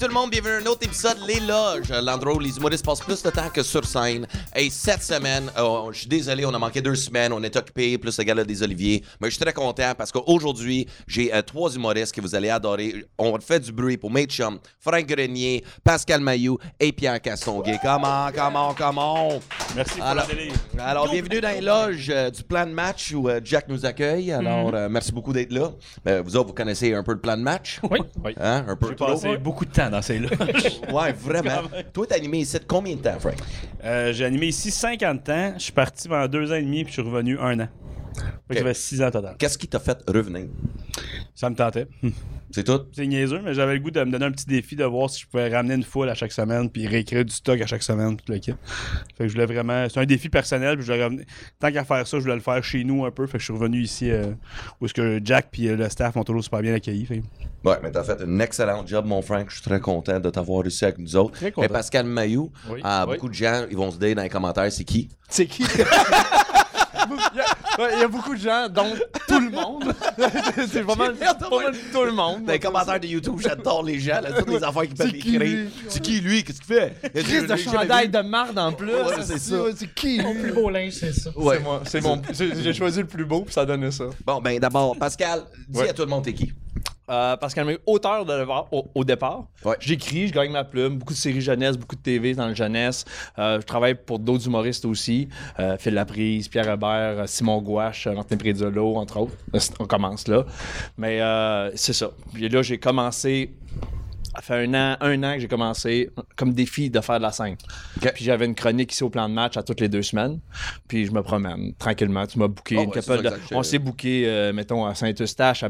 Tout le monde, bienvenue à un autre épisode Les Loges, l'endroit où les humoristes passent plus de temps que sur scène. Et cette semaine, oh, je suis désolé, on a manqué deux semaines, on est occupé, plus le gala des Oliviers. Mais je suis très content parce qu'aujourd'hui, j'ai euh, trois humoristes que vous allez adorer. On fait du bruit pour Chum, Frank Grenier, Pascal Mayou et Pierre Castonguay. Comment, comment, comment? Merci pour Alors, la alors, bienvenue dans les loges euh, du plan de match où euh, Jack nous accueille. Alors, euh, merci beaucoup d'être là. Euh, vous autres, vous connaissez un peu le plan de match? Oui. Oui. Hein? Un peu J'ai passé beaucoup de temps dans ces loges. Ouais, vraiment. Toi, t'as animé ici de combien de temps, Frank? Euh, j'ai animé ici 50 ans. Je suis parti pendant deux ans et demi puis je suis revenu un an. J'avais six ans total. Qu'est-ce qui t'a fait revenir? Ça me tentait. C'est tout? C'est niaiseux, mais j'avais le goût de me donner un petit défi de voir si je pouvais ramener une foule à chaque semaine puis réécrire du stock à chaque semaine tout le kit. Fait que je voulais vraiment. C'est un défi personnel. Puis je voulais Tant qu'à faire ça, je voulais le faire chez nous un peu. Fait que je suis revenu ici euh, où est-ce que Jack puis euh, le staff m'ont toujours super bien accueilli. Fait Ouais, mais t'as fait un excellent job, mon Frank. Je suis très content de t'avoir ici avec nous autres. Très content. Et Pascal Mayou, Oui, ah, oui. beaucoup de gens, ils vont se dire dans les commentaires, c'est qui? C'est qui? Il y, a, ouais, il y a beaucoup de gens, dont tout le monde. c'est pas mal, pas mal tout le monde. Dans les commentaires de YouTube, j'adore les gens, là, toutes les affaires qui peuvent écrire. C'est qui, lui? Qu'est-ce qu'il fait? Crise de chandail de marde en plus. Ouais, c'est ça. C'est qui? Mon plus beau linge, c'est ça. Ouais. C'est moi. C'est mon. j'ai- J'ai choisi le plus beau, puis ça donnait ça. Bon, ben d'abord, Pascal, dis Ouais. à tout le monde t'es qui? Euh, parce qu'elle est auteur de au, au départ. Ouais. J'écris, je gagne ma plume, beaucoup de séries jeunesse, beaucoup de TV dans le jeunesse. Euh, je travaille pour d'autres humoristes aussi. Euh, Phil Laprise, Pierre Hébert, euh, Simon Gouache, Martin Prédiolo, entre autres. On commence là. Mais c'est ça. Puis là, j'ai commencé. Ça fait un an, un an que j'ai commencé comme défi de faire de la scène. Puis j'avais une chronique ici au plan de match à toutes les deux semaines. Puis je me promène tranquillement. Tu m'as booké Ah une ouais, couple de... On s'est booké, euh, mettons, à Saint-Eustache, à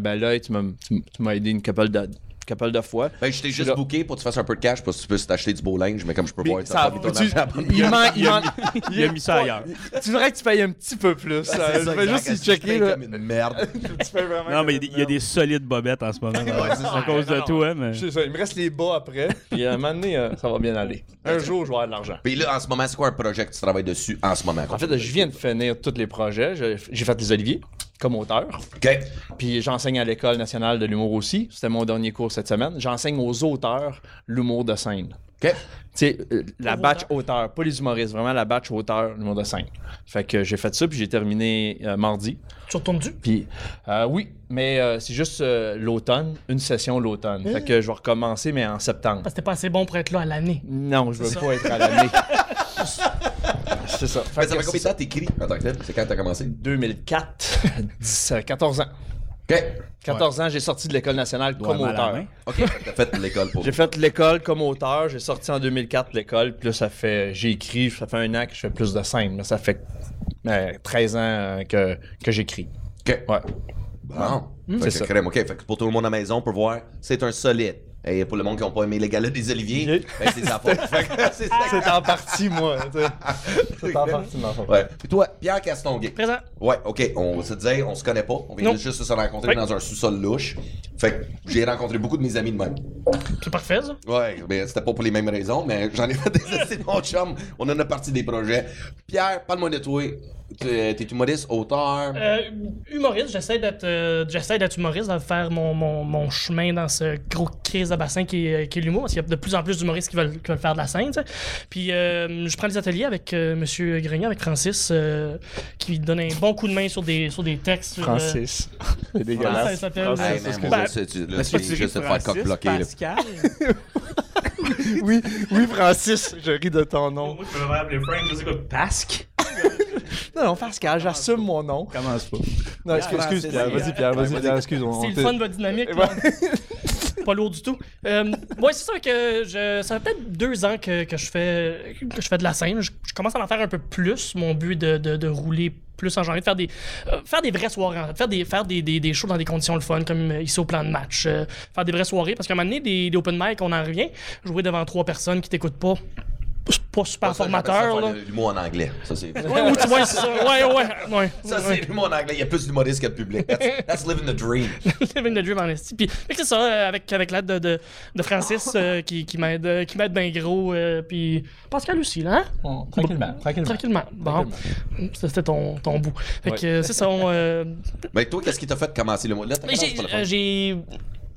m- tu m'as aidé une couple de, couple de fois. Ben, je t'ai juste Là. booké pour que tu fasses un peu de cash pour que tu puisses t'acheter du beau linge, mais comme je peux voir, ça- tu- ça il man- il man- Il a mis ça ailleurs. Tu voudrais que tu payes un petit peu plus. C'est Euh, ça, je vais juste y checker. Là. comme une merde. Tu payes vraiment Non, mais il y a des- a solides bobettes en ce moment. à cause de. C'est ça, il me reste les bas après. Puis à un moment donné, euh, ça va bien aller. Un jour, je vais avoir de l'argent. Puis là, en ce moment, c'est quoi un projet que tu travailles dessus en ce moment? En fait, je viens de finir tous les projets. Je- J'ai fait les Oliviers comme auteur. OK. Puis j'enseigne à l'École nationale de l'humour aussi. C'était mon dernier cours cette semaine. J'enseigne aux auteurs l'humour de scène. OK. Tu sais, euh, la batch auteur, pas les humoristes, vraiment la batch auteur, l'humour de scène. Fait que j'ai fait ça, puis j'ai terminé euh, mardi. Tu retournes-tu? Puis euh, oui, mais euh, c'est juste euh, l'automne, une session l'automne. Fait que je vais recommencer, mais en septembre. Parce que t'es pas assez bon pour être là à l'année. Non, je veux pas être à l'année. c'est ça. Fait Mais ça fait combien de temps t'écris en tant que tel? C'est quand t'as commencé? 2004, 10, euh, 14 ans. OK. 14 ans, j'ai sorti de l'école nationale comme auteur. OK. T'as fait l'école pour J'ai fait l'école comme auteur, j'ai sorti en 2004 l'école, puis là ça fait j'ai écrit, ça fait un an que je fais plus de scènes, mais ça fait euh, 13 ans euh, que, que j'écris. OK. Ouais. Bon. C'est Fait ça. que crème, OK. Fait que pour tout le monde à la maison, on peut voir, c'est un solide. Et pour le monde qui n'a pas aimé les galas des Oliviers, ben, c'est sa faute. C'est ça. C'est en partie moi. C'est en partie ma faute. Ouais. Puis toi, Pierre Castonguay. Présent. Ouais, OK. On se disait, on se connaît pas. On vient juste de se rencontrer Oui. dans un sous-sol louche. Fait que j'ai rencontré beaucoup de mes amis de même. C'est parfait, ça. Ouais, mais c'était pas pour les mêmes raisons, mais j'en ai fait des essais de mon chum. On en a parti des projets. Pierre, parle-moi de toi. T'es t'es humoriste, auteur? Euh, humoriste, j'essaie d'être euh, j'essaie d'être humoriste, de faire mon, mon, mon chemin dans ce gros crise de bassin qui est, qui est l'humour, parce qu'il y a de plus en plus d'humoristes qui veulent, qui veulent faire de la scène. Puis euh, je prends des ateliers avec euh, Monsieur Grenier, avec Francis, euh, qui donne un bon coup de main sur des, sur des textes. sur, euh, Francis. C'est comment ça dégueulasse. s'appelle? Hey, Ben, là, c'est tu- là, tu Oui, oui Francis, je ris de ton nom. Moi, je peux m'appeler Frank, je sais quoi. Pascal? Non, non, Pascal, j'assume mon nom. Commence pas. Non, excuse, excuse Pierre, vas-y Pierre, vas-y Pierre, excuse moi. C'est le fun, votre dynamique. là. pas lourd du tout. Euh, ouais, c'est ça que je, ça fait peut-être deux ans que, que je fais que je fais de la scène. Je, je commence à en faire un peu plus. Mon but de, de, de rouler plus en genre, de faire des euh, faire des vraies soirées, faire des faire shows dans des conditions le fun, comme euh, ici au plan de match, Euh, faire des vraies soirées. Parce qu'à un moment donné, des, des open mic, on en revient. Jouer devant trois personnes qui t'écoutent pas, pas super formateur. là. L'humour en anglais. Ça, c'est. Ouais, ou tu vois, c'est ça. Ouais, ouais, ouais. Ça, ouais. c'est l'humour en anglais. Il y a plus d'humoristes que de public. That's, that's living the dream. Living the dream en esti. Puis c'est ça, euh, avec, avec l'aide de, de, de Francis euh, qui, qui m'aide euh, qui m'aide bien gros. euh, puis Pascal aussi, là, hein? Bon, tranquillement, tranquillement. Tranquillement. Bon, c'était ton, ton bout. Fait que Ouais. euh, c'est ça, on, euh, Mais toi, qu'est-ce qui t'a fait commencer le mois? Là, j'ai, j'ai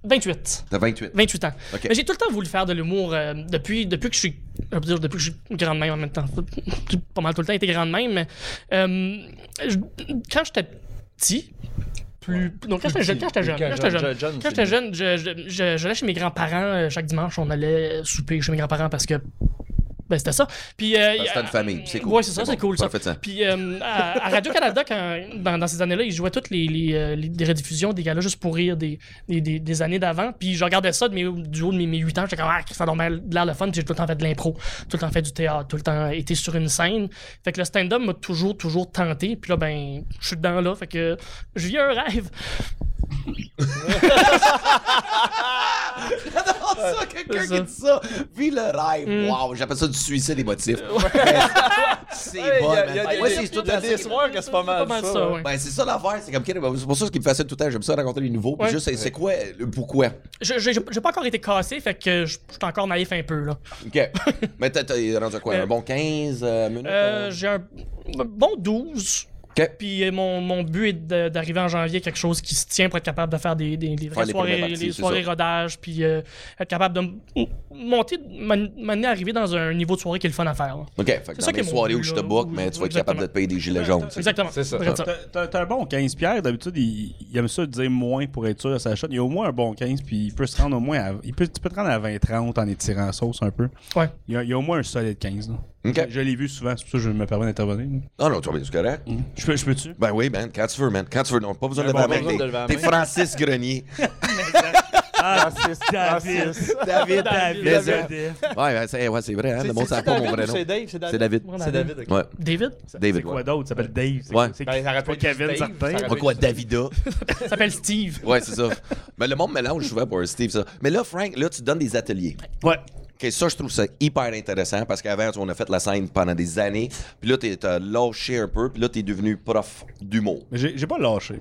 28. T'as 28. 28 ans. Mais j'ai tout le temps voulu faire de l'humour euh, depuis, depuis que je suis. je veux dire, depuis que je suis grande même en même temps. J'ai pas mal tout le temps été grande même, mais. euh, je- quand j'étais petit. Plus, donc quand j'étais jeune, quand j'étais jeune, quand j'étais jeune, jeune, quand j'étais jeune, je, je, je- j'allais chez mes grands-parents euh, chaque dimanche, on allait souper chez mes grands-parents parce que ben c'était ça. Puis euh, C'était une famille, c'est cool. Ouais, c'est ça, c'est bon, cool ça. Puis euh, à, à Radio-Canada, quand, dans, dans ces années-là, ils jouaient toutes les, les, euh, les- rediffusions des gars-là juste pour rire des, des, des, des années d'avant. Puis je regardais ça de mes, du haut de mes, mes 8 ans. J'étais comme, ah, ça a l'air le fun. Puis j'ai tout le temps fait de l'impro, tout le temps fait du théâtre, tout le temps été sur une scène. Fait que le stand-up m'a toujours, toujours tenté. Puis là, ben, je suis dedans là. Fait que je vis un rêve. J'adore ça, quelqu'un qui ça. dit ça. Vis le rêve. Mm. Wow, j'appelle ça du suicide émotif. C'est Ouais, bon, man. Ouais, c'est tout des fait- soirs que c'est pas mal ça, ouais. Ben, c'est ça l'affaire, c'est comme c'est pour ça ce qui me fascine tout le temps, j'aime ça raconter les nouveaux, puis Ouais. juste c'est- quoi le pourquoi? Je- J'ai pas encore été cassé, fait que je suis encore naïf un peu là. OK. Mais t'as rendu à quoi Euh, un bon 15 euh, minutes Euh, euh? j'ai un bon 12. Puis euh, mon, mon but est d'arriver en janvier quelque chose qui se tient pour être capable de faire des, des, des vraies les soirées, parties, les c'est soirées ça. rodage, puis euh, être capable de monter, m'amener à arriver dans un niveau de soirée qui est le fun à faire. là. OK, fait que ça dans qui mes est mon soirées où je te book, mais tu vas être capable de te payer des gilets jaunes. Exactement. C'est ça. T'as- un bon 15. Pierre, d'habitude, il, il aime ça dire moins pour être sûr de sa shot. Il y a au moins un bon 15, puis il peut se rendre au moins à. Il peut, tu peux te rendre à 20-30 en étirant la sauce un peu. Ouais. Il y a, il y a au moins un solide 15. là. Je l'ai vu souvent, c'est pour ça que je me permets d'intervenir. Ah non, tu vas bien, c'est correct. Je peux- je peux-tu? Ben oui, man, quand tu veux, man. Quand tu veux, non, pas besoin de lever la main. T'es- lever la T'es main. Francis Grenier. Ah, Raciste, David. raciste. David, David. David. Ouais, c'est ouais, c'est vrai, hein, le monde pas mon vrai nom. C'est Dave, c'est David. C'est David. C'est David. Ouais, David, David. C'est quoi ouais. d'autre? Ça s'appelle Dave. C'est- Ouais. C'est Ben, ça pas être Kevin, Dave, certain. Pas quoi, Davida? ça s'appelle Steve. Ouais, c'est ça. Mais le monde mélange souvent pour Steve, ça. Mais là, Frank, là, tu donnes des ateliers. Ouais. OK, ça, je trouve ça hyper intéressant parce qu'avant, on a fait la scène pendant des années. Puis là, t'as lâché un peu. Puis là, t'es devenu prof d'humour. Mais j'ai pas lâché.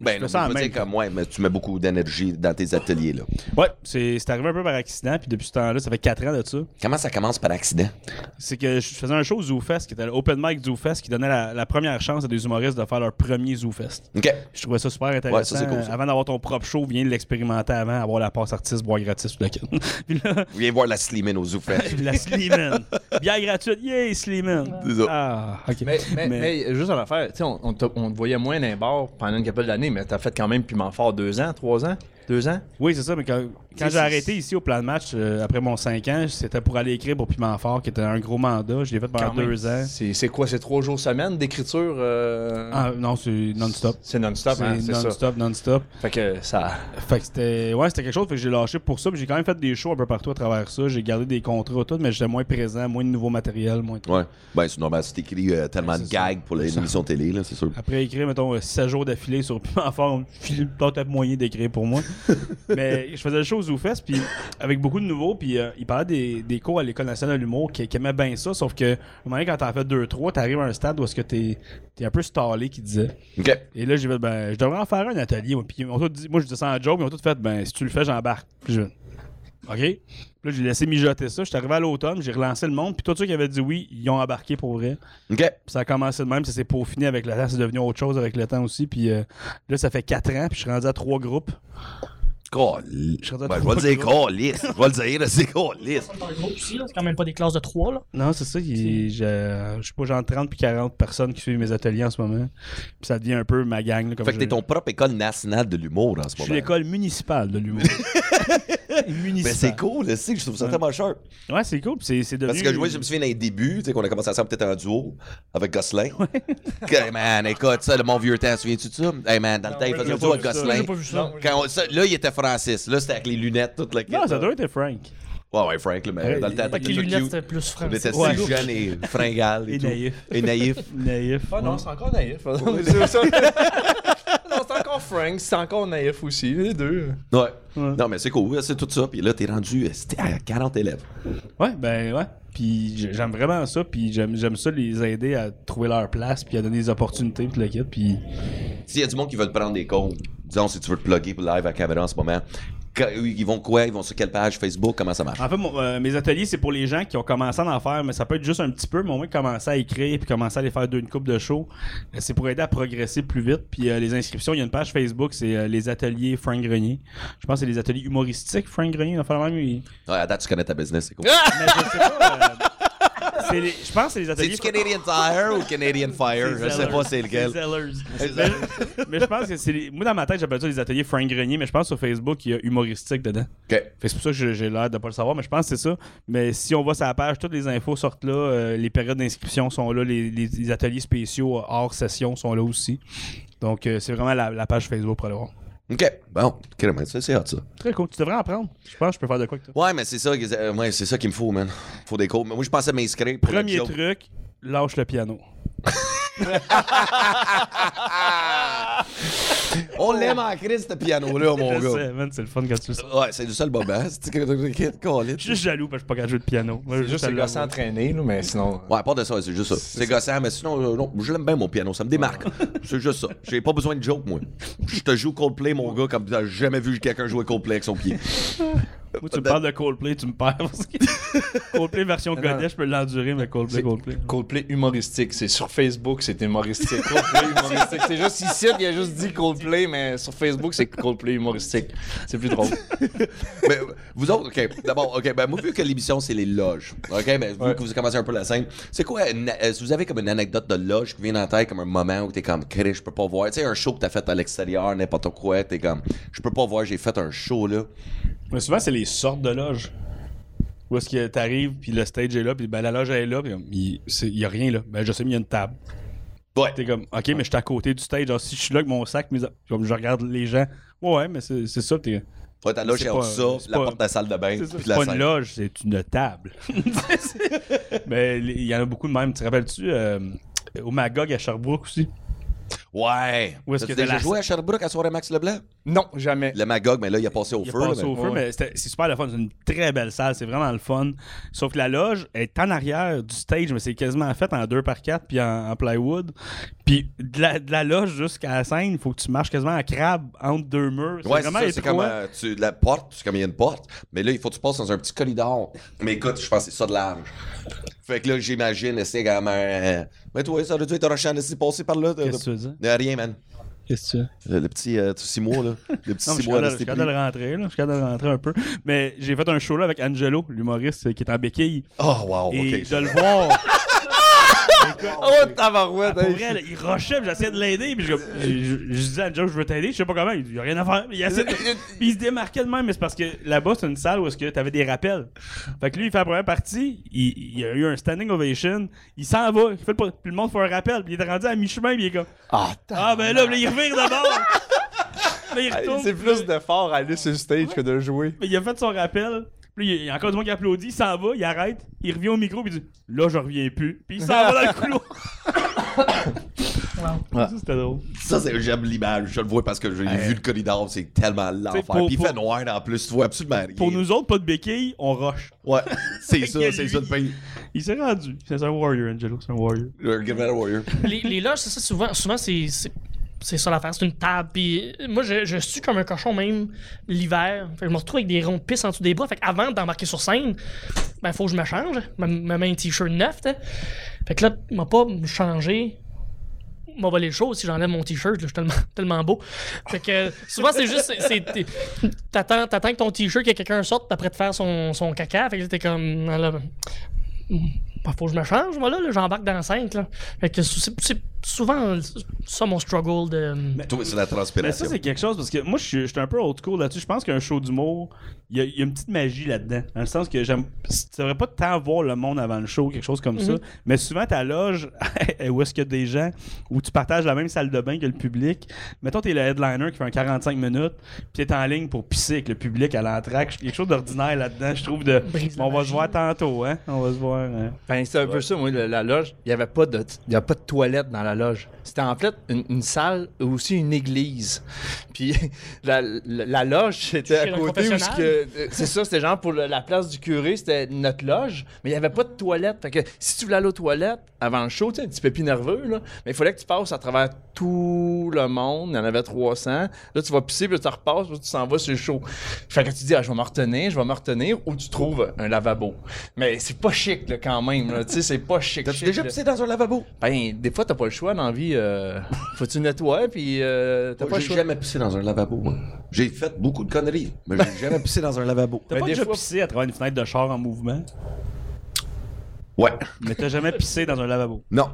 Ben, ça je même dire comme moi, mais tu mets beaucoup d'énergie dans tes ateliers, là. Ouais, c'est arrivé un peu par accident, puis depuis ce temps-là, ça fait 4 ans de ça. Comment ça commence par accident? C'est que je faisais un show au ZooFest, qui était l'Open Mic ZooFest, qui donnait la, la première chance à des humoristes de faire leur premier ZooFest. OK. Je trouvais ça super intéressant. Ouais, ça, c'est cool, ça. Avant d'avoir ton propre show, viens l'expérimenter avant, avoir la passe artiste, boire gratis, tout le Viens voir la Slimane au Zoufest. la Sliman. Bière gratuite, yay, Sliman. C'est ça. Ah, ok. Mais, mais, Mais- mais juste en affaire, tu sais, on, on, te- on te voyait moins dans les bars pendant une couple d'années, mais t'as fait quand même Piment Fort deux ans, trois ans, deux ans? Oui, c'est ça, mais quand, quand j'ai arrêté ici au plan de match, euh, après mon 5 ans, c'était pour aller écrire pour Piment Fort, qui était un gros mandat. Je l'ai fait pendant Quand même. deux ans. C'est quoi, c'est trois jours semaine d'écriture? euh, Ah, non, c'est non-stop. C'est non-stop, hein, c'est ça. non-stop, non-stop. Fait que ça. Fait que c'était ouais, c'était quelque chose fait que j'ai lâché pour ça, mais j'ai quand même fait des shows un peu partout à travers ça, j'ai gardé des contrats tout, mais j'étais moins présent, moins de nouveau matériel, moins de... Ouais. Ben, c'est normal, c'est écrit euh, tellement Ouais, de gags pour les émissions télé, là, c'est sûr. Après écrire mettons 16 jours d'affilée sur Piment Fort, peut-être moyen d'écrire pour moi. mais je faisais le show au ZooFest puis avec beaucoup de nouveaux puis euh, il parlait des, des cours à l'école nationale de l'humour qui, qui aimaient bien ça, sauf que au moment donné, quand t'en fais deux trois, t'arrives à un stade où est-ce que t'es es un peu stallé qui disait. Et là, j'ai fait, ben, je devrais en faire un atelier. Moi, Puis tous dit, moi, je disais ça en joke, mais ils ont tout fait, ben, si tu le fais, j'embarque. Puis je OK? Puis là, j'ai laissé mijoter ça. J'étais arrivé à l'automne, j'ai relancé le monde, puis tous ceux qui avaient dit oui, ils ont embarqué pour vrai. OK. Puis ça a commencé de même, ça s'est peaufiné avec le temps, c'est devenu autre chose avec le temps aussi. Puis euh, là, ça fait quatre ans, puis je suis rendu à trois groupes. Je à Ben, je vais le dire, calice. Je vais le dire, c'est calice. C'est un groupe aussi, là. c'est quand même pas des classes de 3 là. Non, c'est ça. Je sais pas, genre 30 puis 40 personnes qui suivent mes ateliers en ce moment. Puis ça devient un peu ma gang. là, comme Fait que je- t'es ton propre école nationale de l'humour en ce Je suis moment. l'école municipale de l'humour. municipale. Mais c'est cool, là, c'est que je trouve ça Ouais. tellement sharp. Ouais, c'est cool. puis C'est devenu. Parce que moi, je me souviens dans les débuts, tu sais, qu'on a commencé ensemble peut-être en duo avec Gosselin. Que, man, écoute, ça, le mon vieux temps, souviens-tu de ça? Hey, man, dans le temps, il faisait un duo avec. Gosselin. J'ai pas vu ça. Quand on- ça- là, il était Francis. Là, c'était avec les lunettes, toute la Non, ça doit être Frank. Ouais, ouais, Frank, là, mais Ouais, dans le temps, t'étais les lunettes, c'était plus On était si Ouais. jeunes et fringales et, Et tout. naïf. Et naïfs. Naïf. Ah non, ouais. c'est encore naïf. C'est ça. non, c'est encore Frank, c'est encore naïf aussi, les deux. Ouais. Ouais. Non, mais c'est cool, c'est tout ça. Puis là, t'es rendu euh, c'était à 40 élèves. Ouais, ben ouais. Puis j'ai- j'aime vraiment ça, puis j'aime j'aime ça les aider à trouver leur place, puis à donner des opportunités, puis le kit, puis S'il y a du monde qui veut te prendre des cours, disons si tu veux te plugger pour live à la caméra en ce moment, Ils vont quoi? Ils vont sur quelle page? Facebook? Comment ça marche? En fait, mon- euh, mes ateliers, c'est pour les gens qui ont commencé à en faire, mais ça peut être juste un petit peu, mais au moins commencer à écrire puis commencer à aller faire d'une coupe de show. Euh, C'est pour aider à progresser plus vite. Puis euh, les inscriptions, il y a une page Facebook, c'est euh, les ateliers Frank Grenier. Je pense que c'est les ateliers humoristiques Frank Grenier. Il va falloir même. Ouais, à date, tu connais ta business, c'est cool. Mais je sais pas. C'est les- Je pense que c'est les ateliers. C'est-tu Canadian Tire ou Canadian Fire? Je sais pas c'est lequel. C'est Zellers. mais, mais je pense que c'est les- Moi, dans ma tête, j'appelle ça les ateliers Frank Grenier, mais je pense sur Facebook, il y a humoristique dedans. Que c'est pour ça que j'ai l'air de pas le savoir, mais je pense que c'est ça. Mais si on va sur la page, toutes les infos sortent là, euh, les périodes d'inscription sont là, les, les- les ateliers spéciaux hors session sont là aussi. Donc euh, c'est vraiment la, la page Facebook pour aller voir. OK. Bon, carrément, ça, c'est hot, ça. Très cool. Tu devrais en prendre. Je pense que je peux faire de quoi que toi. Ouais, mais c'est ça, euh, ouais, c'est ça qu'il me faut, man. Faut des cours. Moi, je pensais m'inscrire pour le Premier truc, lâche le piano. On l'aime en crise, ce piano-là, mon Je gars. sais, man, c'est le fun quand tu le sais. Ouais, c'est du seul moment. C'est que Je suis juste jaloux parce que je suis pas capable de jouer de piano. Moi, C'est juste gars l'avoue. s'entraîner, là, mais sinon. Ouais, à part de ça, c'est juste ça. C'est gossant, mais sinon, euh, non, je l'aime bien, mon piano. Ça me démarque. c'est juste ça. J'ai pas besoin de joke, moi. Je te joue Coldplay, mon gars, comme t'as jamais vu quelqu'un jouer Coldplay avec son pied. Moi, tu me parles de Coldplay, tu me perds. parce que Coldplay version Godet, je peux l'endurer, mais Coldplay, Coldplay. Coldplay humoristique. C'est sur Facebook, c'est humoristique. Coldplay humoristique. C'est juste ici, il a juste dit Coldplay, mais sur Facebook, c'est Coldplay humoristique. C'est plus drôle. mais vous autres, OK, d'abord, OK, ben moi, vu que l'émission, c'est les loges, OK, mais vu Ouais. que vous commencez un peu la scène, c'est quoi, une- euh, si vous avez comme une anecdote de loge qui vient dans la tête, comme un moment où t'es comme, Chris, je peux pas voir, tu sais, un show que t'as fait à l'extérieur, n'importe quoi, t'es comme, je peux pas voir, j'ai fait un show, là. Mais souvent, c'est les sortes de loges. Où est-ce que t'arrives, puis le stage est là, puis ben, la loge elle est là, puis il, c'est- il y a rien là. Ben, je sais, mais il y a une table. Ouais. T'es comme, ok, mais je suis à côté du stage. Alors, si je suis là avec mon sac, mes- comme je regarde les gens, ouais, ouais, mais c'est ça, t'es. Ouais, ta loge, C'est ça, la pas- porte de la salle de bain, C'est pas scène. une loge, c'est une table. mais il y en a beaucoup de même. Tu te rappelles-tu, euh, au Magog à Sherbrooke aussi? Ouais. Où est-ce que déjà la- joué à Sherbrooke à soirée Max Leblanc? Non, jamais. Le Magog, mais là, il a passé au Il a feu. passé là, au feu, Ouais. mais c'est super le fun. C'est une très belle salle. C'est vraiment le fun. Sauf que la loge est en arrière du stage, mais c'est quasiment fait en 2 par 4 puis en, en plywood. Puis de la, de la loge jusqu'à la scène, il faut que tu marches quasiment à crabe entre deux murs. C'est Ouais, c'est vraiment ça, c'est comme euh, tu, la porte, c'est comme il y a une porte, mais là, il faut que tu passes dans un petit corridor. Mais écoute, je pense que c'est ça de large. Fait que là, j'imagine, c'est comme un. Mais toi, ça aurait dû être un champ de passer par là. Qu'est-ce que tu veux dire? De- de rien, man. Qu'est-ce que tu veux? Le, le petit euh, 6 mois, là. Le petit Non, 6 mais je mois, je suis capable de le rentrer, là. Je suis capable de le rentrer un peu. Mais j'ai fait un show là avec Angelo, l'humoriste euh, qui est en béquille. Oh, wow, Et ok. de le voir. Oh, tabarouette! Pour hey. vrai, là, il rushait, j'essayais de l'aider, puis je, je, je, je disais à Joe, je veux t'aider, je sais pas comment, il dit, y a rien à faire. Il, de- il se démarquait de même, mais c'est parce que là-bas, c'est une salle où est-ce que t'avais des rappels. Fait que lui, il fait la première partie, il, il a eu un standing ovation, il s'en va, il fait le, puis le monde fait un rappel, puis il est rendu à mi-chemin, puis il est comme, Ah, ah ben là, il revire d'abord. C'est plus d'effort à aller sur le stage que de jouer. Mais il a fait son rappel. Puis il y a encore du monde qui applaudit, il s'en va, il arrête, il revient au micro, puis il dit Là, je reviens plus. Puis il s'en va dans le couloir. Ça, c'était drôle. Ça, c'est, j'aime l'image. Je le vois parce que j'ai vu le corridor, c'est tellement l'enfer. pour- Puis il pour- fait noir en plus, tu vois absolument rien. Pour nous autres, pas de béquilles, on rush. Ouais, c'est ça, c'est lui. ça le pays. Il s'est rendu. C'est un warrior, Angelo, c'est un warrior. Warrior. les, les loges, c'est ça, souvent, souvent c'est, c'est, c'est ça l'affaire, c'est une table. Puis euh, moi, je, suis comme un cochon même l'hiver. Fait que je me retrouve avec des ronds de pisse en dessous des bras. Fait qu'avant d'embarquer sur scène, ben, faut que je me change. Me, me mets un t-shirt neuf, t'sais. Fait que là, m'a pas changé. M'a volé le show si j'enlève mon t-shirt, je suis tellement, tellement beau. Fait que euh, souvent, c'est juste. T'attends, que ton t-shirt, que quelqu'un sorte, après de faire son, son caca. Fait que t'es comme. Ben, faut que je me change, moi, là, là, j'embarque dans la scène, là. Fait que c'est souvent ça mon struggle de. Toi, c'est la Mais transpiration. ça, c'est quelque chose parce que moi, je suis je suis un peu old school là-dessus. Je pense qu'un show d'humour, il y, a- il y a une petite magie là-dedans. Dans le sens que j'aime. Tu devrais pas tant voir le monde avant le show, quelque chose comme ça. Mais souvent, ta loge, où est-ce qu'il y a des gens, où tu partages la même salle de bain que le public. Mettons, t'es le headliner qui fait un 45 minutes, puis t'es en ligne pour pisser avec le public à l'entraque. Quelque chose d'ordinaire là-dedans, je trouve. de On va se voir tantôt, hein. On va se voir. hein. Ben, c'est un peu ça, moi, la, la loge. Il n'y avait pas de, y a pas de toilette dans la loge. C'était en fait une, une salle et aussi une église. Puis la, la, la loge, c'était à côté où euh, C'est ça, c'était genre pour la place du curé, c'était notre loge, mais il n'y avait pas de toilette. Fait que si tu voulais aller aux toilettes avant le show, tu sais, un petit peu plus nerveux, là, mais il fallait que tu passes à travers tout le monde. Il y en avait 300. Là, tu vas pisser, puis tu repasses, puis tu s'en vas sur le show. Fait que tu dis, ah, je vais me retenir, je vais me retenir, ou tu trouves un lavabo. Mais c'est pas chic, là, quand même. Là. Tu sais, c'est pas chic. T'as-tu chic, déjà pissé dans un lavabo? Ben, des fois, t'as pas le choix dans la vie. euh, faut que tu nettoies, puis euh, t'as pas le J'ai choix. jamais pissé dans un lavabo. J'ai fait beaucoup de conneries, mais j'ai jamais pissé dans un lavabo. T'as pas déjà fois- pissé à travers une fenêtre de char en mouvement, Ouais. mais t'as jamais pissé dans un lavabo? Non.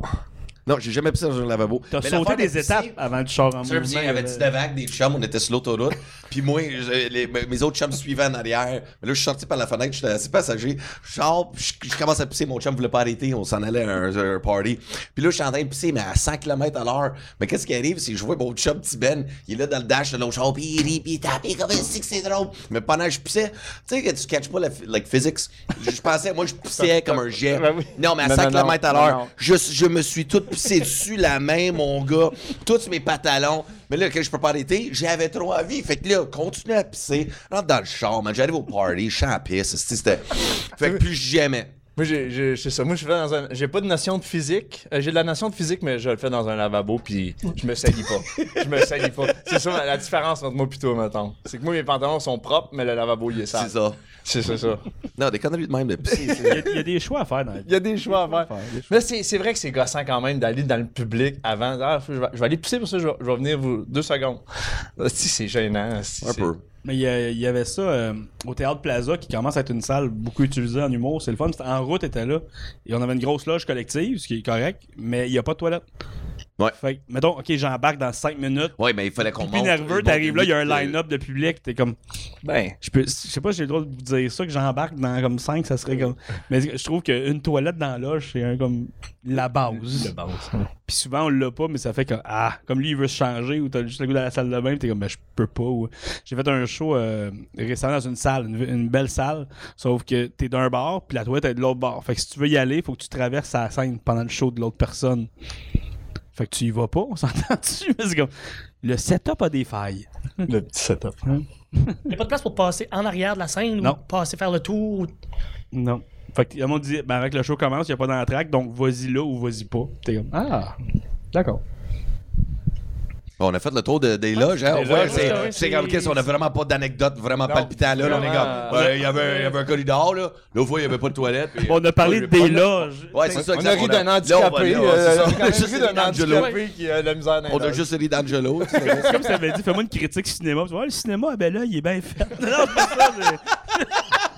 Non, j'ai jamais pissé dans un lavabo. T'as Mais sauté des étapes avant le char en Tu sais, mouvement. il y avait là. 19 vagues, des chums, on était sur l'autoroute. Puis moi, les- mes autres chums suivaient en arrière. Mais là, je suis sorti par la fenêtre, j'étais assez passager. Je je, je commence à pisser. Mon chum voulait pas arrêter, on s'en allait à un, un party. Puis là, je suis en train de pisser, mais à 100 km à l'heure. Mais qu'est-ce qui arrive, c'est que je vois mon chum petit Ben, il est là dans le dash de l'autre char, puis il rit, puis il tape, puis comme si que c'est drôle. Mais pendant que je pissais, tu sais que tu catches pas la like, physics. Je, je pensais, moi, je pissais comme un jet. Ben. Non, mais à Non, 100 non, non. km à l'heure, je, je me suis tout pissé dessus la main, mon gars, tous mes pantalons. Mais là, que je peux pas arrêter, j'avais trop envie. Fait que là, continue à pisser, rentre dans le char, man. J'arrive au party, je suis en pisse. C'était. Fait que plus jamais. Moi, j'ai, c'est ça. Moi, je fais dans un. J'ai pas de notion de physique. Euh, j'ai de la notion de physique, mais je le fais dans un lavabo, puis je me salis pas. je me salis pas. C'est ça la, la différence entre moi et toi, maintenant. C'est que moi, mes pantalons sont propres, mais le lavabo, il est sale. C'est ça. C'est ça, ça. Non, des conneries de même de. Il y, a, il y a des choix à faire dans. Il y a des choix à faire. Mais c'est, c'est vrai que c'est gossant quand même d'aller dans le public avant. Ah, je, vais, je vais aller pisser pour ça, je vais, je vais venir vous deux secondes. Si, c'est gênant. si, Un c'est- peu. Mais il y, avait ça euh, au Théâtre Plaza qui commence à être une salle beaucoup utilisée en humour. C'est le fun. En route était là. Et on avait une grosse loge collective, ce qui est correct, mais il n'y a pas de toilette. Ouais. Fait que, mettons, ok, j'embarque dans 5 minutes. Ouais, mais il fallait qu'on Puis monte. nerveux, t'arrives là, il y a un line-up de public, t'es comme. Ben, Je peux, je sais pas si j'ai le droit de vous dire ça, que j'embarque dans comme 5, ça serait comme. Mais je trouve qu'une toilette dans la loge, c'est un, comme la base. Puis souvent, on l'a pas, mais ça fait que, ah, comme lui, il veut se changer, ou t'as juste le goût dans la salle de bain, pis t'es comme, ben, je peux pas. ou- J'ai fait un show euh, récemment dans une salle, une, une belle salle, sauf que t'es d'un bord, puis la toilette est de l'autre bord. Fait que si tu veux y aller, faut que tu traverses la scène pendant le show de l'autre personne. Fait que tu y vas pas, on s'entend dessus, mais c'est comme. Le setup a des failles. le petit setup. Il n'y a pas de place pour passer en arrière de la scène Non. ou passer faire le tour. ou- Non. Fait que, le monde dit, ben, avec le show commence, il n'y a pas d'entraque, donc vas-y là ou vas-y pas. T'es comme, ah, d'accord. On a fait le tour de- des loges, hein? Des Ouais, loges, c'est comme qu'est-ce, on a vraiment pas d'anecdotes vraiment Non, palpitantes, là. là, on est comme, ouais, il y avait, il y avait un corridor, là. L'autre fois, il y avait pas de toilette. puis- Bon, on a parlé Ouais, des a- loges. Ouais, c'est ça, On a ri d'un handicapé. euh, ça. on a juste ri d'un handicapé qui a la misère On a juste ri d'Angelo. C'est comme si t'avais dit, fais-moi une critique cinéma. Tu vois, Ouais, le cinéma, ben là, il est bien fait.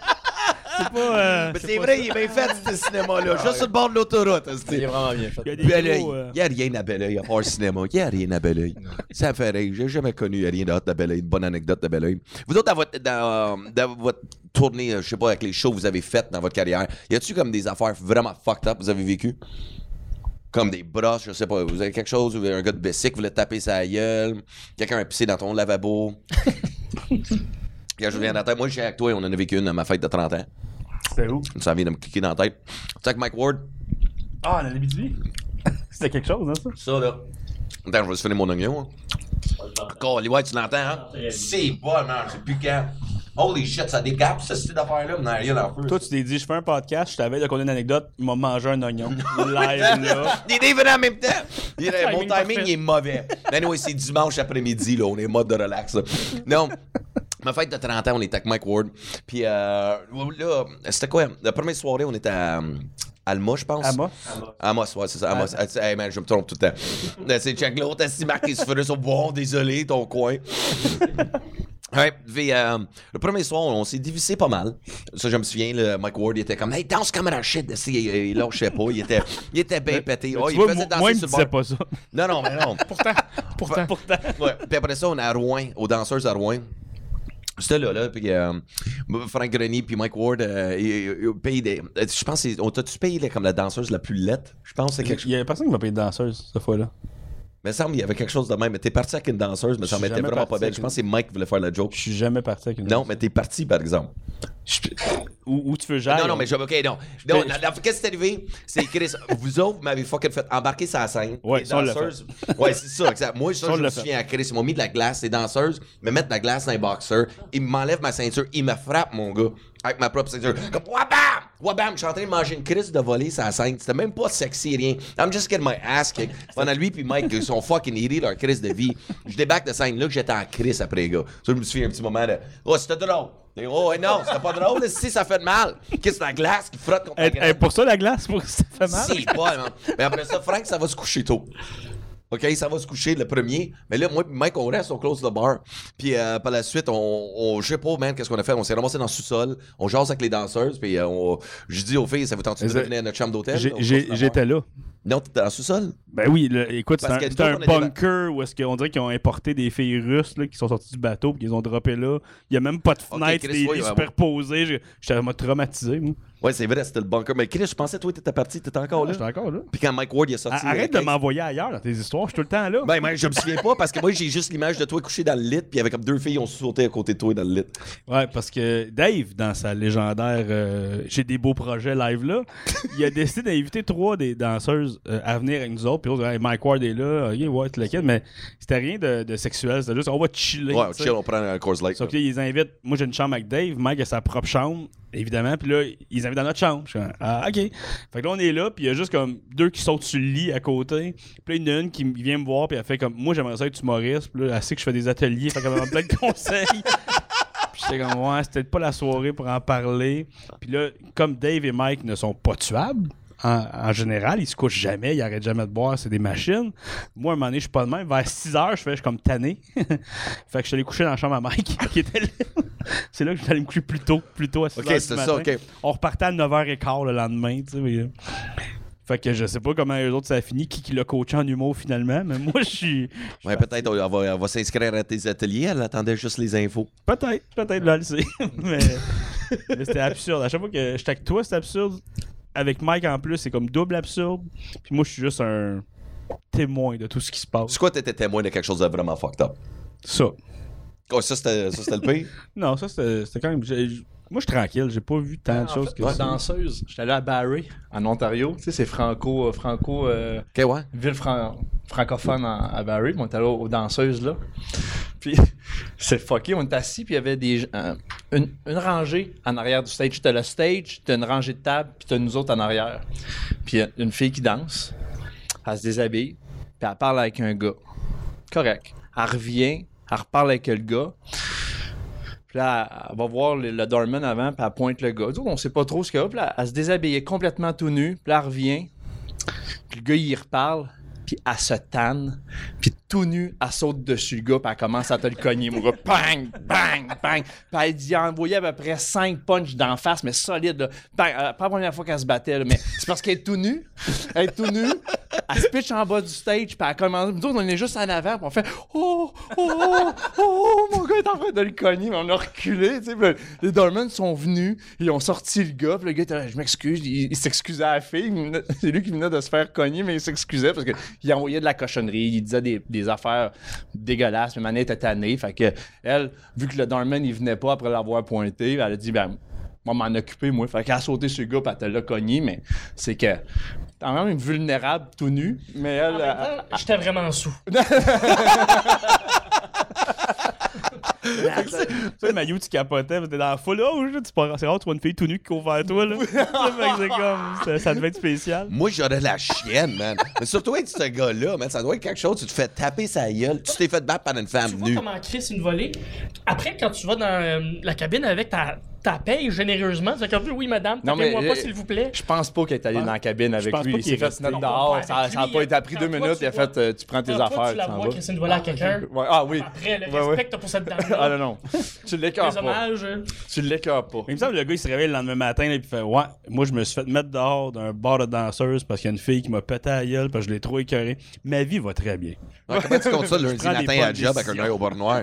C'est pas C'est euh, Mais c'est c'est vrai, ça. il est bien fait, ce cinéma-là. Juste sur le bord de l'autoroute. Il est c'était- vraiment bien fait. Il y a des Bel gros, oeil. euh, Il n'y a rien à bel oeil à part le cinéma. Il n'y a rien à bel oeil. Ça me fait rire. J'ai jamais connu rien d'autre de bel oeil. Une bonne anecdote de bel oeil. Vous autres, dans votre, dans, euh, dans votre tournée, je sais pas, avec les shows que vous avez faites dans votre carrière, y a-tu comme des affaires vraiment fucked up que vous avez vécues? Comme des brosses, je sais pas. Vous avez quelque chose, vous avez un gars de Bessic, vous voulez taper sa gueule, quelqu'un a pissé dans ton lavabo. Quand je viens dans la tête, moi, je suis avec toi, on en a vécu une à ma fête de 30 ans. C'était où? Ça vient de me cliquer dans la tête. Tu sais, avec Mike Ward, Ah, la Labitibi. C'était quelque chose, hein, ça? Ça, là. Attends, je vais se finir mon oignon. Hein. Encore, ouais, tu l'entends, hein? C'est bon, man, c'est piquant. Holy shit, ça décape, ce style d'affaire-là, mais rien en feu. Toi, tu t'es dit, je fais un podcast, je t'avais de conter une anecdote, il m'a mangé un oignon. Live, là. Les deux venaient en même temps. Il- mon Timing il est mauvais. Mais anyway, c'est dimanche après-midi, là. On est en mode de relax, là. Non. Ma fête de 30 ans, on était avec Mike Ward. Puis euh, là, c'était quoi? La première soirée, on était à euh, Alma, je pense. Amos. Amos, ouais, c'est ça. Amos. Ah, Hey, man, je me trompe tout le temps. Là, c'est check l'autre, assis marqué sur le sur bon, désolé, ton coin. Ouais, puis, euh, le premier soir, on, s'est divisé pas mal. Ça, je me souviens, le Mike Ward, il était comme, hey, danse comme un shit. Il, il, lâchait pas, il était, il était bien pété. Oh, il vois, faisait moi, il me disait pas ça. Non, non, mais non. Pourtant, pourtant. Pourtant. Ouais. Puis après ça, on est à Rouen, aux danseuses à Rouen. C'était là, là, puis euh, Frank Grenier puis Mike Ward, euh, ils, payent des... Je pense, on t'a-tu payé comme la danseuse la plus laite? Je pense que c'est quelque chose... Il y a personne qui m'a payé de danseuse, cette fois-là. Mais il semble qu'il y avait quelque chose de même. Mais t'es parti avec une danseuse, mais ça m'était jamais vraiment pas belle. Je pense que c'est Mike qui voulait faire la joke. Je suis jamais parti avec une Non, mais t'es parti, par exemple. Je- où, où tu veux j'aille? Non, non, mais je. Ok, non. Qu'est-ce qui est arrivé? C'est Chris, vous autres, vous m'avez fucking fait embarquer la scène. Ouais, Les danseuses- Ouais, c'est ça, exact. Moi, ça, je me souviens à Chris. Ils m'ont mis de la glace, les danseuses me mettent de la glace dans les boxers. Ils m'enlèvent ma ceinture. Ils me frappent, mon gars, avec ma propre ceinture. Comme, wabam! Wabam! Je suis en train de manger une crise de volée sur la scène. C'était même pas sexy, rien. I'm just getting my ass kicked. Pendant lui puis Mike, ils sont fucking heated, leur crise de vie. Je débarque de scène là que j'étais en crise après, les gars. Ça, je me souviens un petit moment de. Oh, c'était drôle. Et, Oh, ouais, non, c'était pas drôle. Si, ça fait de mal. Qu'est-ce que la glace qui frotte contre la elle- pour ça, la glace, pour que ça fait mal? Si, pas, man. Mais après ça, Frank, ça va se coucher tôt. OK, ça va se coucher le premier. Mais là, moi et Mike, on reste, on close le bar. Puis euh, par la suite, on, on je sais pas, man, qu'est-ce qu'on a fait. On s'est ramassé dans le sous-sol. On jase avec les danseuses. Puis euh, on, je dis aux filles, ça vous tente de venir à notre chambre d'hôtel? J'étais là. Non, t'étais dans le sous-sol? Ben oui, écoute, c'est un, que c'est on bunker où est-ce qu'on dirait qu'ils ont importé des filles russes là, qui sont sorties du bateau et qu'ils ont droppé là. Il y a même pas de fenêtre, Chris, des oui, lits ouais, superposés. J'ai- J'étais vraiment traumatisé, moi. Ouais, c'est vrai, c'était le bunker. Mais Chris, je pensais, toi, t'étais parti, t'étais encore là. J'étais encore là. Puis quand Mike Ward il a sorti. Ah, Arrête euh, de m'envoyer ailleurs dans tes histoires, je suis tout le temps là. Ben, ben, je me souviens pas parce que moi, j'ai juste l'image de toi couché dans le lit. Puis il y avait comme deux filles qui ont sauté à côté de toi dans le lit. Ouais, parce que Dave, dans sa légendaire euh, J'ai des beaux projets live là, il a décidé d'inviter trois des danseuses euh, à venir avec nous autres. Puis l'autre, Hey, Mike Ward est là, ok, ouais, tu le mais c'était rien de, de sexuel, c'était juste on va chiller. Ouais, sais. chill, on prend un course light. Sauf que là, ils invitent. Moi, j'ai une chambre avec Dave. Mike a sa propre chambre, évidemment. Puis là, ils invitent dans notre chambre. Je suis comme, ah, OK. Fait que là, on est là. Puis il y a juste comme deux qui sautent sur le lit à côté. Puis là, il y en a une qui vient me voir. Puis elle fait comme, moi, j'aimerais ça être humoriste. Puis là, elle sait que je fais des ateliers. Fait qu'elle me donne plein de conseils. Puis j'étais comme, ouais, c'était peut-être pas la soirée pour en parler. Puis là, comme Dave et Mike ne sont pas tuables, en, en général, ils se couchent jamais, ils arrêtent jamais de boire, c'est des machines. Moi, à un moment donné, je suis pas de même. Vers 6 heures, je fais, je suis comme tanné. fait que je suis allé coucher dans la chambre à Mike, qui était là. c'est là que je suis allé me coucher plus tôt, plus tôt à 6 Ok, heures du c'était matin. ça, ok. On repartait à 9h15 le lendemain, tu sais. mais, euh, Fait que je sais pas comment les autres ça a fini, qui, qui l'a coaché en humour finalement, mais moi je suis. je suis Ouais, peut-être on va, on va s'inscrire à tes ateliers. Elle attendait juste les infos. Peut-être, peut-être, là, le sait. mais mais c'était absurde. À chaque fois que j'étais avec toi, c'était absurde. Avec Mike en plus, c'est comme double absurde. Puis moi, je suis juste un témoin de tout ce qui se passe. C'est quoi, t'étais témoin de quelque chose de vraiment fucked up? Ça. Oh, ça, c'était le pire? Non, ça, c'était quand même. Moi, je suis tranquille. J'ai pas vu tant de En choses que ça. danseuse. J'étais allé à Barrie, en Ontario. Tu sais, c'est franco, euh, franco, euh, Ok, ouais. ville fran- francophone en- à Barrie. On était allé aux, aux danseuses là. Puis c'est fucké. On était assis, puis il y avait des, euh, une, une rangée en arrière du stage. T'as le stage, t'as une rangée de tables, puis t'as nous autres en arrière. Puis il y a une fille qui danse. Elle se déshabille, puis elle parle avec un gars. Correct. Elle revient, elle reparle avec le gars. Là, elle va voir le, le avant, puis elle pointe le gars. Autres, on sait pas trop ce qu'il y a. Là, elle se déshabillait complètement tout nu. Puis là, elle revient. Puis le gars, il reparle. Puis elle se tanne. Puis tout nu, elle saute dessus le gars. Puis elle commence à te le cogner, mon. Bang, bang, bang. Puis elle dit, envoyé à peu près 5 punches d'en face, mais solide. Euh, pas la première fois qu'elle se battait, mais c'est parce qu'elle est tout nue. Elle est tout nue. Elle se pitch en bas du stage. Puis elle commence. Nous autres, on est juste en avant. Puis on fait, oh, oh, oh, oh, mon gars est en train de le cogner. Mais on a reculé. Les Dormans sont venus. Ils ont sorti le gars. Puis le gars était je m'excuse. Il, s'excusait à la fille. C'est lui qui venait de se faire cogner, mais il s'excusait parce qu'il envoyait de la cochonnerie. Il disait des, affaires dégueulasses. Mais Manet était tannée. Fait que elle, vu que le Dorman, il venait pas après l'avoir pointé, elle a dit, ben, moi, m'en occuper, moi. Fait qu'elle a sauté sur le gars, puis elle te l'a cogné, mais c'est que. T'es quand même vulnérable, tout nu, mais elle. J'étais vraiment sous. Tu sais, Mayu, tu capotais, t'es dans la foule. Oh, tu c'est rare, tu vois une fille tout nue qui court vers toi. Là. Fait que c'est comme. Ça, ça devait être spécial. Moi, j'aurais la chienne, man. Mais surtout être ce gars-là, man, ça doit être quelque chose. Tu te fais taper sa gueule. Tu t'es fait battre par une femme Tu vois nue. comment Chris une volée? Après, quand tu vas dans euh, la cabine avec ta, ta paye généreusement, c'est comme oui, madame, Non, mais, tapez-moi pas, euh, s'il vous plaît. Je pense pas qu'elle est allée dans la cabine avec pense lui. pas Il s'est est fait se mettre dehors. Ça avec ça a lui, pas été quand deux minutes. Il a fait euh, tu prends tes affaires. tu la vois. Christine, voilà quelqu'un. Ouais, ah oui. Après, le respect que t'as pour cette dame Ah non, non. Tu l'écœures pas. euh, Tu l'écœures pas. Il me semble que le gars, il se réveille le lendemain matin et il fait Ouais, moi, je me suis fait mettre dehors d'un bar de danseuse parce qu'il y a une fille qui m'a pété à la gueule parce que je l'ai trop écœuré. Ma vie va très bien. Comment tu comptes ça lundi matin à job avec un œil au bord noir?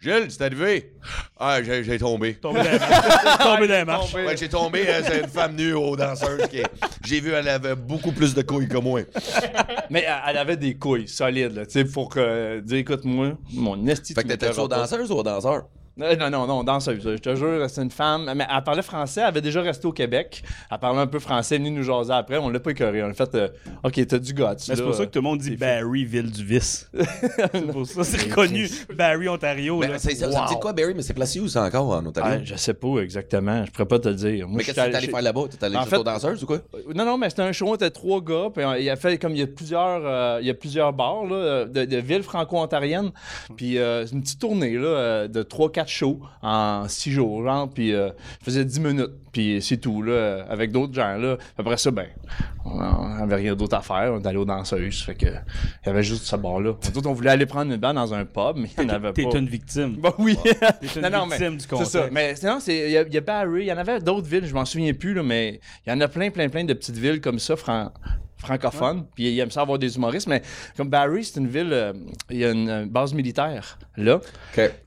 Gilles, c'est arrivé? Ah, j'ai tombé. Tombé dans les marches. Ouais, j'ai tombé, euh, c'est une femme nue aux danseuses qui J'ai vu, elle avait beaucoup plus de couilles que moi. Mais elle elle avait des couilles solides, là, tu sais, pour que, dire, écoute, moi, mon esti, Fait tu que t'étais-tu m'écœuras aux danseuses ou aux danseurs? Euh, Non, non, non, danseuse. Je te jure, c'est une femme. Mais elle parlait français, elle avait déjà resté au Québec. Elle parlait un peu français, venue nous jaser après. On l'a pas écœuré. On a fait, euh, OK, t'as du gars. Mais c'est pour ça que tout le monde dit Barry, ville du vice. c'est pour ça, c'est reconnu. Barry, Ontario. Ben, là. c'est- ça, ça me dit Wow. quoi, Barry? Mais c'est placé où, ça, encore, en Ontario? Ah, je sais pas exactement. Je pourrais pas te le dire. Moi, mais qu'est-ce que t'es allé faire là-bas? T'es allé En fait- danseuse ou quoi? Non, non, mais c'était un show, on était trois gars, puis euh, il a fait comme il y a plusieurs, euh, il y a plusieurs bars là, de, de villes franco-ontariennes, puis euh, c'est une petite tournée là, euh, de 3-4 shows en 6 jours, genre, puis euh, je faisais 10 minutes, puis c'est tout, là, avec d'autres gens, là. Après ça, ben, on avait rien d'autre à faire, on est allé aux danseuses, fait que il y avait juste ce bar-là. Nous autres, on voulait aller prendre une bain dans un pub, mais il n'y en avait T'es pas. une victime. Bah oui. T'es une Non, non, mais victime du C'est contexte. ça. Mais sinon, c'est- il y, y a Barry, il y en avait d'autres villes, je m'en souviens plus, là, mais il y en a plein, plein, plein de petites villes comme ça, fran- francophones. Puis il aime ça avoir des humoristes. Mais comme Barry, c'est une ville, euh, il y a une euh, base militaire là.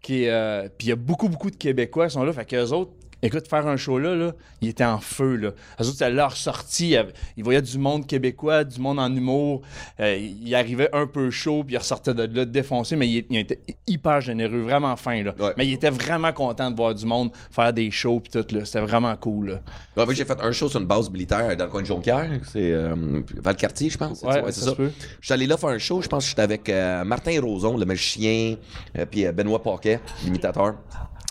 Qui, euh, puis il y a beaucoup, beaucoup de Québécois qui sont là. Fait qu'eux autres, écoute, faire un show là, là ils étaient en feu. Là. Eux autres, c'était leur sortie. Il Ils voyaient du monde québécois, du monde en humour. Euh, ils arrivaient un peu chaud, puis ils ressortaient de là défoncés, mais ils étaient hyper généreux, vraiment fins. Là. Ouais. Mais ils étaient vraiment contents de voir du monde faire des shows, puis tout. C'était vraiment cool. Là. Ouais, j'ai fait un show sur une base militaire dans le coin de Jonquière. C'est euh, Valcartier, je pense. Ouais, c'est ça ça. Je suis allé là faire un show. Je pense que j'étais avec euh, Martin Roson, le magicien, euh, puis Benoît Paquet, l'imitateur.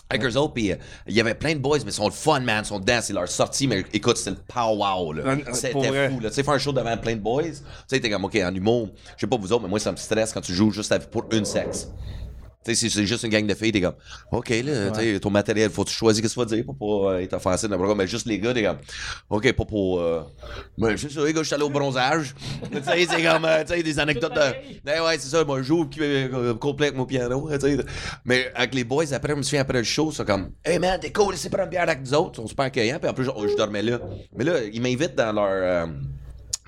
Avec eux autres, puis euh, il y avait plein de boys, mais ils sont le fun, man, ils sont dedans, c'est leur sortie, mais écoute, c'est le pow-wow, là. C'était vrai. fou, là. Tu sais, faire un show devant plein de boys, tu sais, t'es comme, OK, en humour, je sais pas vous autres, mais moi, ça me stresse quand tu joues juste pour une sexe. Tu sais, c'est juste une gang de filles, t'es comme, OK, là, tu sais, ton matériel, faut que tu choisir qu'est-ce que tu vas dire pour pas euh, être offensif dans le programme. Mais juste les gars, t'es comme, OK, pas pour. Euh... Mais c'est ça, les gars, je suis allé au bronzage. tu sais, c'est comme, euh, tu sais, des anecdotes de. Ben ouais, c'est ça, moi, je joue euh, complet avec mon piano, tu sais. Mais avec les boys, après, je me souviens, après le show, c'est comme, Hey man, t'es cool, c'est prendre une bière avec nous autres, ils sont super accueillants, puis en plus, je, je dormais là. Mais là, ils m'invitent dans leur. euh,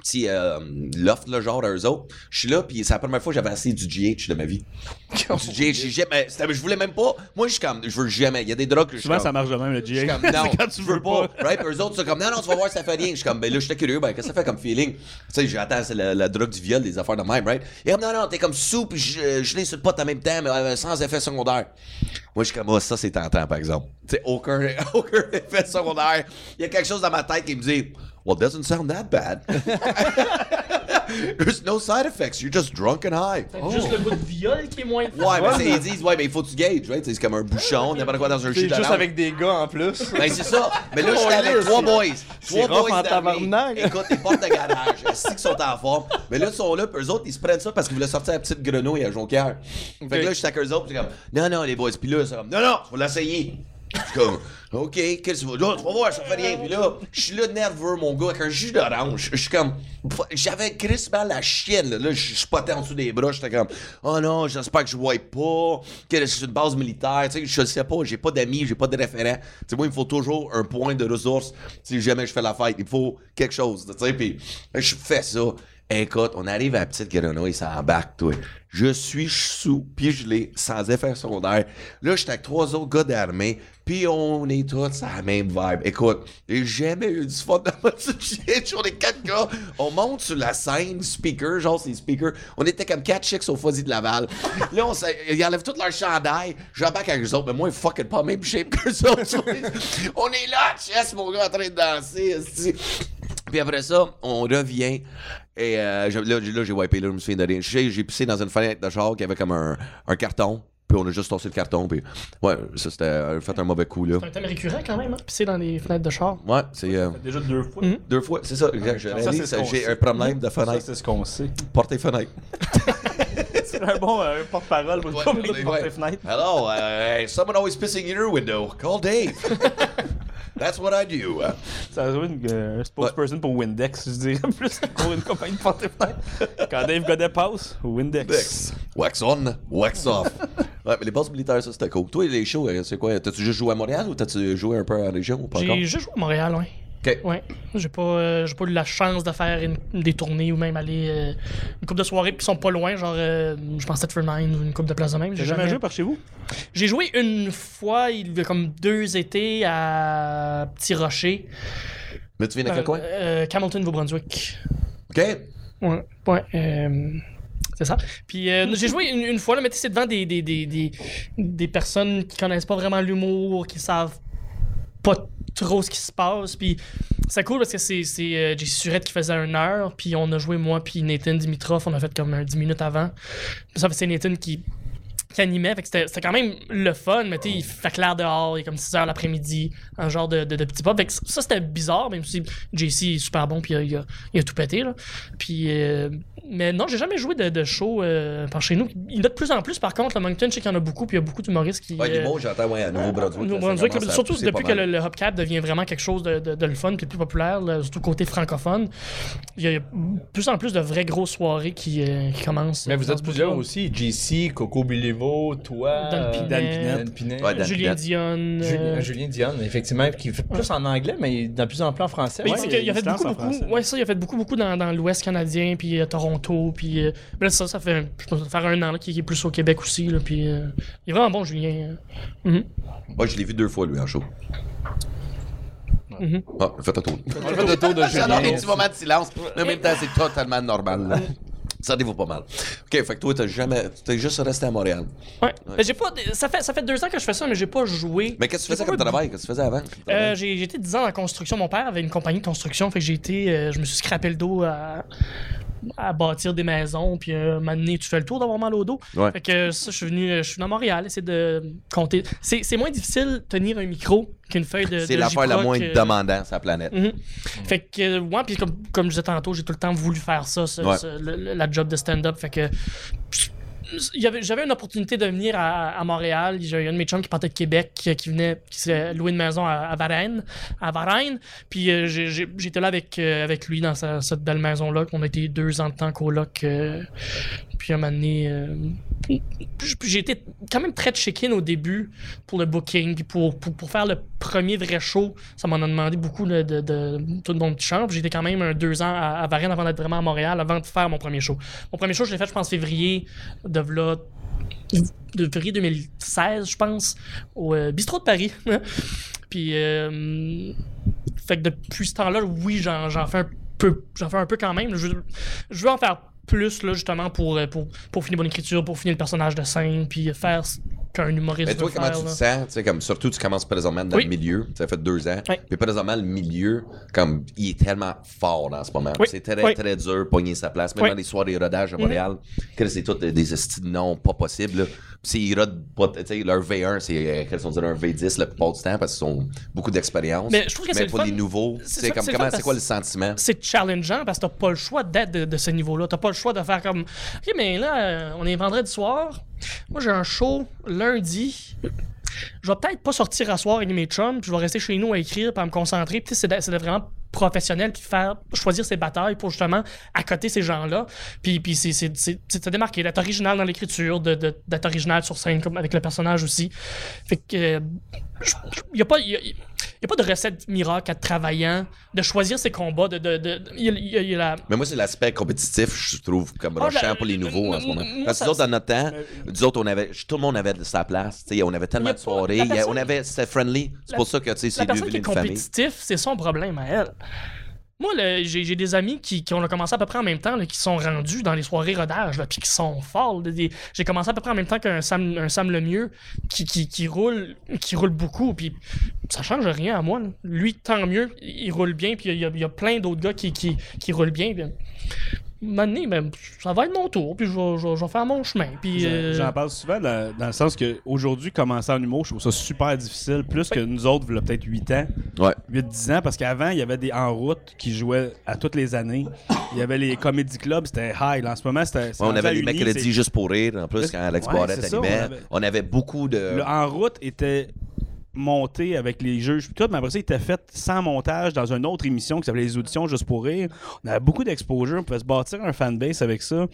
Petit euh, loft, là, genre, à eux autres. Je suis là, puis c'est la première fois que j'avais assez du GH de ma vie. Du GH, j'ai c'était- Je voulais même pas. Moi, je suis comme. Je veux jamais. Il y a des drogues que je suis Souvent, comme- ça marche de même, le je suis GA. comme, non, quand tu veux pas. Right? Puis eux autres, c'est comme, non, non, tu vas voir, ça fait rien. Je suis comme, ben là, j'étais curieux, ben, qu'est-ce que ça fait comme feeling? Tu sais, j'attends, c'est la, la drogue du viol, des affaires de même, right? Et comme, non, non, t'es comme sous, puis je, je l'ai sur le pot en même temps, mais euh, sans effet secondaire. Moi, je suis comme, oh, ça, c'est tentant, par exemple. Tu sais, aucun, aucun effet secondaire. Il y a quelque chose dans ma tête qui me dit, well, it doesn't sound that bad. There's no side effects, you're just drunk and high. C'est juste le bout de viol qui est moins Ouais, mais c'est- ils disent, ouais, mais il faut que tu gages, right? C'est comme un bouchon, n'importe quoi dans un C'est jus juste avec des gars en plus. Ben c'est ça. Mais là, j'étais avec trois boys. Trois boys en tabarnak. Écoute, les portes de garage, c'est qu'ils sont en forme? Mais là, ils sont là, puis eux autres, ils se prennent ça parce qu'ils voulaient sortir la petite grenouille à Jonquière. Fait que là, je suis avec eux autres, puis c'est comme, non, non, les boys. Puis là, c'est comme, non, non, faut l'essayer. Je suis comme, OK, qu'est-ce que tu vas. Voir, ça fait rien. Puis là, je suis là nerveux, mon gars, avec un jus d'orange. Je suis comme, j'avais crispement la chienne, là. Je spottais en dessous des bras. J'étais comme, oh non, j'espère que je vois pas. Que c'est une base militaire. Tu sais, je sais pas, j'ai pas d'amis, j'ai pas de référent. Tu sais, moi, il me faut toujours un point de ressource si jamais je fais la fête. Il faut quelque chose, tu sais. Puis, je fais ça. Écoute, on arrive à la petite grenouille, ça embarque, toi. Je suis sous, puis je l'ai, sans effet secondaire. Là, j'étais avec trois autres gars d'armée, puis on est tous à la même vibe. Écoute, j'ai jamais eu du fun dans ma shit. On est quatre gars, on monte sur la scène, speaker, genre c'est speaker. On était comme quatre chicks au Fuzzy de Laval. Là, on ils enlèvent tout leur chandail. J'embarque avec eux autres, mais moi, fucking pas même shape qu'eux autres. on est là, chess, mon gars, en train de danser. Puis après ça, on revient. Et euh, je- là, j'ai- là, j'ai wipé, là, je me souviens de rien. J'ai j'ai pissé dans une fenêtre de char qui avait comme un, un carton. Puis on a juste tossé le carton. Puis ouais, ça c'était euh, fait un mauvais coup, là. C'est un thème récurrent quand même, hein? Pisser dans les fenêtres de char. Ouais, c'est euh, Déjà deux fois. deux fois. C'est ça, exact. J'ai sait. un problème de Ça, fenêtre. c'est ce qu'on sait. Portez fenêtre. C'est un bon euh, porte-parole pour Ouais, ouais, porter fenêtre. Hello, uh, someone always pissing in your window. Call Dave. That's what I do. Ça a une euh, un spokesperson pour Windex, je dirais, plus que pour une compagnie de porte-fenêtre. Quand Dave Godet passe, Windex. Dex. Wax on, wax off. ouais, mais les bases militaires, ça c'était cool. Toi, les shows, euh, c'est quoi? T'as-tu juste joué à Montréal ou t'as-tu joué un peu en région ou pas encore? J'ai juste joué à Montréal, ouais. Ok. Ouais. J'ai pas, euh, j'ai pas eu la chance de faire une- des tournées ou même aller euh, une coupe de soirées qui sont pas loin, genre euh, je pense Tetford Nine ou une coupe de place de même. T'as jamais joué par chez vous? J'ai joué une fois, il y a comme deux étés à Petit Rocher. Mais tu viens de quel coin? Euh, Hamilton, Nouveau-Brunswick. Ok. Ouais. Ouais. euh, C'est ça. Puis euh, j'ai joué une, une fois, là, mais tu sais, c'est devant des, des, des, des, des personnes qui connaissent pas vraiment l'humour, qui savent pas trop ce qui se passe. Puis c'est cool parce que c'est euh, J.C. Surette qui faisait une heure, puis on a joué moi puis Nathan Dimitrov, on a fait comme un 10 minutes avant. Ça, c'est Nathan qui qui animait, fait que c'était quand même le fun, mais tu il fait clair dehors, il est comme 6 heures l'après-midi, un genre de, de, petit pop. Fait que ça, c'était bizarre, même si JC est super bon, puis il a, il a- il a tout pété, là. Puis, euh, mais non, j'ai jamais joué de, de show euh, par chez nous. Il y en a de plus en plus, par contre, le Moncton, je sais qu'il y en a beaucoup, puis il y a beaucoup d'humoristes qui. Ouais, euh, l'humour, j'entends, ouais, à Nouveau-Brunswick. Nouveau là, ça Brunswick, commence à surtout depuis que le, le hubcap devient vraiment quelque chose de, de, de le fun puis plus populaire, là, surtout côté francophone. Il y a de plus en plus de vraies grosses soirées qui, euh, qui commencent. Mais vous êtes plusieurs aussi. JC, Coco Bilivo, toi. Dan Pinette. Dan. Ouais, Dan Julien. Dion. Julien, euh, Julien Dion, effectivement, qui fait plus en anglais, mais de plus en plus en français. mais Ouais. il, il a fait beaucoup, beaucoup. Ouais, ça, il a fait beaucoup, beaucoup dans, dans l'Ouest canadien, puis euh, Toronto, puis. euh, mais là, ça, ça fait, je pense, ça fait un an là, qu'il est plus au Québec aussi, là, puis. euh, il est vraiment bon, Julien. Mhm. Moi, je l'ai vu deux fois, lui, en show. Mhm. Ah, faites un tour. On fait le tour de J'adore les Julien. petits moments de silence. Mais en même temps, c'est totalement normal. là. Ça dévaut pas mal. OK, fait que toi, t'as jamais. T'es juste resté à Montréal. Ouais. Mais j'ai pas. Ça fait, ça fait deux ans que je fais ça, mais j'ai pas joué. Mais qu'est-ce que tu faisais comme travail? Qu'est-ce que tu faisais avant? Euh, j'ai été 10 ans en construction. Mon père avait une compagnie de construction. Fait que j'ai été. euh, je me suis scrappé le dos à, à bâtir des maisons. Puis euh, donné, tu fais le tour d'avoir mal au dos. Ouais. Fait que euh, ça, je suis venu. euh, Je suis venu à Montréal, essayer de compter. C'est c'est moins difficile tenir un micro qu'une feuille de. c'est l'affaire la moins euh, demandante sur la planète. Mhm. Fait que, ouais, puis comme, comme je disais tantôt, j'ai tout le temps voulu faire ça, ce- Ouais. ce- le- le- la job de stand-up. Fait que. J'avais une opportunité de venir à, à Montréal. J'ai un de mes chums qui partait de Québec, qui, qui venait, qui s'est loué une maison à, à Varennes. À Varennes. Puis euh, j'étais là avec, euh, avec lui dans sa- cette belle maison-là, qu'on a été deux ans de temps coloc. euh, puis un moment donné, euh, j'ai été quand même très chicken au début pour le booking, pour, pour, pour faire le premier vrai show. Ça m'en a demandé beaucoup de, de, de tout mon petit champ. J'étais quand même un deux ans à, à Varennes avant d'être vraiment à Montréal, avant de faire mon premier show. Mon premier show, je l'ai fait, je pense, février de de février 2016, je pense, au euh, Bistrot de Paris. Puis, euh, fait que depuis ce temps-là, oui, j'en fais un peu, j'en fais un peu quand même. Je, veux en faire plus, là, justement, pour, euh, pour, pour finir mon écriture, pour finir le personnage de scène, puis faire qu'un humoriste Mais toi, veut comment faire, tu te sens? Tu sais, comme, surtout, tu commences présentement dans Oui. le milieu. Ça fait deux ans. Oui. Puis présentement, le milieu, comme, il est tellement fort en ce moment. Oui. C'est très, Oui. très dur de pogner sa place. Même Oui. dans les soirées rodage à Montréal, que c'est tout des, des estis de noms pas possibles. là. Puis ils rodent pas, tu sais, leur V1, c'est, euh, un V10 la plupart du temps parce qu'ils ont beaucoup d'expérience. Mais je trouve que c'est le pour fun. les nouveaux, C'est c'est ça- comme, c'est le comment, fun c'est quoi le parce- sentiment? c'est challengeant parce que t'as pas le choix d'être de, de ce niveau-là. T'as pas le choix de faire comme OK, mais là, euh, on est vendredi soir. Moi, j'ai un show lundi. Je vais peut-être pas sortir à soir avec mes chums, puis je vais rester chez nous à écrire, puis à me concentrer. Puis c'est vraiment professionnel, puis faire choisir ses batailles pour justement accoter ces gens-là. Puis, puis c'est c'est- c'est- c'est démarquer, d'être original dans l'écriture, de- de- d'être original sur scène comme avec le personnage aussi. Fait que euh, il n'y a, pas- y a- y a pas de recette miracle à travaillant, de choisir ses combats, de. de, de- y a- y la- Mais moi, c'est l'aspect compétitif, je trouve, comme Ah, rushant la- pour les nouveaux en ce moment. Parce que nous autres, dans notre temps, nous autres, on avait, tout le monde avait de sa place. On avait tellement de soirées. la on avait, c'était friendly. C'est La- pour ça que, tu sais, c'est La personne qui devenu est une famille. compétitif, c'est son problème à elle. Moi, j'ai des amis qui, qui ont commencé à peu près en même temps, qui sont rendus dans les soirées rodage, puis qui sont forts. J'ai commencé à peu près en même temps qu'un Sam, un Sam Lemieux qui, roule qui roule beaucoup, puis ça change rien à moi. Lui, tant mieux, il roule bien, puis il y a, plein d'autres gars qui, qui, roulent bien. Maintenant, ben, ça va être mon tour, puis je vais, je vais- je vais faire mon chemin. Puis, J'en- euh, J'en parle souvent dans, dans le sens que aujourd'hui commencer en humour, je trouve ça super difficile, plus que nous autres, il y a peut-être 8 ans, Ouais. 8-10 ans, parce qu'avant, il y avait des en route qui jouaient à toutes les années. Il y avait les comédie clubs, c'était high. Là, en ce moment, c'était. c'est Ouais, on rendu avait les Uni, mercredis c'est- juste pour rire. En plus, Ouais, quand Alex Barrette ça, animait, on avait- on avait beaucoup de. Le en route était monté avec les juges tout, mais après ça, il était fait sans montage dans une autre émission qui s'appelait Les Auditions Juste pour rire. On avait beaucoup d'exposure, on pouvait se bâtir un fanbase avec ça.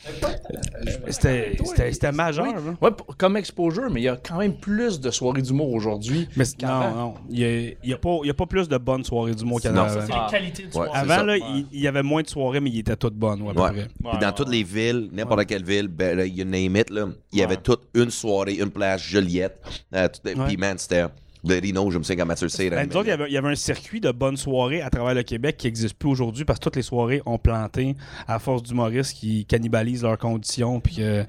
C'était c'était- c'était majeur. Oui. là. Ouais, comme exposure, mais il y a quand même plus de soirées d'humour aujourd'hui. Mais c'est- qu'avant. non, non. Il n'y a, pas- il y a pas plus de bonnes soirées du mot qu'il y en Non, a c'est Ah. les qualités du Ouais. Avant, là, il, y avait moins de soirées, mais ils étaient toutes bonnes, ouais. Puis dans toutes les villes, n'importe quelle ville, ben, là, you name it, là, il y avait toute une soirée, une place Joliette. Euh, Puis, man, c'était Le Rino, je me souviens quand Mathieu Cyr. Ben, nous autres, il y, avait, il y avait un circuit de bonnes soirées à travers le Québec qui n'existe plus aujourd'hui parce que toutes les soirées ont planté à force d'humoristes qui cannibalisent leurs conditions. Puis que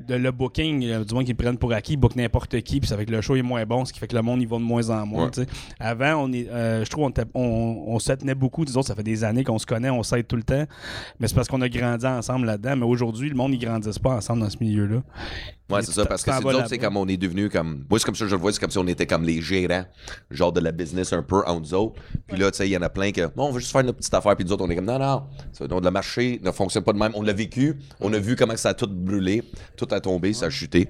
de le booking, euh, du moins qu'ils prennent pour acquis, ils bookent n'importe qui. Puis ça fait que le show est moins bon, ce qui fait que le monde y va de moins en moins. Ouais. tu sais. Avant, on est, euh, je trouve on, on, on se tenait beaucoup. Autres, ça fait des années qu'on se connaît, on s'aide tout le temps. Mais c'est parce qu'on a grandi ensemble là-dedans. Mais aujourd'hui, le monde, ils grandissent pas ensemble dans ce milieu-là. Ouais, c'est ça, parce que c'est vas nous autres, c'est comme on est devenu comme. Moi, c'est comme ça que je le vois, c'est comme si on était comme les gérants, genre de la business un peu entre nous autres. Puis là, tu sais, il y en a plein que, bon, on veut juste faire notre petite affaire, puis nous autres, on est comme, non, non, donc, le marché ne fonctionne pas de même. On l'a vécu, on a vu comment ça a tout brûlé, tout a tombé, ça a chuté.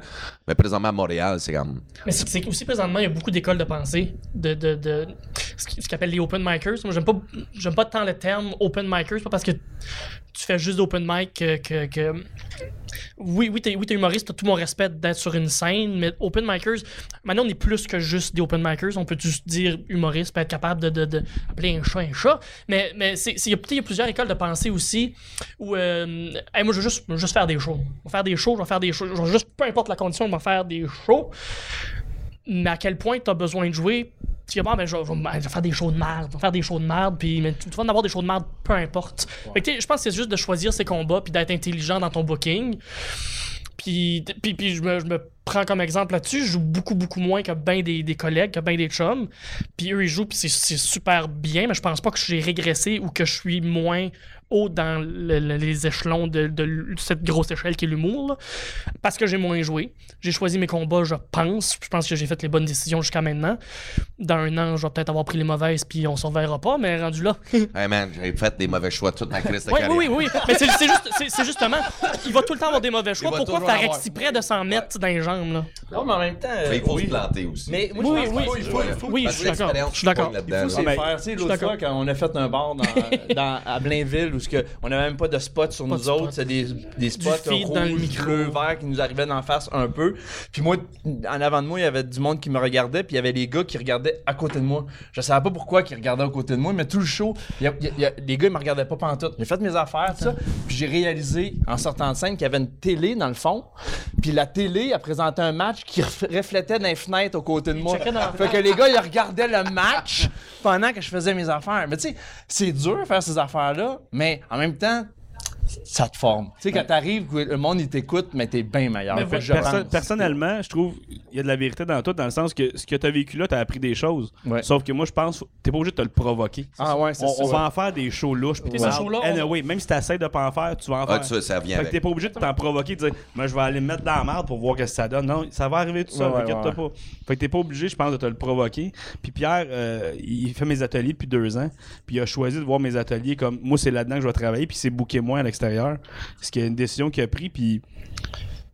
Mais présentement, à Montréal, c'est comme. Mais c'est aussi présentement, il y a beaucoup d'écoles de pensée, de, de, de ce qui- ce qu'on appelle les open micers. Moi, j'aime pas, j'aime pas tant le terme open micers, pas parce que tu fais juste d'open mic que. que, Oui, oui, t'es, oui, humoriste, t'as tout mon respect d'être sur une scène, mais open micers, maintenant on est plus que juste des open micers. On peut juste dire humoriste, peut être capable de, de, de un chat un chat. Mais, mais il y a plusieurs écoles de pensée aussi où, euh, moi, je veux juste, juste faire des shows. Je vais faire des shows, je vais faire des shows. Juste, peu importe la condition, je vais faire des shows mais à quel point tu as besoin de jouer. Tu dis, bon, ben, je, vais- je je faire des shows de merde, je vais faire des shows de merde, puis mais tu vas en avoir des shows de merde, peu importe. Fait que, je pense que c'est juste de choisir ses combats, puis d'être intelligent dans ton booking. Puis, puis, puis je, me, je me prends comme exemple là-dessus, je joue beaucoup, beaucoup moins que bien des, des collègues, que bien des chums. Puis eux, ils jouent, puis c'est- c'est super bien, mais je pense pas que j'ai régressé ou que je suis moins haut dans le- le- les échelons de, cette grosse échelle qui est l'humour. Parce que j'ai moins joué. J'ai choisi mes combats, je pense. Je pense que j'ai fait les bonnes décisions jusqu'à maintenant. Dans un an, je vais peut-être avoir pris les mauvaises, puis on s'en verra pas, mais rendu là. Hey man, j'ai fait des mauvais choix toute ma crise de Oui, carrière. oui, oui, oui. Mais c'est c'est juste, c'est- c'est justement, il va tout le temps avoir des mauvais choix. Pourquoi faire avoir. exprès de s'en mettre dans les jambes, là? Non, mais en même temps. euh, Mais il faut oui. se planter aussi. Mais moi, Oui, oui. qu'il faut- il faut, il faut, Oui, je suis d'accord. Je suis d'accord. il faut s'y faire. Tu sais, l'autre fois, quand on a fait un bar dans, dans- à Blainville où ce que on n'avait même pas de spot sur Pas nous autres, c'est des, des spots rouges, dans le micro. bleu, vert qui nous arrivaient d'en face un peu. Puis moi, en avant de moi, il y avait du monde qui me regardait, puis il y avait les gars qui regardaient à côté de moi. Je savais pas pourquoi ils regardaient à côté de moi, mais tout le show, y a- y a- les gars, ils me regardaient pas pantoute. J'ai fait mes affaires, tout ça, puis j'ai réalisé, en sortant de scène, qu'il y avait une télé dans le fond, puis la télé a présenté un match qui ref- reflétait dans les fenêtres aux côtés de moi. Fait que les gars, ils regardaient le match pendant que je faisais mes affaires. Mais tu sais, c'est dur de faire ces affaires-là, mais en même temps, ça te forme. Tu sais, quand t'arrives, le monde, il t'écoute, mais t'es bien meilleur. Mais Fait que ouais, je Perso- pense. personnellement, je trouve il y a de la vérité dans tout, dans le sens que ce que tu as vécu là, tu as appris des choses. Ouais. Sauf que moi, je pense t'es pas obligé de te le provoquer. Ah ouais, c'est on, ça. on va en faire des shows louches. puis on- anyway, même si tu essaies de pas en faire, tu vas en Ah, faire. tu sais, ça vient Fait que t'es pas obligé de t'en provoquer, de dire, moi je vais aller me mettre dans la merde pour voir ce que ça donne. Non, ça va arriver tout seul, Ouais, ouais, inquiète-toi pas. Fait que t'es pas obligé, je pense, de te le provoquer. Puis Pierre, euh, il fait mes ateliers depuis deux ans. Puis il a choisi de voir mes ateliers comme moi, c'est là-dedans que je vais travailler. Puis c'est booké moi à l'extérieur. Ce qui est une décision qu'il a pris. Puis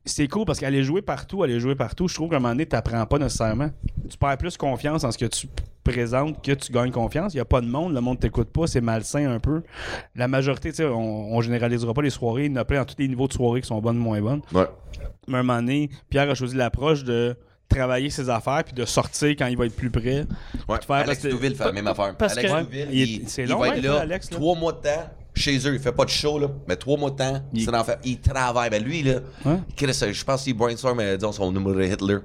c'est cool parce qu'aller jouer partout, aller jouer partout, je trouve qu'à un moment donné, t'apprends pas nécessairement. Tu perds plus confiance en ce que tu présentes que tu gagnes confiance. Il y a pas de monde, le monde t'écoute pas, c'est malsain un peu. La majorité, tu sais, on, on généralisera pas les soirées, il y en a plein dans tous les niveaux de soirées qui sont bonnes, moins bonnes. Ouais. Mais à un moment donné, Pierre a choisi l'approche de travailler ses affaires puis de sortir quand il va être plus près. Ouais. faire Alex Douville fait la même affaire. parce Alex que- Douville, Il est- il, c'est il long, va hein, être là, Alex, là. trois mois de temps chez eux. Il fait pas de show, là, mais trois mois de temps, Il- c'est l'enfer. Il travaille. Ben lui, là, Ouais. Chris, je pense qu'il brainstorm, euh, disons, son numéro de Hitler.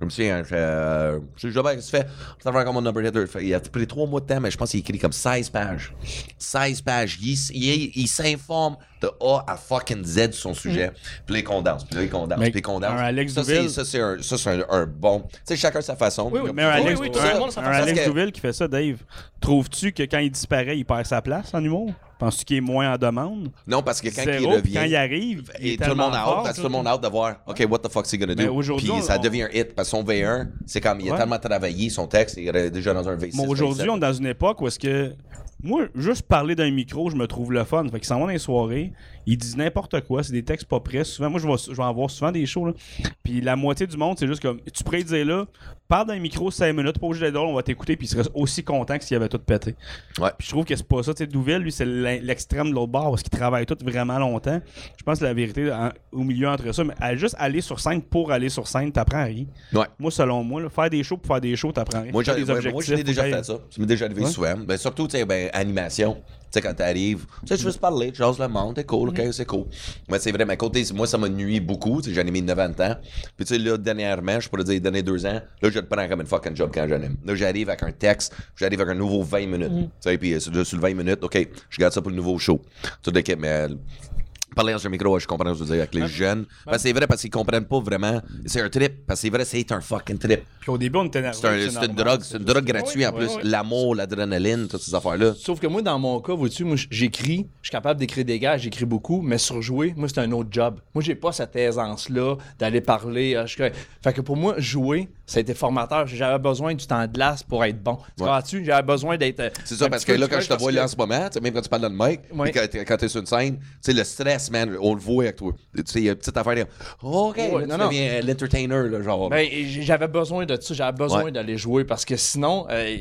Je me souviens, euh, je sais jamais ce fait. Je travaille comme mon number Hitler. Fait- Il a pris trois mois de temps, mais je pense qu'il écrit comme 16 pages. 16 pages. Il, il, il s'informe de A à fucking Z sur son sujet. Puis là, il condense. Puis là, il condense. Mais Puis il condense. un Alex ça, Douville- ça, c'est un, ça, c'est un, un bon. Tu sais, chacun sa façon. Oui, oui, Mais un Alex, oui, tout un- monde un. Alex que- Douville qui fait ça, Dave, trouves-tu que quand il disparaît, il perd sa place en humour? Penses-tu qu'il est moins en demande? Non, parce que quand Zéro, il revient. quand il arrive, il est tout le monde a hâte, parce que tout le monde a hâte de voir, OK, what the fuck's he gonna Mais do? aujourd'hui, Puis on- ça on- devient un hit, parce que son V1, c'est comme, il a Ouais. tellement travaillé, son texte, il est déjà dans un V6. Mais aujourd'hui, 27. on est dans une époque où est-ce que. Moi, juste parler d'un micro, je me trouve le fun. Fait qu'ils s'en vont dans les soirées, ils disent n'importe quoi, c'est des textes pas prêts. Souvent, moi, je vais, je vais en voir souvent des shows. Là. Puis la moitié du monde, c'est juste comme. Tu pourrais dire là, parle d'un micro 5 minutes, pas obligé d'être on va t'écouter, puis il serait aussi content que s'il avait tout pété. Ouais. Puis je trouve que c'est pas ça. Tu sais, Douville, lui, c'est l'extrême de l'autre bord, parce qu'il travaille tout vraiment longtemps. Je pense que la vérité, en- au milieu entre ça, mais à juste aller sur scène pour aller sur scène, t'apprends rien. Ouais. Moi, selon moi, là, faire des shows pour faire des shows, t'apprends rien. Moi, j'ai, ouais, déjà fait ça. Ça m'est déjà arrivé Ouais. souvent. Ben, surtout, tu sais, ben, animation. Tu sais, quand t'arrives, tu sais, je veux juste parler, tu jases le monde, t'es cool, ok, c'est cool. Mais c'est vrai, mais côté, moi, ça m'a nuit beaucoup, tu sais, j'ai animé 9 ans. Puis, tu sais, là, dernièrement, je pourrais dire les derniers deux ans, là, je te prends comme une fucking job quand j'anime. Là, j'arrive avec un texte, j'arrive avec un nouveau 20 minutes. Tu sais, puis euh, sur sur le 20 minutes, OK, je garde ça pour le nouveau show. Tout de mais euh, Parler dans un micro, ouais, je comprends ce que tu veux dire avec les jeunes. Parce que c'est vrai, parce qu'ils comprennent pas vraiment. C'est un trip. Parce que c'est vrai, c'est un fucking trip. Puis au début, on était nerveux. C'est un- c'est une drogue, c'est une drogue gratuite en plus. ouais. L'amour, l'adrénaline, toutes ces affaires-là. Sauf que moi, dans mon cas, vois-tu, moi, j'écris, je suis capable d'écrire des gars, j'écris beaucoup, mais sur jouer, moi, c'est un autre job. Moi, j'ai pas cette aisance-là d'aller parler. euh, je Fait que pour moi, jouer, ça a été formateur. J'avais besoin du temps de glace pour être bon. Tu Ouais. comprends-tu? J'avais besoin d'être. euh, C'est ça, parce que là, quand je te vois que- là en ce moment, même quand tu parles dans le mic, quand t'es- sur une scène, le stress, man, on le voit avec toi. Tu sais, il y a une petite affaire de OK, Ouais, là, non, tu non. deviens euh, l'entertainer, là, genre. Ben, j'avais besoin de ça, j'avais besoin Ouais. d'aller jouer parce que sinon, euh,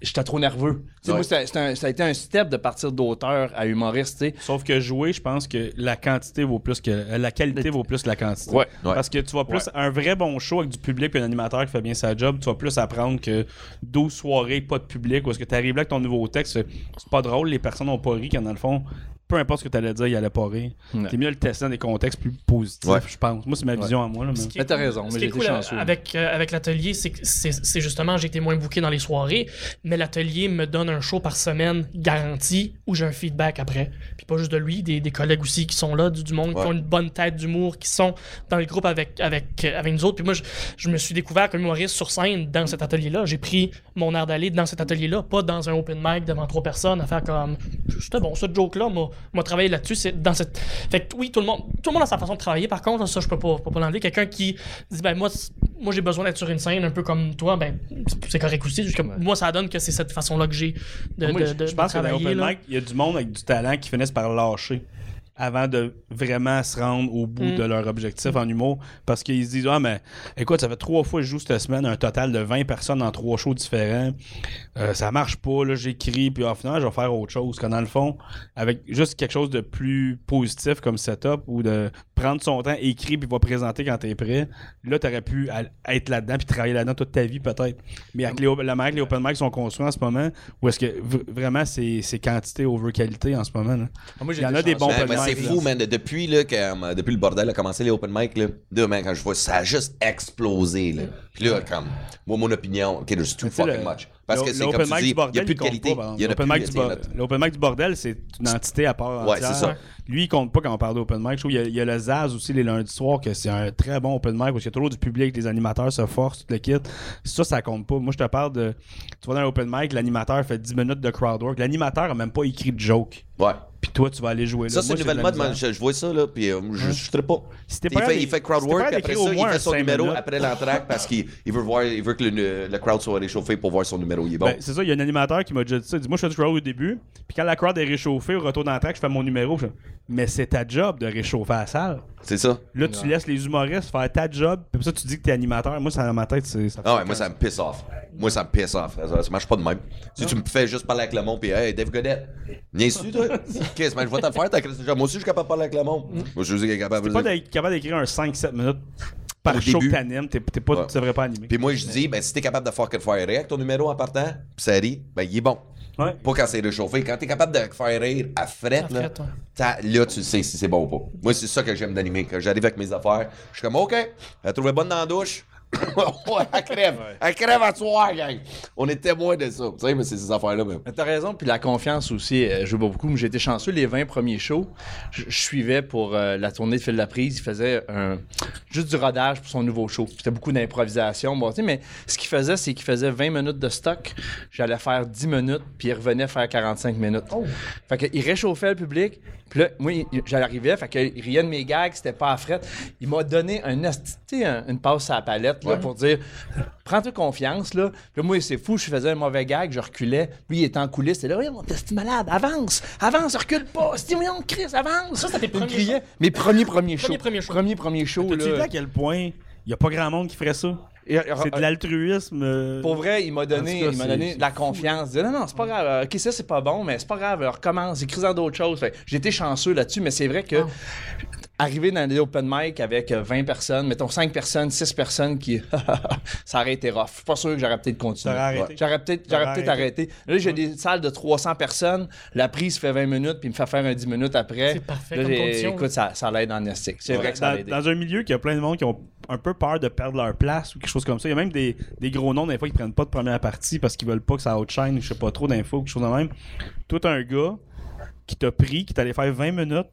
j'étais trop nerveux. Tu sais, Ouais. Moi, c'était- c'était un- ça a été un step de partir d'auteur à humoriste. tu sais. Sauf que jouer, je pense que la quantité vaut plus que euh, la qualité vaut plus que la quantité. Ouais. Ouais. Parce que tu vas plus un vrai bon show avec du public et un animateur qui fait bien sa job, tu vas plus apprendre que 12 soirées pas de public ou est-ce que tu arrives là avec ton nouveau texte, c'est c'est pas drôle, les personnes ont pas ri quand dans le fond peu importe ce que tu allais dire, il allait pas rire. Ouais. T'es mieux le tester dans des contextes plus positifs, Ouais. je pense. Moi, c'est ma vision à moi. Là, mais- t'as raison, mais j'ai été cool chanceux. Avec, euh, avec l'atelier, c'est c'est c'est justement, j'ai été moins booké dans les soirées, mais l'atelier me donne un show par semaine garanti où j'ai un feedback après. Puis pas juste de lui, des, des collègues aussi qui sont là, du, du monde, qui ont une bonne tête d'humour, qui sont dans le groupe avec, avec, euh, avec nous autres. Puis moi, je, je me suis découvert comme humoriste sur scène dans cet atelier-là. J'ai pris mon air d'aller dans cet atelier-là, pas dans un open mic devant trois personnes à faire comme c'était bon, ce joke-là, m'a- m'a travaillé là-dessus. C'est dans cette. Fait que oui, tout le monde, tout le monde a sa façon de travailler. Par contre, ça, je peux pas, peux pas l'enlever. Quelqu'un qui dit, ben moi, moi j'ai besoin d'être sur une scène un peu comme toi, ben c'est- correct aussi. Juste que Moi, ça donne que c'est cette façon-là que j'ai de, Moi, de, de- je de pense que dans travailler. l'open là. mic, il y a du monde avec du talent qui finissent par lâcher avant de vraiment se rendre au bout Mm. de leur objectif en humour. Parce qu'ils se disent ah mais écoute ça fait trois fois que je joue cette semaine un total de 20 personnes dans trois shows différents. Euh, ça marche pas là j'écris puis au final je vais faire autre chose. Quand dans le fond avec juste quelque chose de plus positif comme setup ou de prendre son temps écrire puis va présenter quand t'es prêt là t'aurais pu être là-dedans puis travailler là-dedans toute ta vie peut-être. Mais avec les, la manière que les open mic sont construits en ce moment où est-ce que vraiment c'est c'est quantité over qualité en ce moment là. Ah, moi, j'ai Il y en a des bons Man, open mais c'est fou, man. de- depuis, là, que, euh, depuis le bordel a commencé les open mic, là, là, man, quand je vois, ça a juste explosé. Là. Puis là, comme, moi, mon opinion, OK, there's too fucking le- much. Parce que c'est comme tu dis, il n'y a plus de qualité. pas. Il y a L'open mic du. L'open mic bordel, c'est une entité à part Ouais, entière. c'est ça. Lui, il compte pas quand on parle d'open mic. Je trouve qu'il y a- il y, a le Zaz aussi les lundis soirs, que c'est un très bon open mic, parce qu'il y a toujours du public, les animateurs se forcent, tout le kit. Ça, ça compte pas. Moi, je te parle de. Tu vas dans un open mic, l'animateur fait 10 minutes de crowd work. L'animateur a même pas écrit de joke. Ouais. Puis toi, tu vas aller jouer là. Ça, c'est une nouvelle mode. Je, je vois ça, là, puis euh, je ne serais pas. Si Il pas fait, il fait crowd si après ça, il fait son numéro minutes. après l'entraque parce qu'il il veut, voir, il veut que le, le crowd soit réchauffé pour voir son numéro. Il est bon. Ben, c'est ça, il y a un animateur qui m'a déjà dit ça. Il dit Moi, je fais du crowd au début, puis quand la crowd est réchauffée, au retour d'entraque, je fais mon numéro. Je Mais c'est ta job de réchauffer la salle. c'est ça. Là, tu laisses les humoristes faire ta job, puis ça, tu dis que t'es animateur. Moi, ça dans ma tête, c'est ça. Ah ouais, moi, ça me pisse off. Moi, ça me pisse off. Ça, ça marche pas de même. Si tu me fais juste parler avec le monde, puis hey, Dave Godette, viens su, toi? Qu'est-ce que je vais te le faire, ta de. Moi aussi, je suis capable de parler avec le monde. Moi, je suis capable de pas capable d'écrire un 5-7 minutes par show que t'animes, t'es, t'es pas, Ouais. tu devrais pas animer. Puis moi, je dis, ben, si t'es capable de fucking faire rire avec ton numéro en partant, pis ça rit, ben, il est bon. Ouais. Pas quand c'est réchauffé. Quand t'es capable de faire rire à frette, À là, là, tu sais si c'est bon ou pas. Moi, c'est ça que j'aime d'animer. Quand j'arrive avec mes affaires, je suis comme, OK, elle trouvait bonne dans la douche. elle crève. Elle crève à soir, gang. On est témoins de ça. Tu sais, mais c'est ces affaires-là, même. Mais T'as raison, puis la confiance aussi euh, joue beaucoup. Moi, J'ai été chanceux, les 20 premiers shows, je suivais pour euh, la tournée de Fil de la Prise. Il faisait un- juste du rodage pour son nouveau show. C'était beaucoup d'improvisation. Bon, mais ce qu'il faisait, c'est qu'il faisait 20 minutes de stock. J'allais faire 10 minutes, puis il revenait faire 45 minutes. Fait qu'il réchauffait le public. Puis là, moi, il- j'arrivais, fait qu'il riait de mes gags, c'était pas à frette. Il m'a donné un- une passe à la palette là, pour dire Prends-toi confiance. Là. Puis moi, c'est fou, je faisais un mauvais gag, je reculais. Lui, il était en coulisses, il était là, oui, mon t'es malade, avance, avance, recule pas, stimulons, Chris, avance. Ça, c'était tes premiers criait. Mes premiers premiers shows. Premiers premiers shows. Premiers premiers shows. T'as-tu là. vu à quel point il y a pas grand monde qui ferait ça? Et- C'est de l'altruisme. euh, Pour vrai, il m'a donné, cas, il m'a donné de la confiance. Il disait, non, non, c'est pas grave. Euh, Ok, ça, c'est pas bon, mais c'est pas grave. Recommence, écris en d'autres choses. Été chanceux là-dessus, mais c'est vrai que Ah. Arriver dans les open mic avec euh, 20 personnes, mettons 5 personnes, 6 personnes qui. ça aurait été rough. Je suis pas sûr que j'aurais peut-être continué. Arrêté. Ouais. J'aurais peut-être j'aurais T'aurais peut-être arrêté. Là, j'ai des salles de 300 personnes. La prise fait 20 minutes, puis il me fait faire un 10 minutes après. C'est parfait Là, comme condition, Écoute, ça, ça l'aide en estique. C'est vrai que ça dans, l'aide. dans un milieu qui a plein de monde qui ont un peu peur de perdre leur place ou quelque chose comme ça. Il y a même des, des gros noms, des fois, qui prennent pas de première partie parce qu'ils veulent pas que ça outshine, je sais pas trop d'infos, quelque chose de même. Toi, t'as un gars qui t'a pris, qui t'allait faire 20 minutes,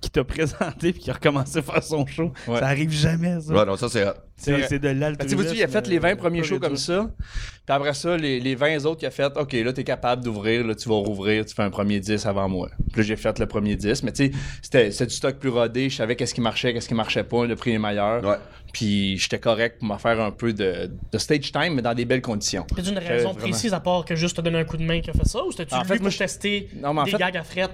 qui t'a présenté puis qui a recommencé à faire son show. Ouais. Ça arrive jamais, ça. Ouais, non, ça c'est. C'est c'est de Ben, tu l'altruisme. vois, il a fait les 20 premiers shows comme ça. Puis après ça, les, les 20 autres, il a fait OK, là, t'es capable d'ouvrir, là, tu vas rouvrir, tu fais un premier 10 avant moi. Puis là, j'ai fait le premier 10. Mais tu sais, c'était c'était du stock plus rodé. Je savais qu'est-ce qui marchait, qu'est-ce qui marchait pas. Le prix est meilleur. Ouais. Puis j'étais correct pour me faire un peu de, de stage time, mais dans des belles conditions. A une raison précise à part que juste te donner un coup de main qui a fait ça ou c'était-tu En lui fait, moi, je- tester Non, mais en des fait- gags à fret?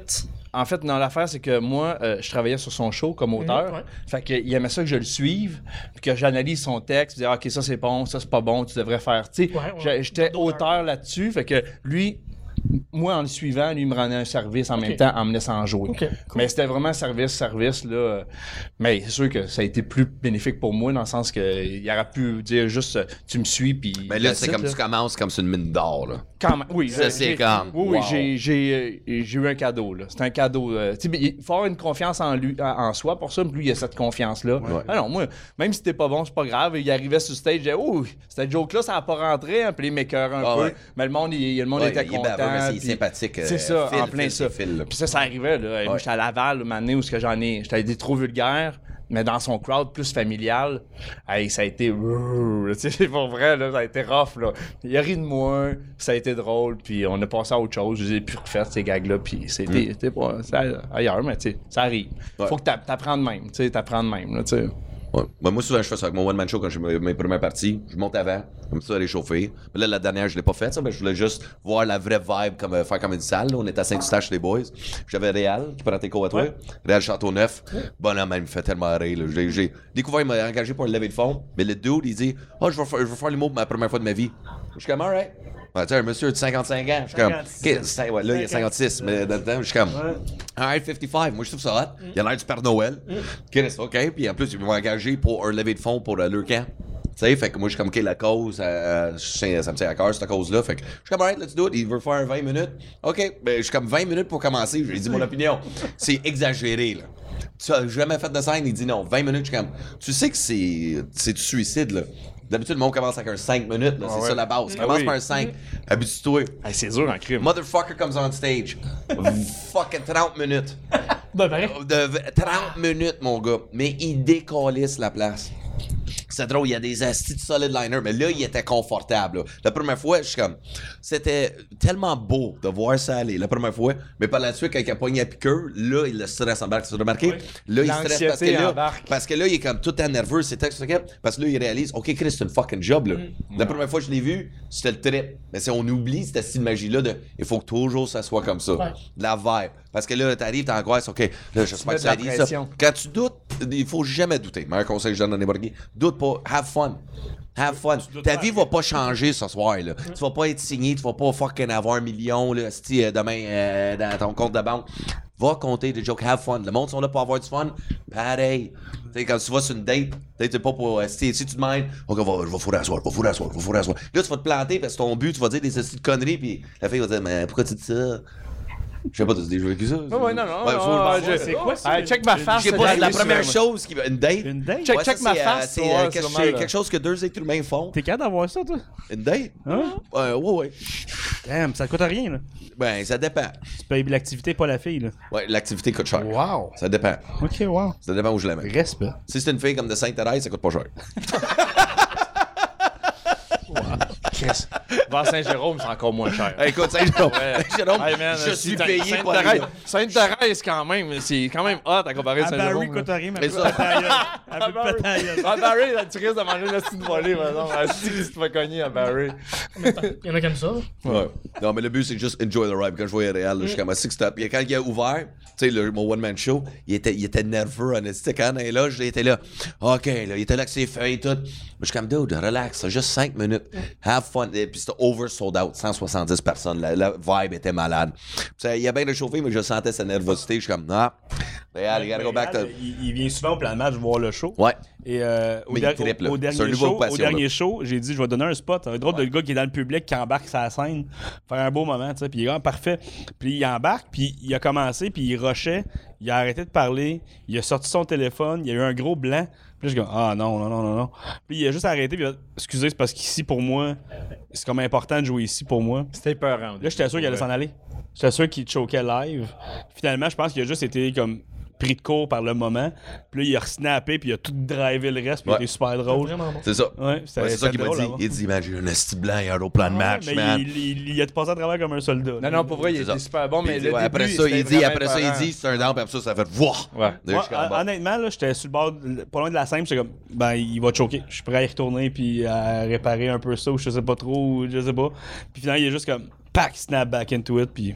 En fait, dans l'affaire, c'est que moi, euh, je travaillais sur son show comme auteur. Mhm, ouais. Fait qu'il aimait ça que je le suive, puis que j'analyse son texte, dire OK, ça c'est bon, ça c'est pas bon, tu devrais faire. Tu sais, Ouais, ouais. j'ai- j'étais auteur là-dessus, fait que lui, moi en le suivant, lui me rendait un service en même temps en me laissant jouer. Cool. Mais c'était vraiment service, service là. euh, Mais c'est sûr que ça a été plus bénéfique pour moi dans le sens que il aurait pu dire juste euh, tu me suis puis. Mais là, c'est comme là. tu commences comme sur une mine d'or, là. Quand même, oui, Ça, j'ai- c'est comme, Oui, oui, wow. j'ai, j'ai, euh, j'ai eu un cadeau, là. C'est un cadeau. euh, tu sais, mais il faut avoir une confiance en lui, en, en soi pour ça, puis lui, il a cette confiance-là. Ah non, moi, même si t'es pas bon, c'est pas grave. Il arrivait sur stage, il disait, oh, cette joke-là, ça a pas rentré, hein, puis les m'écœurs un Ah peu. ouais. Mais le monde, il, le monde Ouais, était il est content. Mais c'est sympathique. euh, C'est ça, file, en plein ça. là. Puis ça, ça arrivait, là. Moi, j'étais à Laval, une année où ce que j'en ai, j'étais été trop vulgaire. Mais dans son crowd plus familial, hey, ça a été. Sais, pour vrai, là, ça a été rough. Là. Il a ri de moi, ça a été drôle, puis on a passé à autre chose. Je les ai plus refait, ces gags-là, puis c'était c'est ailleurs, mais tu sais, ça arrive. Mm. Ouais. Faut que t'a- t'apprennes même, tu sais, t'apprennes de même, là, tu sais. Ouais. Ben, moi, souvent, je fais ça avec mon one-man show quand j'ai mes, mes premières parties. Je monte avant, comme ça, réchauffer. Mais là, la dernière, je l'ai pas faite, ça, mais je voulais juste voir la vraie vibe, comme, euh, faire comme une salle. là. On était à Saint-Eustache, les boys. J'avais Réal, qui prend tes cours à toi. Réal Châteauneuf. Bonhomme, il me fait tellement rire. j'ai découvert, il m'a engagé pour le lever de fond. Mais le dude, il dit Oh, je vais faire, je vais faire l'humour pour ma première fois de ma vie. Je suis comme, alright. Ouais, tu un monsieur de 55 ans. Je suis comme, 56. OK, c'est- ouais, là, il y a 56, mais dedans, je suis comme, alright, 55. Moi, je trouve ça hot. Il a l'air du Père Noël. OK, c'est OK. Puis en plus, ils m'ont engagé pour un lever de fonds pour euh, leur camp. Tu sais, fait que moi, je suis comme, OK, la cause, euh, sais, ça me tient à cœur, cette cause-là. Fait que je suis comme, alright, let's do it. Il veut faire 20 minutes. OK, ben, je suis comme 20 minutes pour commencer. Je lui ai dit mon opinion. C'est exagéré, là. Tu as jamais fait de scène? Il dit non. 20 minutes, je suis comme, tu sais que c'est, c'est du suicide, là. D'habitude, le monde commence avec un 5 minutes, là. c'est ouais. ça la base. Ah Commence oui. par un 5. Habitue-toi. Hey, c'est dur en crime. Motherfucker comes on stage. Fucking 30 minutes. Ben, ben, De v- 30 minutes, mon gars. Mais il décalisse la place. C'est drôle, il y a des astis de solid liner, mais là, il était confortable. là. La première fois, je suis comme. C'était tellement beau de voir ça aller, la première fois. Mais par la suite, quand il a pogné à piqueur, là, il le stress embarque. Tu as remarqué? Là, il stresse parce que là, parce que là, il est comme tout temps nerveux, c'est texte, parce que là, il réalise, OK, Chris, c'est une fucking job, là. La première fois que je l'ai vu, c'était le trip. Mais si on oublie cette magie-là de, il faut que toujours ça soit comme ça. Ouais. De La vibe. Parce que là, t'arrives, t'angoisses, OK, là, j'espère que ça dit ça. Quand tu doutes, il faut jamais douter. Meilleur conseil que je donne à n'importe qui. Doute pas. Have fun. Have fun. Ta vie va pas changer ce soir, là. Tu vas pas être signé, tu vas pas fucking avoir un million, là, esti, euh, demain, euh, dans ton compte de banque. Va compter des jokes, have fun. Le monde sont là pour avoir du fun. Pareil. Tu sais, quand tu vas sur une date, sais, pas pour. euh, Si, si tu demandes, OK, va- je vais fourrer à soir, je vais fourrer à soir, je vais fourrer à soir. Là, tu vas te planter parce que ton but, tu vas dire des de conneries, puis la fille va dire, mais pourquoi tu dis ça? Je sais pas, tu as déjà vécu ça? Ouais, ouais, non, non. Ouais, non, je C'est quoi ça? Hey, check ma face. Je sais c'est pas, c'est la première chose qui va. Une date? Une date? Check- Ouais, check ça, ma c'est, euh, face, C'est ouais, euh, quelque, chose que deux êtres humains font. T'es capable d'avoir ça, toi? Une date? Hein? Ouais, ouais, ouais. Damn, ça coûte rien, là. Ben, ça dépend. Tu payes l'activité, pas la fille, là. Ouais, l'activité coûte cher. Wow. Ça dépend. Ok, wow. Ça dépend où je la mets. Respect. Si c'est une fille comme de Sainte-Thérèse, ça coûte pas cher. Chris. Vers Saint-Jérôme, c'est encore moins cher. Hey, écoute, Saint-Jérôme, Saint-Jérôme, Hey, man, je suis t'as- payé pour aller Sainte-Thérèse, là. Sainte-Thérèse, quand même, c'est quand même hot à comparer à À Barry, Saint-Jérôme. là. rien, mais ça- gueule. À Barry, tu risques de manger une petite volée, maintenant. Si tu te fais cogner à Barry. il y en a comme ça. Ouais. Non, mais le but, c'est juste enjoy the ride. Quand je voyais Réal, là, je suis comme à six stop. Quand il a ouvert, tu sais, mon one-man show, il était, il était nerveux, honnêtement. Quand il est là, j'étais là. OK, là, il était là avec ses feuilles et tout. Je suis comme, dude, relax, juste 5 minutes. Have fun. Et puis c'était over sold out, 170 personnes. La, la vibe était malade. Ça, il a bien réchauffé, mais je sentais sa nervosité. Je suis comme, non. Réal, il gotta go back to. il, il vient souvent au plan de match voir le show. Ouais. Et euh, au, der- au- dernier show, au dernier show, j'ai dit je vais donner un spot. Un drôle de gars qui est dans le public qui embarque sa scène, faire un beau moment, tu sais. Puis il est ah, parfait. Puis il embarque, puis il a commencé, puis il rushait, il a arrêté de parler, il a sorti son téléphone, il y a eu un gros blanc. Puis je ah non, non, non, non, non. Puis il a juste arrêté, puis il a dit, excusez, c'est parce qu'ici, pour moi, c'est comme important de jouer ici pour moi. C'était peurant. Là, j'étais sûr qu'il allait s'en aller. J'étais sûr qu'il choquait live. Finalement, je pense qu'il a juste été comme pris de court par le moment. Puis là, il a snappé, puis il a tout drivé le reste, puis Ouais. il était super drôle. C'est ça. Ouais, c'est ça qu'il m'a dit. Il dit, man, j'ai un esti blanc et un autre plan de Ouais, match, mais man. il, il, il a passé à travers comme un soldat. Non, non, pour vrai, il était super bon, mais il le après ça, il dit, après ça, il dit, c'est un down, puis après ça, ça fait voir. Honnêtement, là, j'étais sur le bord, de- pas loin de la scène, j'étais comme, ben, il va te choquer. Je suis prêt à y retourner puis à réparer un peu ça, ou je sais pas trop, ou je sais pas. Puis finalement, il est juste comme, pack, snap back into it, puis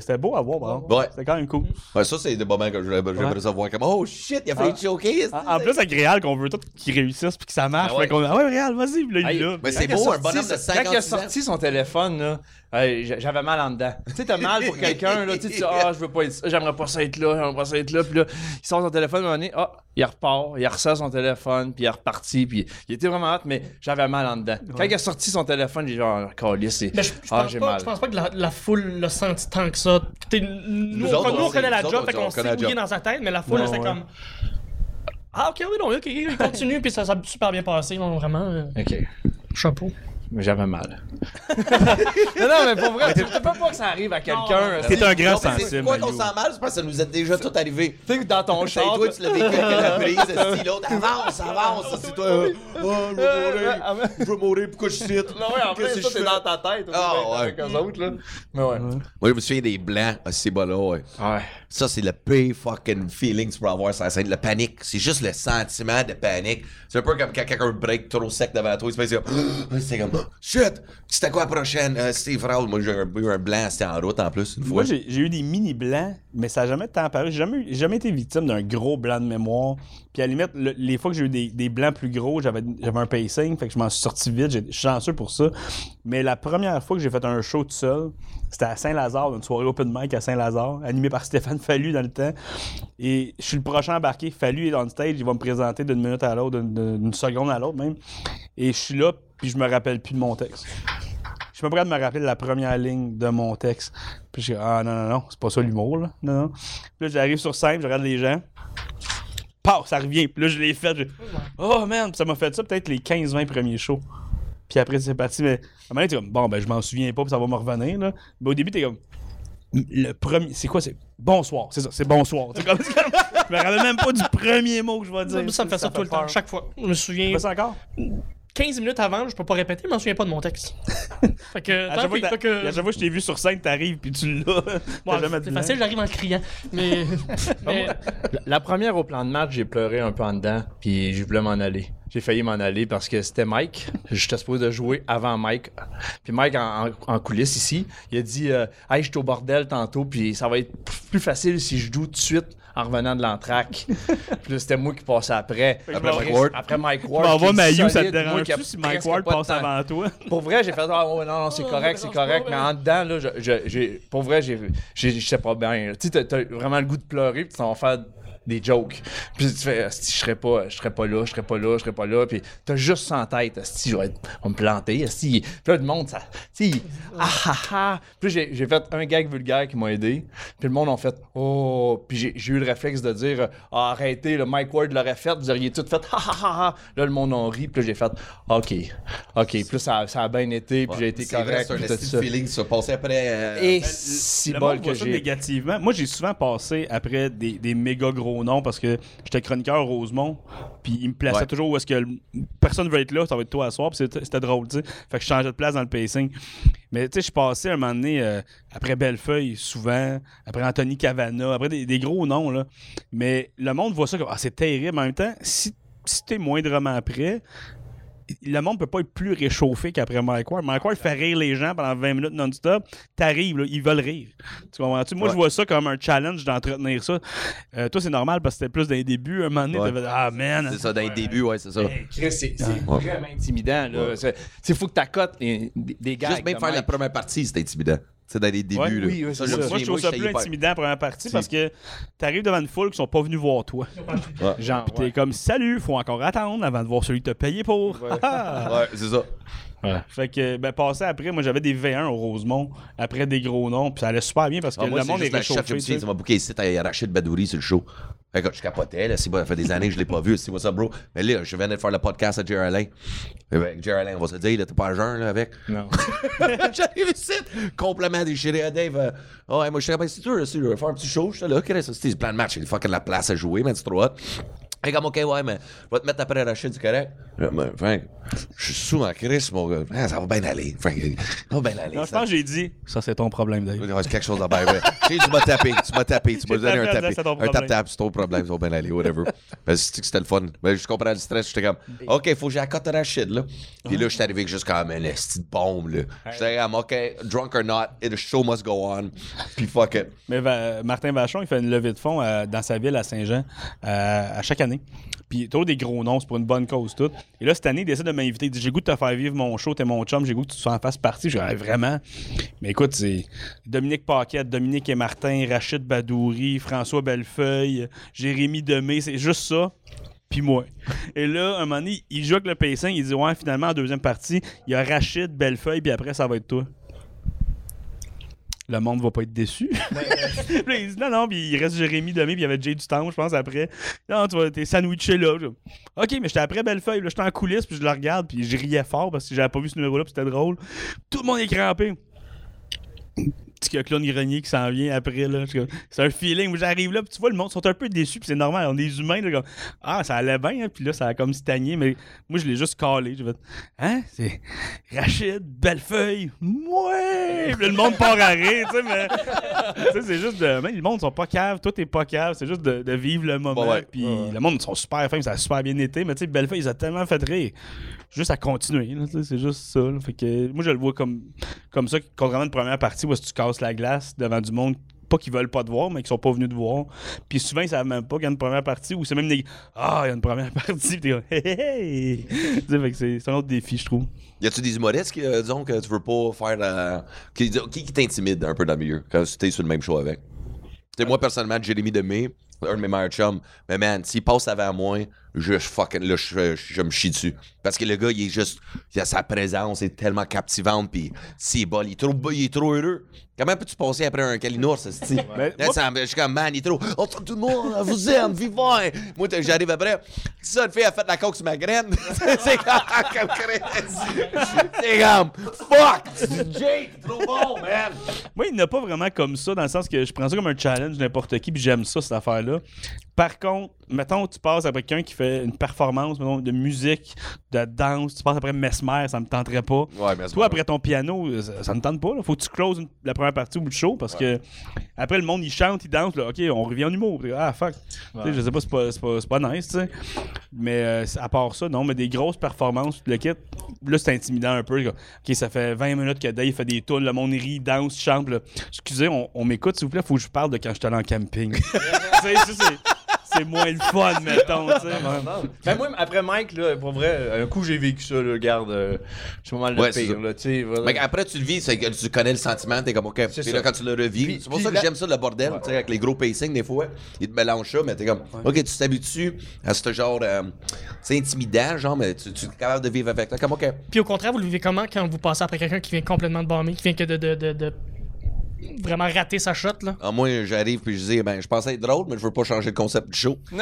c'était beau à voir, par exemple. Ouais. C'était quand même cool. Ouais, ça, c'est des moments que j'aimerais savoir comme, oh shit, il a failli Ah. choquer. En, en plus, avec Réal, qu'on veut tout qu'il réussisse puis que ça marche. Ah ouais. Fait qu'on, ah ouais, Réal, vas-y, là, il est là. Mais c'est beau, un bonhomme de ça- 56 Quand il a sorti son téléphone, là, j'avais mal en dedans. Tu sais, t'as mal pour quelqu'un, là, tu sais, ah, je veux pas être, j'aimerais pas ça être là, j'aimerais pas ça être là, puis là, il sort son téléphone, à un moment donné, ah, il repart, il ressort son téléphone, puis il est reparti, puis il était vraiment hâte, mais j'avais mal en dedans. Quand il a sorti son téléphone, j'ai genre, calice, c'est, Mais je, je ah, pense j'ai pas, mal. je pense pas que la, la foule l'a senti tant que ça. Nous, on, autres, nous, on on connaît la job, autres, fait on qu'on sait où il est dans sa tête, mais la foule, Ouais, ouais. comme. Ah, ok, oui, non, ok, il continue, puis ça, ça a super bien passé, non, vraiment. euh, Ok. chapeau. Mais j'avais mal. non, non, mais pour vrai, tu peux pas que ça arrive à quelqu'un. T'es tu un grand Non, mais c'est sensible, Quoi qu'on sent mal, c'est parce que ça nous est déjà tout arrivé. sais, dans ton C'est char. toi, tu l'as vécu avec la prise, esti, l'autre, avance, avance. C'est toi, euh, oh, je veux mourir, je veux mourir, pourquoi je cite? Non, ouais, en que ça, je c'est dans ta tête. Ah, ouais. Avec eux autres, là. Mais ouais. Moi, je me souviens des blancs à ces bas-là, ouais. Ouais. Ça, c'est le pire fucking feeling que tu peux avoir sur la scène. Le panique. C'est juste le sentiment de panique. C'est un peu comme quand quelqu'un break trop sec devant toi. C'est comme, c'est comme, shit, c'était quoi la prochaine? Euh, Steve Raoul. Moi, j'ai eu un blanc, c'était en route en plus, une fois. Moi, j'ai eu des mini blancs, mais ça n'a jamais tant apparu. J'ai jamais, été victime d'un gros blanc de mémoire. Puis à la limite, le- les fois que j'ai eu des, des blancs plus gros, j'avais un pacing, fait que je m'en suis sorti vite. suis chanceux pour ça. Mais la première fois que j'ai fait un show tout seul, c'était à Saint-Lazare, une soirée open mic à Saint-Lazare, animé par Stéphane Fallu dans le temps. Et je suis le prochain embarqué. Fallu est on stage, il va me présenter d'une minute à l'autre, d'une seconde à l'autre même. Et je suis là, puis je me rappelle plus de mon texte. Je suis pas prêt de me rappeler de la première ligne de mon texte. Puis je dis, ah non, non, non, c'est pas ça l'humour, là. Non, non. Puis là, j'arrive sur scène, je regarde les gens. Paf, ça revient. Puis là, je l'ai fait. je- Oh man, Puis ça m'a fait ça peut-être les 15-20 premiers shows. Puis après, c'est parti. Mais à un moment donné, t'es comme, bon, ben, je m'en souviens pas, puis ça va me revenir, là. Mais au début, t'es comme, le premier, c'est quoi, c'est bonsoir, c'est ça, c'est bonsoir. C'est comme, comme- je me rappelle même pas du premier mot que je vais dire. Ça me fait ça, tout le temps, chaque fois. Je me souviens, ça encore? 15 minutes avant, je peux pas répéter, je m'en souviens pas de mon texte. fait que, À tant chaque, fois qu'il- que que- à chaque fois que je t'ai vu sur scène, t'arrives puis tu l'as. C'est dit facile, j'arrive en criant. Mais, mais La, la première au plan de match, j'ai pleuré un peu en dedans, puis je voulais m'en aller. J'ai failli m'en aller parce que c'était Mike. J'étais supposé de jouer avant Mike. Puis Mike, en, en- en coulisses ici, il a dit euh, Hey, je suis au bordel tantôt, puis ça va être plus facile si je joue tout de suite en revenant de l'entraque. puis c'était moi qui passais après. Après Mike Ward. Après Mike Ward. Mayu, ça te dérange si Mike Ward passe temps. avant toi? Pour vrai, j'ai fait ah ouais, non, non, c'est Oh, correct, c'est correct. Mais en dedans, là, je, je- j'ai, pour vrai, j'ai, j'ai, j'étais pas bien. Tu sais, t'as, vraiment le goût de pleurer, puis tu vas faire des jokes. Puis tu fais, Asti, je serais pas, je serais pas là, je serais pas là, je serais pas là. Puis t'as juste ça en tête, si je vais être- on va me planter. Asti. Puis là, le monde, ça, tu sais, ah ah ah. Puis j'ai, j'ai fait un gag vulgaire qui m'a aidé. Puis le monde a fait, oh. Puis j'ai, j'ai eu le réflexe de dire, ah, arrêtez, le Mike Ward l'aurait fait, vous auriez tout fait, ha ha ha ha. Là, le monde en rit. Puis là, j'ai fait, ok, ok. Puis là, ça, ça a bien été, puis j'ai été C'est vrai, correct. c'est un puis tout ça. feeling, ça. Passer après. euh, Et Ben, si bol que j'ai. négativement. Moi, j'ai souvent passé après des, des méga gros noms parce que j'étais chroniqueur Rosemont, puis il me plaçait Ouais. toujours où est-ce que le- personne veut être là, ça va être toi à soir, puis c'était c'était drôle, tu sais. Fait que je changeais de place dans le pacing. Mais tu sais, je passais un moment donné euh, après Bellefeuille, souvent, après Anthony Cavana, après des, des gros noms, là. Mais le monde voit ça comme, ah, c'est terrible. En même temps, si, si t'es moindrement prêt, le monde peut pas être plus réchauffé qu'après Mike Ward. Mike Ward fait rire les gens pendant 20 minutes non-stop. T'arrives, ils veulent rire. Tu comprends-tu? Moi, Ouais. je vois ça comme un challenge d'entretenir ça. Euh, toi, c'est normal parce que c'était plus dans les débuts. Un moment donné, Ouais. ah man. C'est ça, dans les débuts, ouais, c'est ça. Chris, c'est c'est Ouais. vraiment intimidant. Là. Ouais. C'est- c'est faut que t'accotes des, des, gags. Juste même de faire la première partie, c'était intimidant. C'est dans les débuts, Ouais, là. oui, oui, ça. me Moi, je trouve ça plus intimidant la première partie Si. parce que t'arrives devant une foule qui sont pas venus voir toi. Genre, Puis t'es ouais. comme salut, faut encore attendre avant de voir celui que t'as payé pour. Ah, ah. Ouais, c'est ça. Ouais. Fait que, ben, passé après, moi, j'avais des V1 au Rosemont, après des gros noms, puis ça allait super bien parce que Ah, moi, le c'est monde est juste la chef qui réchauffé. me tu ça m'a booké ici, t'as Rachid Badouri sur le show. Fait que je capotais, là, c'est bon, ça fait des années que je l'ai pas vu, c'est what's up, bro. Mais là, je venais de faire le podcast à Jerry Alain. Avec Jerry Alain, on va se dire, là, t'es pas à jeun, là, avec. Non. J'arrive ici, complètement déchiré à Dave. euh, Ah ouais, moi, je suis ben, c'est sûr, c'est sûr, faire un petit show, j'étais là, Chris, c'était le plan de match, il fucking de la place à jouer, mais c'est trop hot. Et comme, ok, ouais, mais je vais te mettre après Rachid, c'est correct? Mais, Frank, je suis sous ma Chris, mon gars. Ah, ça va bien aller, Frank. Ça va bien aller. Non, je pense que j'ai dit, ça c'est ton problème. Il y a quelque chose à bien. ouais. Tu sais, tu m'as tapé, tu m'as tapé, tu m'as donné un tapé c'est Un problème. tap-tap, c'est ton problème, ça va bien aller, whatever. Ben, c'est que c'était le fun. Ben, je comprends le stress, j'étais comme, OK, faut que j'ai la cote à Rachid, là. Puis là, j'étais arrivé juste comme une petite bombe, là. J'étais comme, OK, drunk or not, the show must go on. Puis fuck it. Mais Va- Martin Vachon, il fait une levée de fonds euh, dans sa ville à Saint-Jean euh, à chaque année. Puis toujours des gros noms, c'est pour une bonne cause tout. Et là, cette année, il décide de m'inviter. Il dit J'ai goût de te faire vivre mon show, t'es mon chum, j'ai goût que tu en fasses partie. Je dis Vraiment Mais écoute, c'est Dominique Paquette, Dominique et Martin, Rachid Badouri, François Bellefeuille, Jérémy Demé, c'est juste ça. Puis moi. Et là, un moment donné, il joue avec le pacing, il dit Ouais, finalement, en deuxième partie, il y a Rachid, Bellefeuille, puis après, ça va être toi. Le monde va pas être déçu. Puis là, il dit non, non, puis il reste Jérémy Demé, puis il y avait Jay du temps, je pense, après. Non, tu vas, t'es sandwiché là. Je- Ok, mais j'étais après Bellefeuille, là, j'étais en coulisses, puis je le regarde, puis je riais fort parce que j'avais pas vu ce numéro-là, puis c'était drôle. Tout le monde est crampé. Petit Claude Grenier qui s'en vient après, là. Je C'est un feeling j'arrive là, puis tu vois, le monde sont un peu déçus, puis c'est normal, on est humains, là, ah, ça allait bien, hein, puis là, ça a comme stagné, mais moi, je l'ai juste calé. J'ai fait, hein, c'est Rachid, Bellefeuille, ouais! Puis le monde part à rire, tu sais, mais. tu sais, c'est juste de. Même le monde sont pas caves, toi t'es pas cave, c'est juste de, de vivre le moment. Ouais, ouais. Puis le monde sont super fins, ça a super bien été, mais tu sais, Bellefeuille, ils ont tellement fait rire. Juste à continuer, c'est juste ça. là. Fait que moi, je le vois comme, comme ça, contrairement à une première partie où tu casses la glace devant du monde. Pas qu'ils veulent pas te voir, mais qui sont pas venus te voir. Puis souvent, ils savent même pas qu'il y a une première partie ou c'est même des. Ah, il y a une première partie. Puis t'es hey, hey, c'est un autre défi, je trouve. Y a-tu des humoristes qui, euh, disons, que tu veux pas faire. euh, qui, qui, qui t'intimide un peu dans le milieu quand tu t'es sur le même show avec? Tu sais, moi, personnellement, Jérémy Demé, un de mes meilleurs chums, mais man, s'il passe avant moi, je fucking. Là, je, je- je me chie dessus. Parce que le gars, il est juste. Il a sa présence est tellement captivante, puis s'il est bol, il est trop, il est trop heureux. Comment peux-tu passer après un calinours, ce? Ben, Là, moi- ça je suis comme, man, il est trop. Oh, tout le monde, on vous aime, vivant. Moi, j'arrive après. Ça, une fille a fait la coke sur ma graine. c'est comme. C'est comme, fuck, c'est Jake, trop bon, man. Moi, il n'a pas vraiment comme ça, dans le sens que je prends ça comme un challenge n'importe qui, puis j'aime ça, cette affaire-là. Par contre, mettons, tu passes après quelqu'un qui fait une performance mettons, de musique, de danse, tu passes après Mesmer, ça me tenterait pas. Ouais, Toi, après ton piano, ça, ça me tente pas. Là. Faut que tu closes une- la première partie au bout du show parce que après, le monde, il chante, il danse. Là, OK, on revient en humour. Ah, fuck. Je sais pas, c'est pas, c'est pas, c'est pas nice, tu sais. Mais euh, à part ça, non, mais des grosses performances, le kit, là, c'est intimidant un peu. là. OK, ça fait 20 minutes que Dave fait des tunes, le monde rit, danse, chante. là. Excusez, on, on m'écoute, s'il vous plaît, faut que je parle de quand j'étais allé en camping. C'est- c'est moins le fun, mettons, tu sais. Ben moi, après Mike, là, pour vrai, un coup j'ai vécu ça, là, garde, euh, c'est pas mal le Ouais, c'est pire, ça. là, tu sais. voilà. Mais après, tu le vis, c'est que tu connais le sentiment, t'es comme, OK. Puis ça. là, quand tu le revis, Puis- c'est pour puis ça que la- j'aime ça, le bordel, tu sais, avec les gros pacing, des fois, ils te mélangent ça, mais t'es comme, OK, tu t'habitues à ce genre, euh, c'est intimidant, genre, mais tu, tu es capable de vivre avec. T'es comme, OK. Puis au contraire, vous le vivez comment quand vous passez après quelqu'un qui vient complètement de bomber, qui vient que de, de, de, de vraiment rater sa shot, là? Ah, moi, j'arrive puis je dis, ben, je pensais être drôle, mais je veux pas changer le concept du show.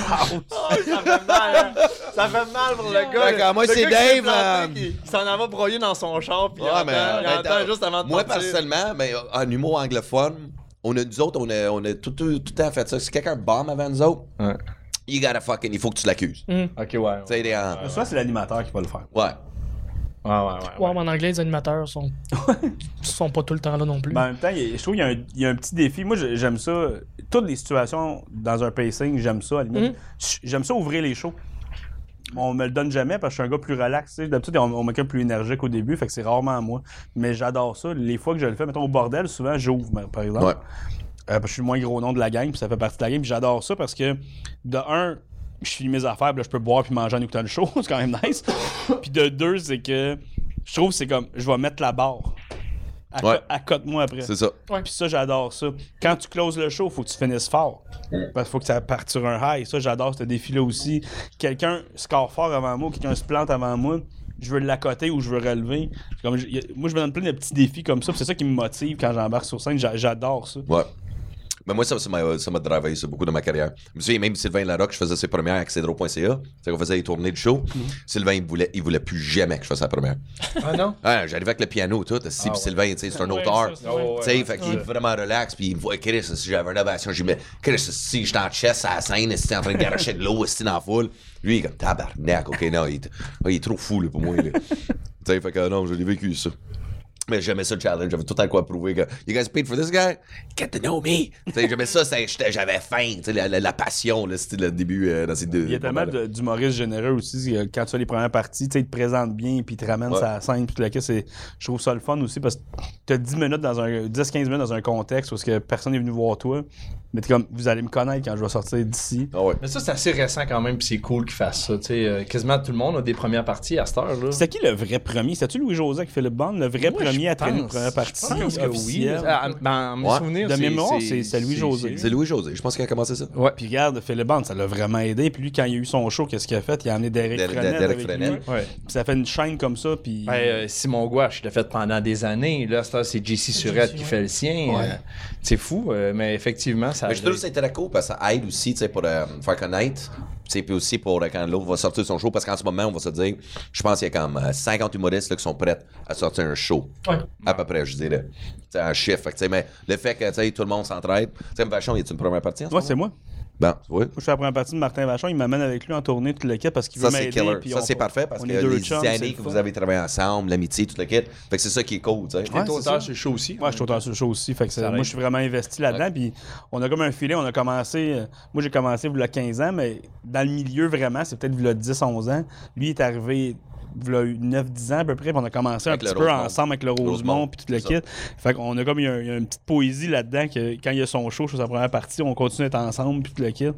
ça fait mal, hein. Ça fait mal pour le gars. Moi, c'est Dave, planté, euh, qui- qui s'en va broyer dans son char, puis il entend, mais, il ben, entend dans- juste avant de Moi, partir. personnellement, ben, en humour anglophone, on a, nous autres, on a, on a tout, tout, tout le temps fait ça. Si quelqu'un bombe avant nous autres, Ouais. you gotta fucking, il faut que tu l'accuses. Hum. Ok, ouais. Des- Soit c'est l'animateur qui va le faire. ouais. Ouais, ouais. Ouais, mais en anglais, les animateurs sont, sont pas tout le temps là non plus. Ben, en même temps, je trouve qu'il y a un, il y a un petit défi. Moi, j'ai- j'aime ça. Toutes les situations dans un pacing, j'aime ça. À la limite. Mhm. J'aime ça ouvrir les shows. On me le donne jamais parce que je suis un gars plus relax. tu sais. D'habitude, on, on met quelqu'un plus énergique au début, fait que c'est rarement moi. Mais j'adore ça. Les fois que je le fais, mettons au bordel, souvent j'ouvre, par exemple. Ouais. Euh, parce que je suis le moins gros nom de la gang, puis ça fait partie de la game. Puis j'adore ça parce que, de un, je finis mes affaires, puis là, je peux boire puis manger en écoutant le show. c'est quand même nice. puis de deux, c'est que je trouve que c'est comme, je vais mettre la barre. acco- Ouais. accote-moi après. C'est ça. Puis ça, j'adore ça. Quand tu closes le show, faut que tu finisses fort. Parce qu'il faut que ça parte sur un high. Ça, j'adore ce défi-là aussi. Quelqu'un score fort avant moi, quelqu'un se plante avant moi, je veux l'accoter ou je veux relever. Comme, moi, je me donne plein de petits défis comme ça. puis C'est ça qui me motive quand j'embarque sur scène. J'a- J'adore ça. Ouais. Mais moi, ça, ça m'a ça m'a travaillé ça beaucoup dans ma carrière. Je me souviens, même Sylvain Larocque, je faisais ses premières avec Cedro.ca. C'est qu'on faisait les tournées de show. Sylvain, il voulait, il voulait plus jamais que je fasse la première. Ah non? Ah, J'arrivais avec le piano, tout. Si, puis ouais. Sylvain, tu sais, c'est un Ouais, auteur. Tu sais, fait qu'il est vraiment relax, puis il me voit, Chris, si j'avais une ovation, j'ai dit, mais Chris, si j'étais en chest à la scène, si t'es en train de garocher de l'eau, si dans la foule, lui, il est comme tabarnak, ok, non, il, est- ah, il est trop fou, là, pour moi, tu sais, fait que non, je l'ai vécu, ça. Mais j'aimais ça le challenge, j'avais tout le temps quoi prouver que You guys paid for this guy? Get to know me! Tu sais, j'aimais ça, j'avais faim, tu sais, la, la- la passion, là, c'était le début euh, dans ces deux. Il y a tellement d'humoristes généreux aussi. euh, Quand tu fais les premières parties, tu sais, ils te présentent bien, puis ils te ramènent Ouais. la scène, puis tout le reste, c'est- Je trouve ça le fun aussi parce que tu as 10 minutes dans un 10-15 minutes dans un contexte où que personne n'est venu voir toi. Mais comme, vous allez me connaître quand je vais sortir d'ici. Ah ouais. Mais ça, c'est assez récent quand même, puis c'est cool qu'ils fassent ça. Tu sais, euh, quasiment tout le monde a des premières parties à cette heure-là. C'était qui le vrai premier? C'était-tu Louis-José avec Philippe Bond? Le vrai Moi, premier à traîner une première Je partie pense que oui. Ah, ben, mes Ouais. souvenirs, De c'est- mémoire, c'est- c'est Louis-José. C'est Louis-José, je pense qu'il a commencé ça. Ouais. Puis regarde, Philippe Bond, ça l'a vraiment aidé. Puis lui, quand il a eu son show, qu'est-ce qu'il a fait? Il a amené Derek. Ouais. Puis ça fait une chaîne comme ça, puis... Ben, euh, Simon Gouache, il l'a fait pendant des années. Là, c'est c'est JC Surette qui fait le sien. Ouais. Euh, c'est fou, euh, mais effectivement, ça. Mais je trouve que c'est très cool parce que ça aide aussi, tu sais, pour euh, faire connaître. Puis aussi pour euh, quand l'autre va sortir son show, parce qu'en ce moment, on va se dire, je pense qu'il y a comme euh, 50 humoristes là, qui sont prêts à sortir un show. Ouais. À peu près, je dirais. C'est un chiffre. Fait que, mais le fait que tout le monde s'entraide. Tu sais, Vachon, y a une première partie en ce Ouais, c'est moi. Bon, oui. Moi, je fais la première partie de Martin Vachon. Il m'amène avec lui en tournée, tout le kit, parce qu'il Ça, veut c'est m'aider. Ça, c'est parfait parce que est deux les chums, années que vous avez travaillé ensemble, l'amitié, tout le kit. Fait que c'est ça qui est cool. T'es Ouais, auteur ça. sur le show aussi. Ouais, je suis auteur sur le show aussi. Fait que c'est- Ça moi, je suis vraiment investi là-dedans. Puis on a comme un filet. On a commencé. euh, moi, j'ai commencé il y a 15 ans, mais dans le milieu, vraiment, c'est peut-être il y a 10-11 ans. Lui il est arrivé. Il y a 9-10 ans à peu près, puis on a commencé Avec un petit peu Rosemont. ensemble avec le Rosemont, puis tout le kit. Fait qu'on a comme il y a, il y a une petite poésie là-dedans que quand il y a son show, sur sa première partie, on continue d'être ensemble, puis tout le kit.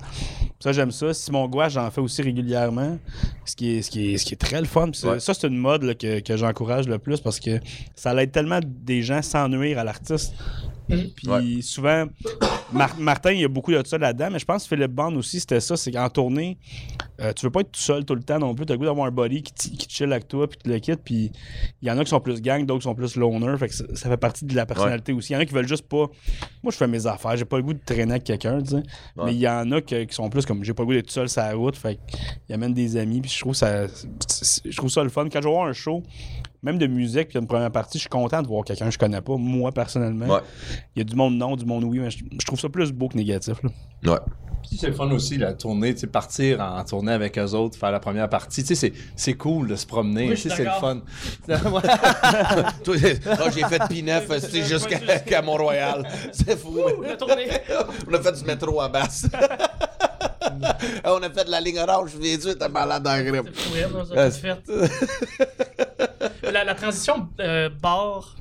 Ça, j'aime ça. Simon Gouache, j'en fais aussi régulièrement, ce qui est, ce qui est, ce qui est très le fun. Ouais. Ça, c'est une mode là, que, que j'encourage le plus parce que ça aide tellement des gens sans nuire à l'artiste. Puis Ouais. souvent, Mar- Martin, il y a beaucoup de ça là-dedans, mais je pense que Philippe Bond aussi, c'était ça. C'est qu'en tournée, euh, tu veux pas être tout seul tout le temps non plus. Tu as le goût d'avoir un buddy qui, qui chill avec toi, puis tu le quitte. Puis il y en a qui sont plus gang, d'autres qui sont plus loner. Fait que ça, ça fait partie de la personnalité aussi. Il y en a qui veulent juste pas. Moi, je fais mes affaires. J'ai pas le goût de traîner avec quelqu'un, tu sais. Mais il y en a qui sont plus comme j'ai pas le goût d'être tout seul sur la route. Fait qu'ils amènent des amis. Puis je trouve ça. Je trouve ça le fun. Quand je vais voir un show, même de musique, puis une première partie, je suis content de voir quelqu'un que je connais pas, moi personnellement. Ouais. Il y a du monde non, du monde oui, mais je, je trouve ça plus beau que négatif. Là. Ouais. Puis c'est le fun aussi, la tournée, tu sais, partir en tournée avec eux autres, faire la première partie. Tu sais, c'est- c'est cool de se promener. Oui, c'est le fun. j'ai fait P9 euh, c'est jusqu'à jusqu'à Mont-Royal. C'est fou. On a fait du métro à basse. On a fait de la ligne orange, je viens t'as malade en grippe. C'est elle, ça, c'est fait. La, la transition euh, bar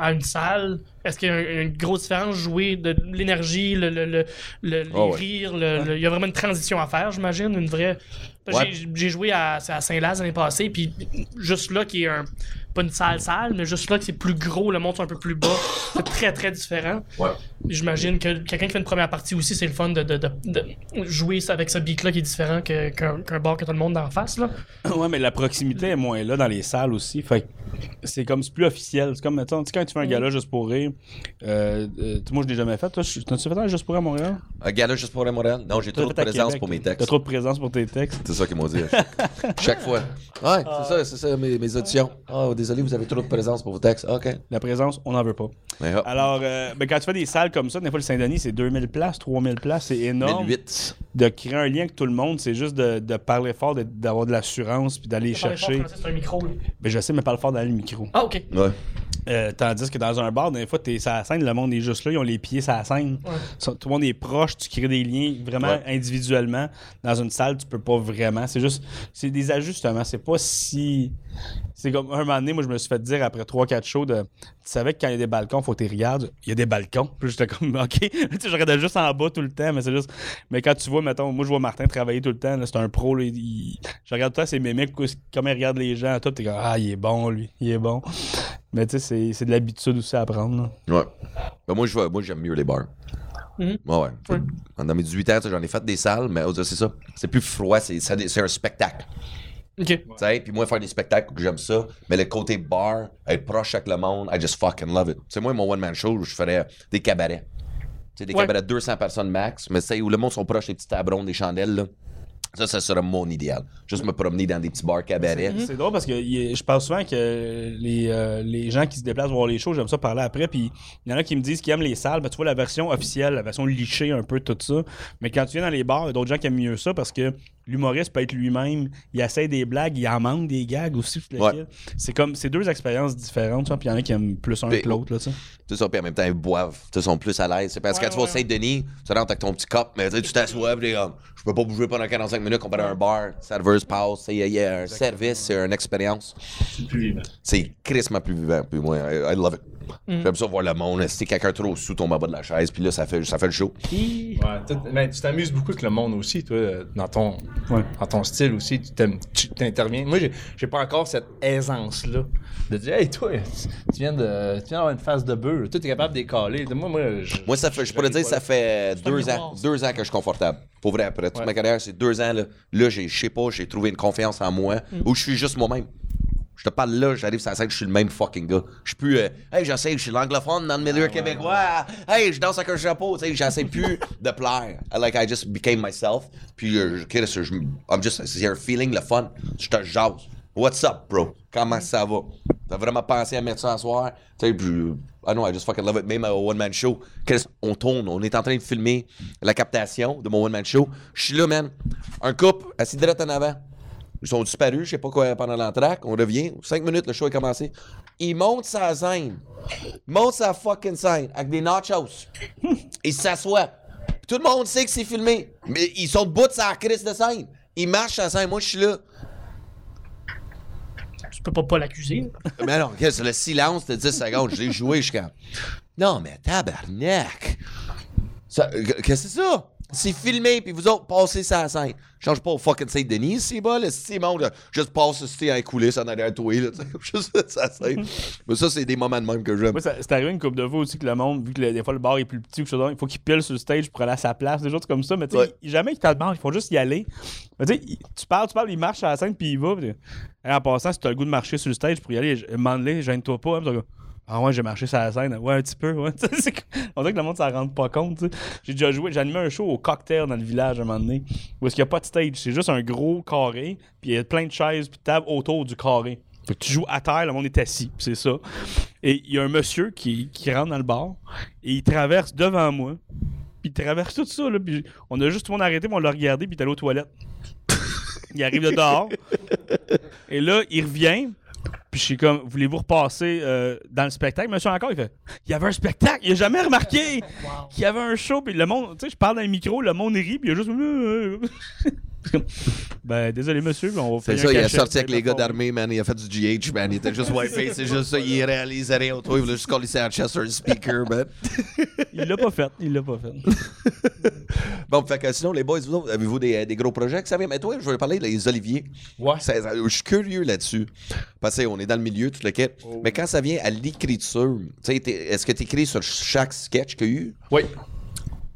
à une salle, est-ce qu'il y a un- une grosse différence? Jouer de l'énergie, le, le, le, le- ouais. le- le- il y a vraiment une transition à faire, j'imagine, une vraie. Ouais. J'ai joué à, à Saint-Laz l'année passée, puis juste là qui est un pas une salle salle, mais juste là que c'est plus gros, le monde est un peu plus bas, c'est très très différent. Ouais. J'imagine que quelqu'un qui fait une première partie aussi, c'est le fun de, de, de, de jouer ça avec ce beat-là qui est différent que- qu'un bar que tout le monde en face. Là. ouais, mais la proximité est moins là dans les salles aussi. Fait que c'est comme c'est plus officiel. C'est comme mettons, tu sais, quand tu fais un gala juste pour rire. Euh, euh, moi je l'ai jamais fait. Toi, t'as-tu fait un juste pour rire à Montréal? Un gala juste pour Montréal? Non, j'ai T'as trop de à présence Québec, pour mes T'as textes. trop de présence pour tes textes? C'est ça qu'ils m'ont dit. à Chaque, fois. Ouais, c'est ça, c'est ça, mes, mes auditions. Oh, désolé, vous avez trop de présence pour vos textes. OK. La présence, on n'en veut pas. Mais Alors, euh, ben, quand tu fais des salles comme ça, des fois le Saint-Denis, c'est 2000 places, 3000 places, c'est énorme. 1008. De créer un lien avec tout le monde, c'est juste de, de parler fort, d'avoir de l'assurance, puis d'aller chercher. C'est un micro. Ben, je sais, mais parle fort dans le micro. Ah, ok. Ouais. Euh, tandis que dans un bar, des fois, t'es sur la scène, le monde est juste là, ils ont les pieds sur la scène. Ouais. Ça- Tout le monde est proche, tu crées des liens vraiment Ouais. individuellement. Dans une salle, tu peux pas vraiment. C'est juste, c'est des ajustements. C'est pas si. C'est comme un moment donné, moi, je me suis fait dire après 3-4 shows de. Tu savais que quand il y a des balcons, faut que tu regardes. Il y a des balcons. Puis j'étais comme, OK. tu sais, je regardais juste en bas tout le temps, mais c'est juste. Mais quand tu vois, mettons, moi, je vois Martin travailler tout le temps. là, C'est un pro. là, il- Je regarde tout le temps ses mémiques, comment il regarde les gens. Tout, t'es comme, ah, il est bon, lui. Il est bon. Mais tu sais, c'est- c'est de l'habitude aussi à apprendre. là. Ouais. Ben, moi, je vais- moi, j'aime mieux les bars. Mhm. Ouais, ouais. Dans mes 18 ans, j'en ai fait des salles, mais c'est ça. C'est plus froid, c'est ça- c'est un spectacle. Ok. Tu sais, puis moi, faire des spectacles, j'aime ça. Mais le côté bar, être proche avec le monde, I just fucking love it. Tu sais, moi, mon one-man show, je ferais des cabarets. Tu sais, des Ouais. cabarets de 200 personnes max, mais tu sais, où le monde sont proches des petits tabrons, des chandelles, là. Ça, ça serait mon idéal. Juste me promener dans des petits bars cabarets. C'est drôle parce que je pense souvent que les, euh, les gens qui se déplacent voir les shows, j'aime ça parler après. Puis il y en a qui me disent qu'ils aiment les salles. Ben, tu vois la version officielle, la version lichée un peu, tout ça. Mais quand tu viens dans les bars, il y a d'autres gens qui aiment mieux ça parce que l'humoriste peut être lui-même. Il essaie des blagues, il en manque des gags aussi. Ouais. C'est comme c'est deux expériences différentes. tu vois, Puis il y en a qui aiment plus un que l'autre. là, tu sais. C'est ça, puis en même temps, ils boivent. Ils sont plus à l'aise. C'est parce que Ouais, quand tu vas au. Saint-Denis, tu rentres avec ton petit cop, mais tu sais, tu t'assois, puis comme, je peux pas bouger pendant 45 minutes comparé à un bar. Serveuse passe. Il y a- il y a un service, c'est une expérience. C'est plus vivant. C'est crissement plus vivant. Puis moi, I, I love it. Mm. J'aime ça voir le monde. Si quelqu'un trop sous tombe en bas de la chaise, puis là, ça fait, ça fait le show. Ouais, mais tu t'amuses beaucoup avec le monde aussi, toi, dans ton, Ouais. dans ton style aussi. Tu t'interviens. Moi, j'ai pas encore cette aisance-là de dire, hey, toi, tu viens de- tu viens d'avoir une face de beurre. Toi, t'es capable de décaler. Moi, moi, je, Moi, ça fait, je pourrais dire, ça fait deux ans, deux ans que je suis confortable. Pour vrai, après toute Ouais. ma carrière, c'est deux ans. Là, là j'ai, je sais pas, j'ai trouvé une confiance en moi Mm. où je suis juste moi-même. Je te parle là, j'arrive sur la scène, je suis le même fucking gars. Je suis plus, euh, hey, j'essaie, je suis l'anglophone dans le milieu québécois. Hey, je danse avec un chapeau, tu sais, j'essaie plus de plaire. I, Like, I just became myself. Puis, euh, je- I'm just, c'est un feeling, le fun. Je te jase. What's up, bro? Comment ça va? T'as vraiment pensé à mettre ça à soir? Tu sais, puis, euh, I know, I just fucking love it. Même au one-man show. On tourne, on est en train de filmer la captation de mon one-man show. Je suis là, man. Un couple, assis direct en avant. Ils sont disparus, je sais pas quoi, pendant l'entraque. On revient. Cinq minutes, le show est commencé. Ils montent sa scène. Ils montent sa fucking scène avec des nachos. Ils s'assoient. Tout le monde sait que c'est filmé. Mais ils sont debout de sa crise de scène. Ils marchent sa scène. Moi, je suis là. Tu peux pas, pas l'accuser. Mais non, c'est le silence de 10 secondes? Je l'ai joué jusqu'à. Non, mais tabarnak! Qu'est-ce que c'est ça? C'est filmé, puis vous autres, passez ça à la scène. Change pas au fucking Saint-Denis, c'est bon, le c'est monde, là. Juste passe c'était en coulisses en arrière toi, là. Juste ça, scène. Mais ça, c'est des moments de même que j'aime. Moi, ça- c'est arrivé une couple de fois aussi que le monde, vu que le- des fois le bar est plus petit ou quelque chose, d'autre, il faut qu'il pile sur le stage pour aller à sa place, des choses comme ça. Mais tu sais, Ouais. jamais qu'il te demande, il faut juste y aller. Mais tu sais, tu parles, tu parles, il marche à la scène, puis il va. puis, hey, en passant, si tu as le goût de marcher sur le stage pour y aller, demande-le, gêne-toi pas. hein, puis t'as ah ouais, j'ai marché sur la scène. Ouais, un petit peu. Ouais. On dirait que le monde s'en rend pas compte. J'ai déjà joué, j'ai animé un show au cocktail dans le village à un moment donné, où est-ce qu'il n'y a pas de stage. C'est juste un gros carré, puis il y a plein de chaises, puis de tables autour du carré. Fait que tu joues à terre, le monde est assis, c'est ça. Et il y a un monsieur qui, qui rentre dans le bar et il traverse devant moi. Puis il traverse tout ça, là. Puis on a juste tout le monde arrêté, on l'a regardé, puis il est allé aux toilettes. il arrive de dehors. Et là, il revient. Puis je suis comme, voulez-vous repasser euh, dans le spectacle? Monsieur encore, il fait, il y avait un spectacle, il a jamais remarqué Wow. qu'il y avait un show, puis le monde, tu sais, je parle dans le micro, le monde rit, puis il y a juste. Ben, désolé, monsieur, mais on va C'est ça, un il a sorti avec les gars d'armée, man. Il a fait du GH, man. Il était juste white-face. C'est juste ça. Il réalisait rien autour. Il voulait juste coller sa chest sur le speaker, man. Il l'a pas fait, il l'a pas fait. Bon, fait que sinon, les boys, vous autres, avez-vous des, des gros projets que ça vient? Mais toi, je voulais parler des oliviers. Ouais. Ça- ça- je suis curieux là-dessus. Parce qu'on est dans le milieu, tout le kit. Mais quand ça vient à l'écriture, tu sais, t'es- est-ce que tu écris sur chaque sketch qu'il y a eu? Oui.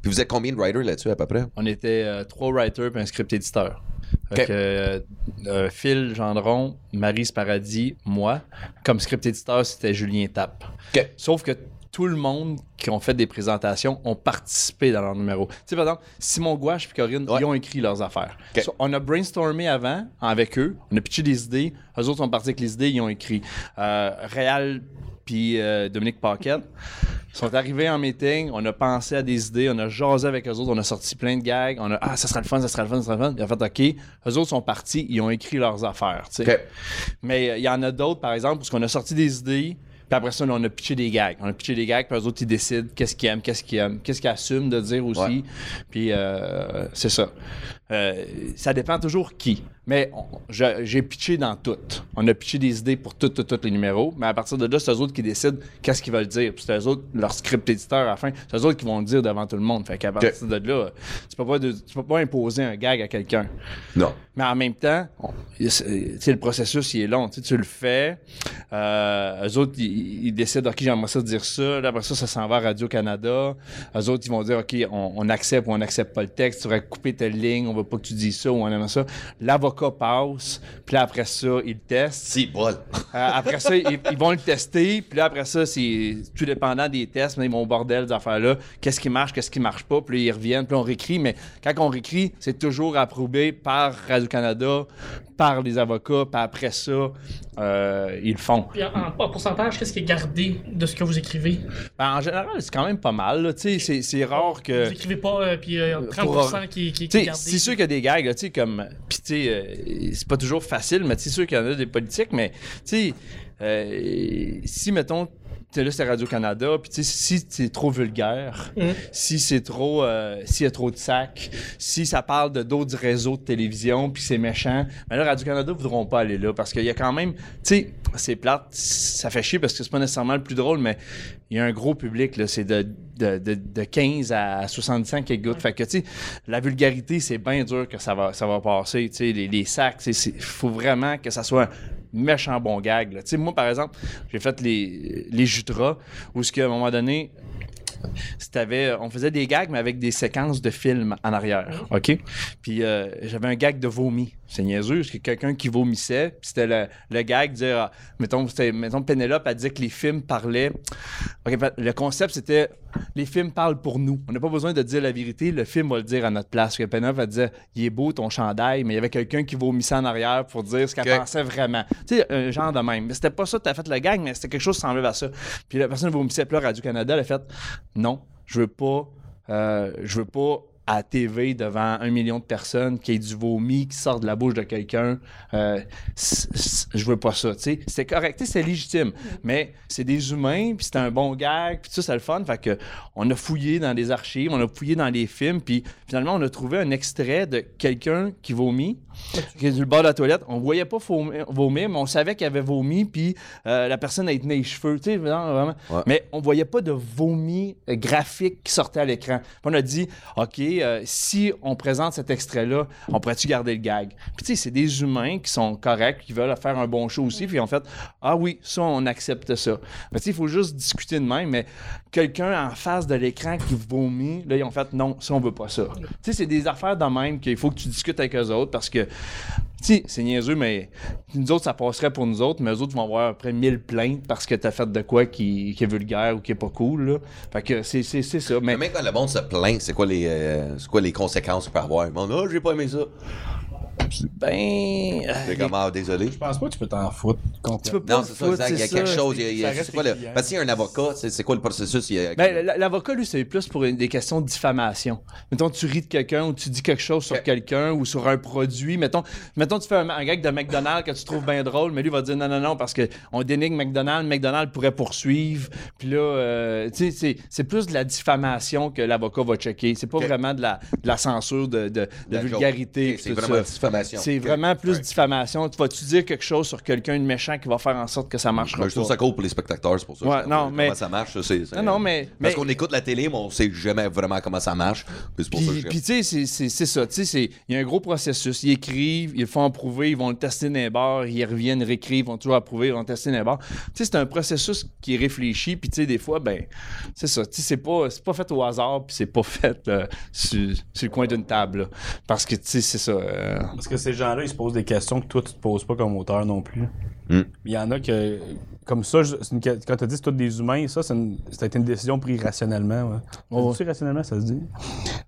Puis vous êtes combien de writers là-dessus, à peu près? On était euh, trois writers et un script éditeur. Fait Ok. que, euh, euh, Phil Gendron, Marie Paradis, moi. Comme script éditeur, c'était Julien Tapp. Sauf que tout le monde qui ont fait des présentations ont participé dans leur numéro. Tu sais, par exemple, Simon Gouache et Corinne, Ouais. ils ont écrit leurs affaires. So, on a brainstormé avant avec eux, on a pitché des idées, eux autres sont partis avec les idées, ils ont écrit. Euh, Réal puis euh, Dominique Paquette sont arrivés en meeting, on a pensé à des idées, on a jasé avec eux autres, on a sorti plein de gags, on a ah ça sera le fun, ça sera le fun, ça sera le fun. Ils ont fait OK, eux autres sont partis, ils ont écrit leurs affaires, tu sais. OK. Mais euh, il y en a d'autres, par exemple, parce qu'on a sorti des idées, puis après ça, on a pitché des gags. On a pitché des gags, puis eux autres, ils décident qu'est-ce qu'ils aiment, qu'est-ce qu'ils aiment, qu'est-ce qu'ils assument de dire aussi. Ouais. Puis euh, c'est ça. Euh, ça dépend toujours qui. Mais j'ai pitché dans tout. On a pitché des idées pour tous tout, les numéros. Mais à partir de là, c'est eux autres qui décident qu'est-ce qu'ils veulent dire. Puis c'est eux autres, leur script éditeur à la fin, c'est eux autres qui vont le dire devant tout le monde. Fait qu'à partir de là, tu peux pas, de- tu peux pas imposer un gag à quelqu'un. Non. Mais en même temps, le processus, il est long. Tu le fais. Euh, eux autres, ils, ils décident, OK, j'aimerais ça dire ça. Là, après ça, ça s'en va à Radio-Canada. Eux autres, ils vont dire, OK, on, on accepte ou on n'accepte pas le texte. Tu aurais coupé telle ligne, on veut pas que tu dises ça ou on aime ça. L'avocat passe. Puis après ça, il teste. Si, bol. Euh, après ça, ils, ils vont le tester. Puis là, après ça, c'est tout dépendant des tests. Mais ils vont au bordel, des affaires-là. Qu'est-ce qui marche, qu'est-ce qui marche pas. Puis là, ils reviennent. Puis on réécrit. Mais quand on réécrit, c'est toujours approuvé par Radio-Canada, par les avocats. Puis après ça, euh, ils le font. Puis en, en pourcentage, qu'est-ce qui est gardé de ce que vous écrivez? Ben, en général, c'est quand même pas mal. c'est- rare que... Vous écrivez pas, euh, puis euh, 30% pour- qui, qui, qui Tu est sais, gardé. c'est sûr qu'il y a des gags, sais, comme. Puis, tu sais, euh, c'est pas toujours facile, mais c'est sûr qu'il y en a des politiques, mais, tu sais, euh, si, mettons, là, c'est Radio-Canada, puis, tu sais, si c'est trop vulgaire, Mhm. si c'est trop. euh, S'il y a trop de sacs, si ça parle de d'autres réseaux de télévision, puis c'est méchant, mais là, Radio-Canada ne voudront pas aller là, parce qu'il y a quand même. Tu sais, c'est plate, ça fait chier parce que c'est pas nécessairement le plus drôle, mais il y a un gros public, là, c'est de, de, de, de 15 à 75 qui écoutent. Fait que, tu sais, la vulgarité, c'est bien dur que ça va, ça va passer. Tu sais, les, les sacs, il faut vraiment que ça soit méchant bon gag. Tu sais, moi, par exemple, j'ai fait les, les Jutras, où, ce qu'à un moment donné, c'était on faisait des gags mais avec des séquences de films en arrière ok? Puis euh, j'avais un gag de vomi. C'est niaiseux parce que quelqu'un qui vomissait puis c'était le, le gag de dire ah, mettons mettons Pénélope elle disait que les films parlaient ok le concept c'était les films parlent pour nous. On n'a pas besoin de dire la vérité. Le film va le dire à notre place. Que Pénélope elle disait il est beau ton chandail mais il y avait quelqu'un qui vomissait en arrière pour dire ce qu'elle pensait vraiment. Tu sais un genre de même. Mais c'était pas ça que t'as fait le gag mais c'était quelque chose qui semblait à ça. Puis la personne vomissait puis là Radio Canada elle a fait non, je veux pas, euh, je veux pas à la TV devant un million de personnes qui ait du vomi qui sort de la bouche de quelqu'un. Euh, je veux pas ça. C'était correct, c'est légitime. Mais c'est des humains, puis c'était un bon gag, puis tout ça, c'est le fun. Fait que on a fouillé dans les archives, on a fouillé dans les films, puis finalement, on a trouvé un extrait de quelqu'un qui vomit, qui est le bord de la toilette. On voyait pas vomir, mais on savait qu'il avait vomi, puis euh, la personne a tenu les cheveux, tu sais, vraiment. vraiment. Ouais. Mais on voyait pas de vomi graphique qui sortait à l'écran. On a dit, OK, euh, si on présente cet extrait-là, on pourrait-tu garder le gag? Puis tu sais, c'est des humains qui sont corrects, qui veulent faire un bon show aussi, puis en fait, ah oui, ça, on accepte ça. Mais tu sais, il faut juste discuter de même, mais quelqu'un en face de l'écran qui vomit, là, ils ont fait, non, ça, on veut pas ça. Tu sais, c'est des affaires de même qu'il faut que tu discutes avec eux autres, parce que sais, c'est niaiseux, mais nous autres, ça passerait pour nous autres, mais eux autres vont avoir après 1000 plaintes parce que t'as fait de quoi qui, est vulgaire ou qui est pas cool, là. Fait que c'est, ça. Mais Mais même quand le monde se plaint, c'est quoi les, euh, c'est quoi les conséquences qu'il peut avoir? Bon, non, j'ai pas aimé ça. Ben. euh, C'est comme, ah, désolé. Je pense pas que tu peux t'en foutre tu peux pas Non, te c'est ça, exact. Il y a quelque ça. chose. il y a- il y a- ça quoi le... Parce qu'il y a un avocat, c'est c'est quoi le processus? Il y a- Ben, l'avocat, lui, c'est plus pour une- des questions de diffamation. Mettons, tu ris de quelqu'un ou tu dis quelque chose sur quelqu'un ou sur un produit. Mettons, mettons tu fais un, un gag de McDonald's que tu trouves bien drôle, mais lui va dire non, non, non, parce qu'on dénigre McDonald's, McDonald's pourrait poursuivre. Puis là, euh, tu sais, c'est- c'est plus de la diffamation que l'avocat va checker. C'est pas vraiment de la, de la censure de, de, de La vulgarité. C'est vraiment ça. Diffamation. C'est vraiment plus Ouais. diffamation. Tu vas-tu dire quelque chose sur quelqu'un de méchant qui va faire en sorte que ça marchera Moi, je trouve pas? ça cool pour les spectateurs, c'est pour ça. Ouais, non, pas mais- Comment ça marche, c'est. Non, non, mais- Parce mais- qu'on écoute la télé, mais on sait jamais vraiment comment ça marche. Puis c'est pour ça que Puis, je- puis, tu sais, c'est- ça. Tu sais, il y a un gros processus. Ils écrivent, ils le font approuver, ils vont le tester dans les bars, ils reviennent, réécrivent, ils vont toujours approuver, ils vont tester dans les bars. Tu sais, c'est un processus qui est réfléchi. Puis, tu sais, des fois, ben, c'est ça. Tu sais, c'est pas, pas fait au hasard, puis c'est pas fait euh, sur, sur le coin d'une table. là. Parce que, tu sais, c'est ça. euh, Parce que ces gens-là, ils se posent des questions que toi, tu te poses pas comme auteur non plus. Hmm. Il y en a que, comme ça, une quand tu dis c'est tous des humains, ça, c'est une, c'était une décision prise rationnellement. Ouais. Oh. Dit rationnellement, ça se dit?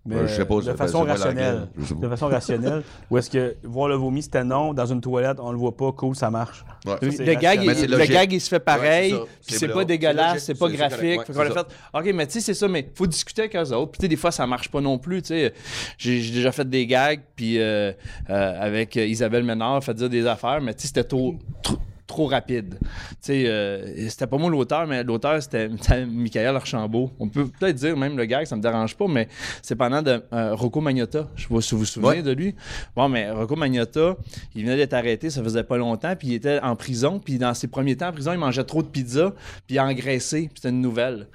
Mais, Ouais, je sais pas, de façon rationnelle. je sais pas. De façon rationnelle. Ou est-ce que voir le vomi, c'était non, dans une toilette, on le voit pas, cool, ça marche. Ouais. Ça, c'est le, gag, il, le gag, il se fait pareil, Ouais, c'est ça. C'est pas dégueulasse, c'est pas graphique. Fait Ouais, qu'on a fait, OK, mais tu sais, c'est ça, mais faut discuter avec eux autres. Puis tu sais, des fois, ça marche pas non plus. Tu sais, j'ai j'ai déjà fait des gags, puis euh, euh, avec euh, Isabelle Ménard, fait dire des affaires, mais tu sais, c'était trop, trop, trop rapide. Tu sais, euh, c'était pas moi l'auteur, mais l'auteur, c'était Michael Archambault. On peut peut-être dire même le gag, ça me dérange pas, mais c'est pendant de euh, Rocco Magnotta. Je sais pas si vous vous souvenez Ouais. de lui. Bon, mais Rocco Magnotta, il venait d'être arrêté, ça faisait pas longtemps, puis il était en prison, puis dans ses premiers temps en prison, il mangeait trop de pizza, puis il a engraissé, puis c'était une nouvelle.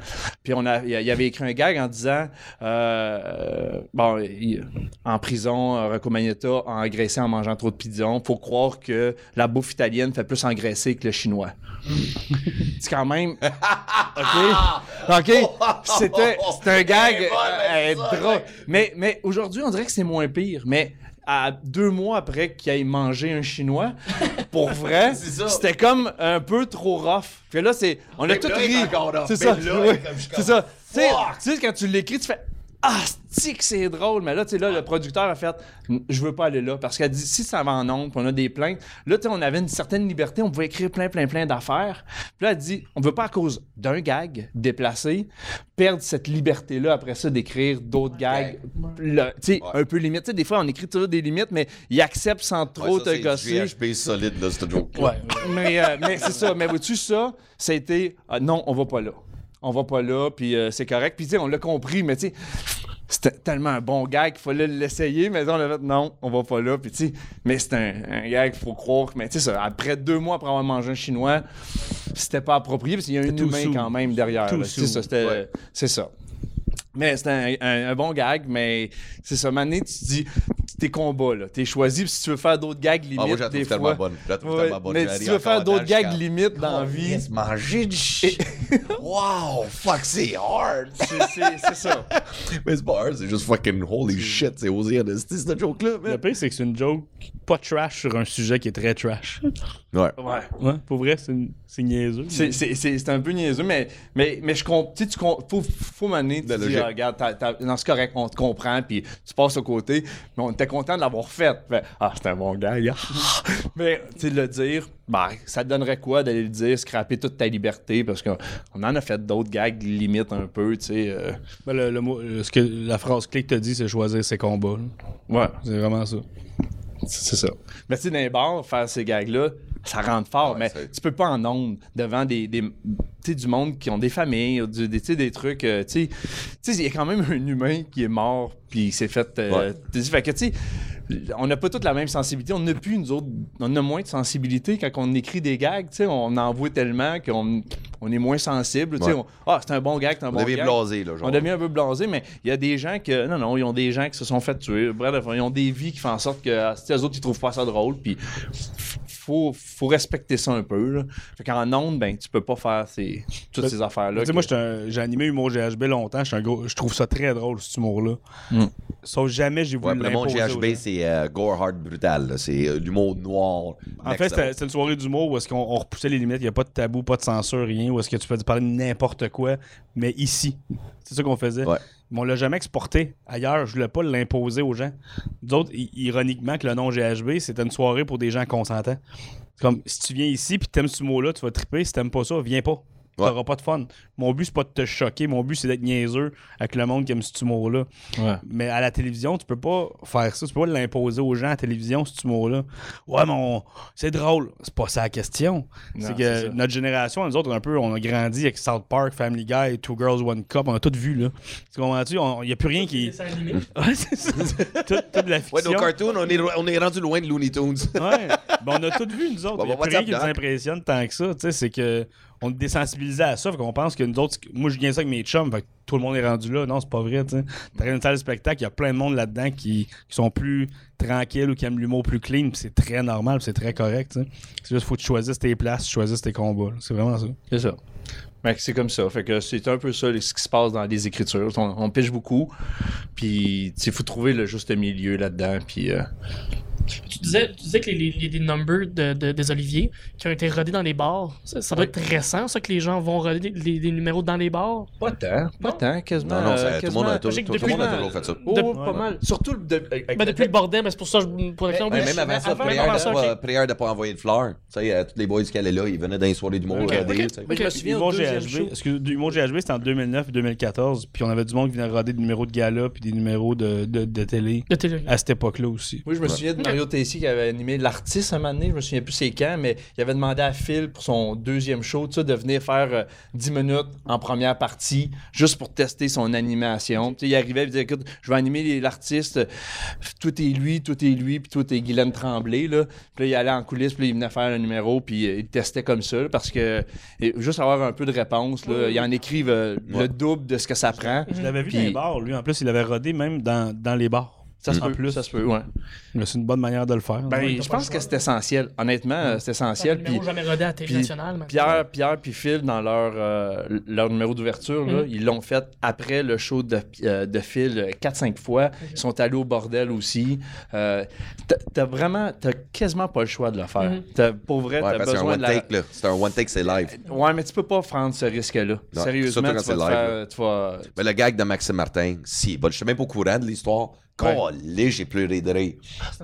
Puis on a, il avait écrit un gag en disant, euh, euh, bon, il- en prison, Rocco Magnotta a engraissé en mangeant trop de pizza. Faut croire que la bouffe italienne fait plus engraisser que le chinois. C'est quand même. OK? OK? C'était c'était un gag euh, euh, drôle. Mais, mais aujourd'hui, on dirait que c'est moins pire. Mais à deux mois après qu'il ait mangé un chinois, pour vrai, c'était comme un peu trop rough. Puis là, c'est. On a tout ri. C'est ça. C'est ça. Tu sais, quand tu l'écris, tu fais. Ah, c'est que c'est drôle, mais là, tu sais, là, le producteur a fait, je veux pas aller là, parce qu'elle dit, si ça va en ondes, puis on a des plaintes, là, tu sais, on avait une certaine liberté, on pouvait écrire plein, plein, plein d'affaires. Puis là, elle dit, on veut pas à cause d'un gag déplacé, perdre cette liberté-là après ça d'écrire d'autres gags, là, tu sais, Ouais. un peu limite. Tu sais, des fois, on écrit toujours des limites, mais il accepte sans trop Ouais, ça, te c'est gosser. GHB solide, là, ce joke Ouais. mais, euh, mais c'est ça. Mais vois-tu, ça, ça a été ah, non, on va pas là. On va pas là, puis euh, c'est correct. Puis tu sais, on l'a compris, mais tu sais, c'était tellement un bon gag qu'il fallait l'essayer, mais on a fait non, on va pas là. Puis tu sais, mais c'est un, un gag, faut croire. Mais tu sais, après deux mois après avoir mangé un chinois, c'était pas approprié, parce qu'il y a un humain quand même derrière. C'est ça. Ouais. C'est ça. Mais c'était un, un- un bon gag, mais c'est ça. Maintenant, tu te dis, tes combats, là. T'es choisi, puis si tu veux faire d'autres gags limites, Ah, moi, je la des trouve tellement fois. bonne. Je la trouve Ouais, tellement bonne. mais si tu veux faire d'autres gags limites dans la Oh, vie, yes, manger du shit. wow, fuck, c'est hard. c'est- c'est c'est ça. Mais c'est pas hard, c'est juste fucking holy shit, c'est osé en esti, cette joke-là, Le pire, c'est que c'est une joke pas trash sur un sujet qui est très trash. Ouais. Ouais. Ouais, pour vrai, c'est une- c'est niaiseux. C'est- C'est c'est- c'est un peu niaiseux, mais, mais, mais je comprends. Tu sais, tu com- faut, faut m'amener. Tu dis, ah, regarde, t'as- t'as- non, c'est correct, on te comprend, puis tu passes au côté. Mais on était content de l'avoir fait. Fait, ah, c'est un bon gars, gars. mais, tu sais, le dire, ben, ça te donnerait quoi d'aller le dire, scraper toute ta liberté, parce qu'on on en a fait d'autres gags limites un peu, tu sais. euh, Ben, le, le mot- ce que, la phrase clé que t'as dit, c'est choisir ses combats. là. ouais. C'est vraiment ça. C'est ça. Mais tu sais, dans les bars, faire ces gags-là, ça rentre fort. Ouais, mais tu peux pas en ondes devant des, des du monde qui ont des familles, du- des, trucs. euh, tu sais, il y a quand même un humain qui est mort, puis il s'est fait. euh, Ouais. tu sais, fait que, tu sais, on n'a pas toute la même sensibilité. On n'a plus, nous autres, on a moins de sensibilité quand on écrit des gags. Tu sais, on en voit tellement qu'on on est moins sensible. Tu sais, Ouais. on- ah, c'est un bon gag, c'est un On bon devient gag. blasé, là, genre. On devient un peu blasé, mais il y a des gens que. Non, non, ils ont des gens qui se sont fait tuer. Bref, ils ont des vies qui font en sorte que ah, si eux autres, ils trouvent pas ça drôle. Puis faut, faut respecter ça un peu. Là. Fait qu'en ondes, ben, tu peux pas faire ces, toutes Ben, ces affaires-là. Tu sais, que- moi, j'ai animé Humour GHB longtemps. j'étais un gros- Je trouve ça très drôle, cet humour-là. Mm. Sauf jamais j'ai Ouais, voulu puis le monde GHB, c'est euh, gore hard brutal. C'est euh, l'humour noir. En fait, c'était une soirée d'humour où est-ce qu'on on repoussait les limites. Il n'y a pas de tabou, pas de censure, rien. Où est-ce que tu peux parler de n'importe quoi, mais ici. C'est ça qu'on faisait. Ouais. Mais on l'a jamais exporté ailleurs. Je voulais pas l'imposer aux gens. Nous autres, i- ironiquement, que le nom GHB, c'était une soirée pour des gens consentants. C'est comme, si tu viens ici puis t'aimes ce mot-là, tu vas triper. Si t'aimes pas ça, viens pas. Ouais. T'auras pas de fun. Mon but, c'est pas de te choquer. Mon but, c'est d'être niaiseux avec le monde qui aime ce humour-là. Ouais. Mais à la télévision, tu peux pas faire ça. Tu peux pas l'imposer aux gens à la télévision, ce humour-là. Ouais, mais on- c'est drôle. C'est pas ça la question. C'est que notre génération, nous autres, un peu, on a grandi avec South Park, Family Guy, Two Girls, One Cup. On a tout vu, là. Tu comprends-tu? Il y a plus rien qui. C'est. Ouais, ça. Toute la Ouais, fiction. nos cartoons, on est, on est rendu loin de Looney Tunes. Ouais. Ben, on a tout vu, nous autres. Bon, Il y a plus rien qui nous impressionne tant que ça. Tu sais, c'est que on est désensibilisé à ça. Fait qu'on pense que nous autres, moi, je viens ça avec mes chums. Tout le monde est rendu là. Non, c'est pas vrai. Tu. T'as une salle de spectacle, il y a plein de monde là-dedans qui, sont plus tranquilles ou qui aiment l'humour plus clean. c'est très normal, c'est très correct. C'est juste faut que tu choisisses tes places, tu choisisses tes combats. C'est vraiment ça. C'est ça. Que c'est comme ça. Fait que c'est un peu ça ce qui se passe dans les écritures. On, on pêche beaucoup. Puis il faut trouver le juste milieu là-dedans. Puis euh, Tu disais, tu disais que les, les, les- numbers de, de- des Oliviers qui ont été rodés dans les bars, ça, ça doit être récent, ça, que les gens vont roder des, numéros dans les bars? pas tant. Pas Non? tant, quasiment. Non, non, ça- tout le monde a, quasiment- tout, J'ai que tout- tout le monde a depuis- toujours fait ça. Oh, De- pas mal. Surtout le- de- avec- Ben, depuis le bordel, mais c'est pour ça que je pour question. Ouais, même avant ça, Avant, prière avant de, ça, pas, ok. prière de pas envoyer de fleurs. Tu sais, euh, tous les boys qui allaient là, ils venaient dans les soirées d'humour. Ok, ok. des- tu sais. Mais je me souviens au deuxième GHB, du Humour GHB, c'était en 2009-2014. Puis on avait du monde qui venait roder des numéros de gala puis des numéros de, de, de télé De télé. à cette époque-là aussi. Moi, je me souviens de Mario Mario Tessier qui avait animé l'artiste un moment donné, je me souviens plus c'est quand, mais il avait demandé à Phil pour son deuxième show tu sais, de venir faire euh, 10 minutes en première partie, juste pour tester son animation. Tu sais, il arrivait et disait Écoute, je vais animer l'artiste, euh, tout est lui, tout est lui, puis tout est Guylaine Tremblay. Là. Puis là, il allait en coulisses, puis là, il venait faire le numéro, puis euh, il testait comme ça, là, parce que et juste avoir un peu de réponse, là, il en écrive euh, Ouais. le double de ce que ça prend. Je l'avais vu dans les bars, lui. En plus, il avait rodé même dans, dans les bars. Ça se En peut, plus. ça se peut, ouais. Mais C'est une bonne manière de le faire. Ben, Ouais. je pense que c'est essentiel. Honnêtement, euh, c'est essentiel. Puis, jamais rodé à la télé puis nationale. maintenant. Pierre, Pierre puis Phil, dans leur, euh, leur numéro d'ouverture, là, Mhm. ils l'ont fait après le show de, euh, de Phil euh, 4-5 fois. Ils sont allés au bordel aussi. Euh, t'as- vraiment, t'as quasiment pas le choix de le faire. Mhm. T'as- pour vrai, Ouais, t'as besoin one de la... take, là. C'est un one take, c'est live. Ouais, mais tu peux pas prendre ce risque-là. Sérieusement, tu vas, live, faire- tu vas- Mais le gag de Maxime Martin, si bol. Je suis même pas au courant de l'histoire. Calé, j'ai pleuré de rire.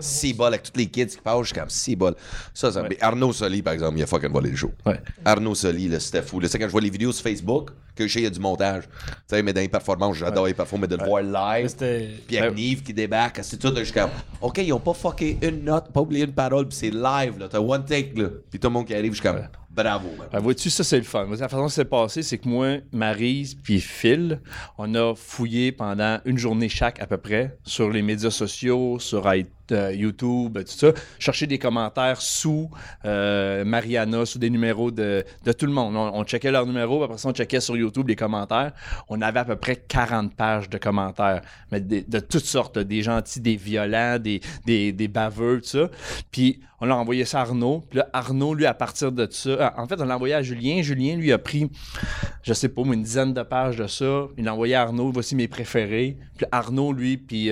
Si bol avec tous les kids qui passent, je suis comme si bol. Ça, ça. Ouais. mais Arnaud Soli, par exemple, il a fucking volé le show. Ouais. Arnaud Soli, là, c'était fou. là. C'est quand je vois les vidéos sur Facebook que je sais, il y a du montage. Tu sais, mais dans les performances, j'adore les performances, mais de le voir live. C'était. Puis avec Nive qui débarque, c'est tout, là, je suis comme, OK, ils ont pas fucké une note, pas oublié une parole, puis c'est live, là. T'as one take, là. Puis tout le monde qui arrive, je suis comme, bravo, man. Ben, vois-tu, ça, c'est le fun. La façon que c'est passé, c'est que moi, Maryse puis Phil, on a fouillé pendant une journée chaque à peu près sur les médias sociaux, sur euh, YouTube, tout ça, chercher des commentaires sous euh, Mariana, sous des numéros de, tout le monde. On, on checkait leurs numéros, après ça, on checkait sur YouTube les commentaires. On avait à peu près 40 pages de commentaires, mais de, toutes sortes, des gentils, des violents, des, des, des baveux, tout ça. Puis on a envoyé ça à Arnaud. Puis Arnaud, lui, à partir de ça, euh, en fait, on l'a envoyé à Julien. Julien, lui, a pris, je sais pas, une dizaine de pages de ça. Il l'a envoyé à Arnaud. Voici mes préférés. Puis Arnaud, lui, puis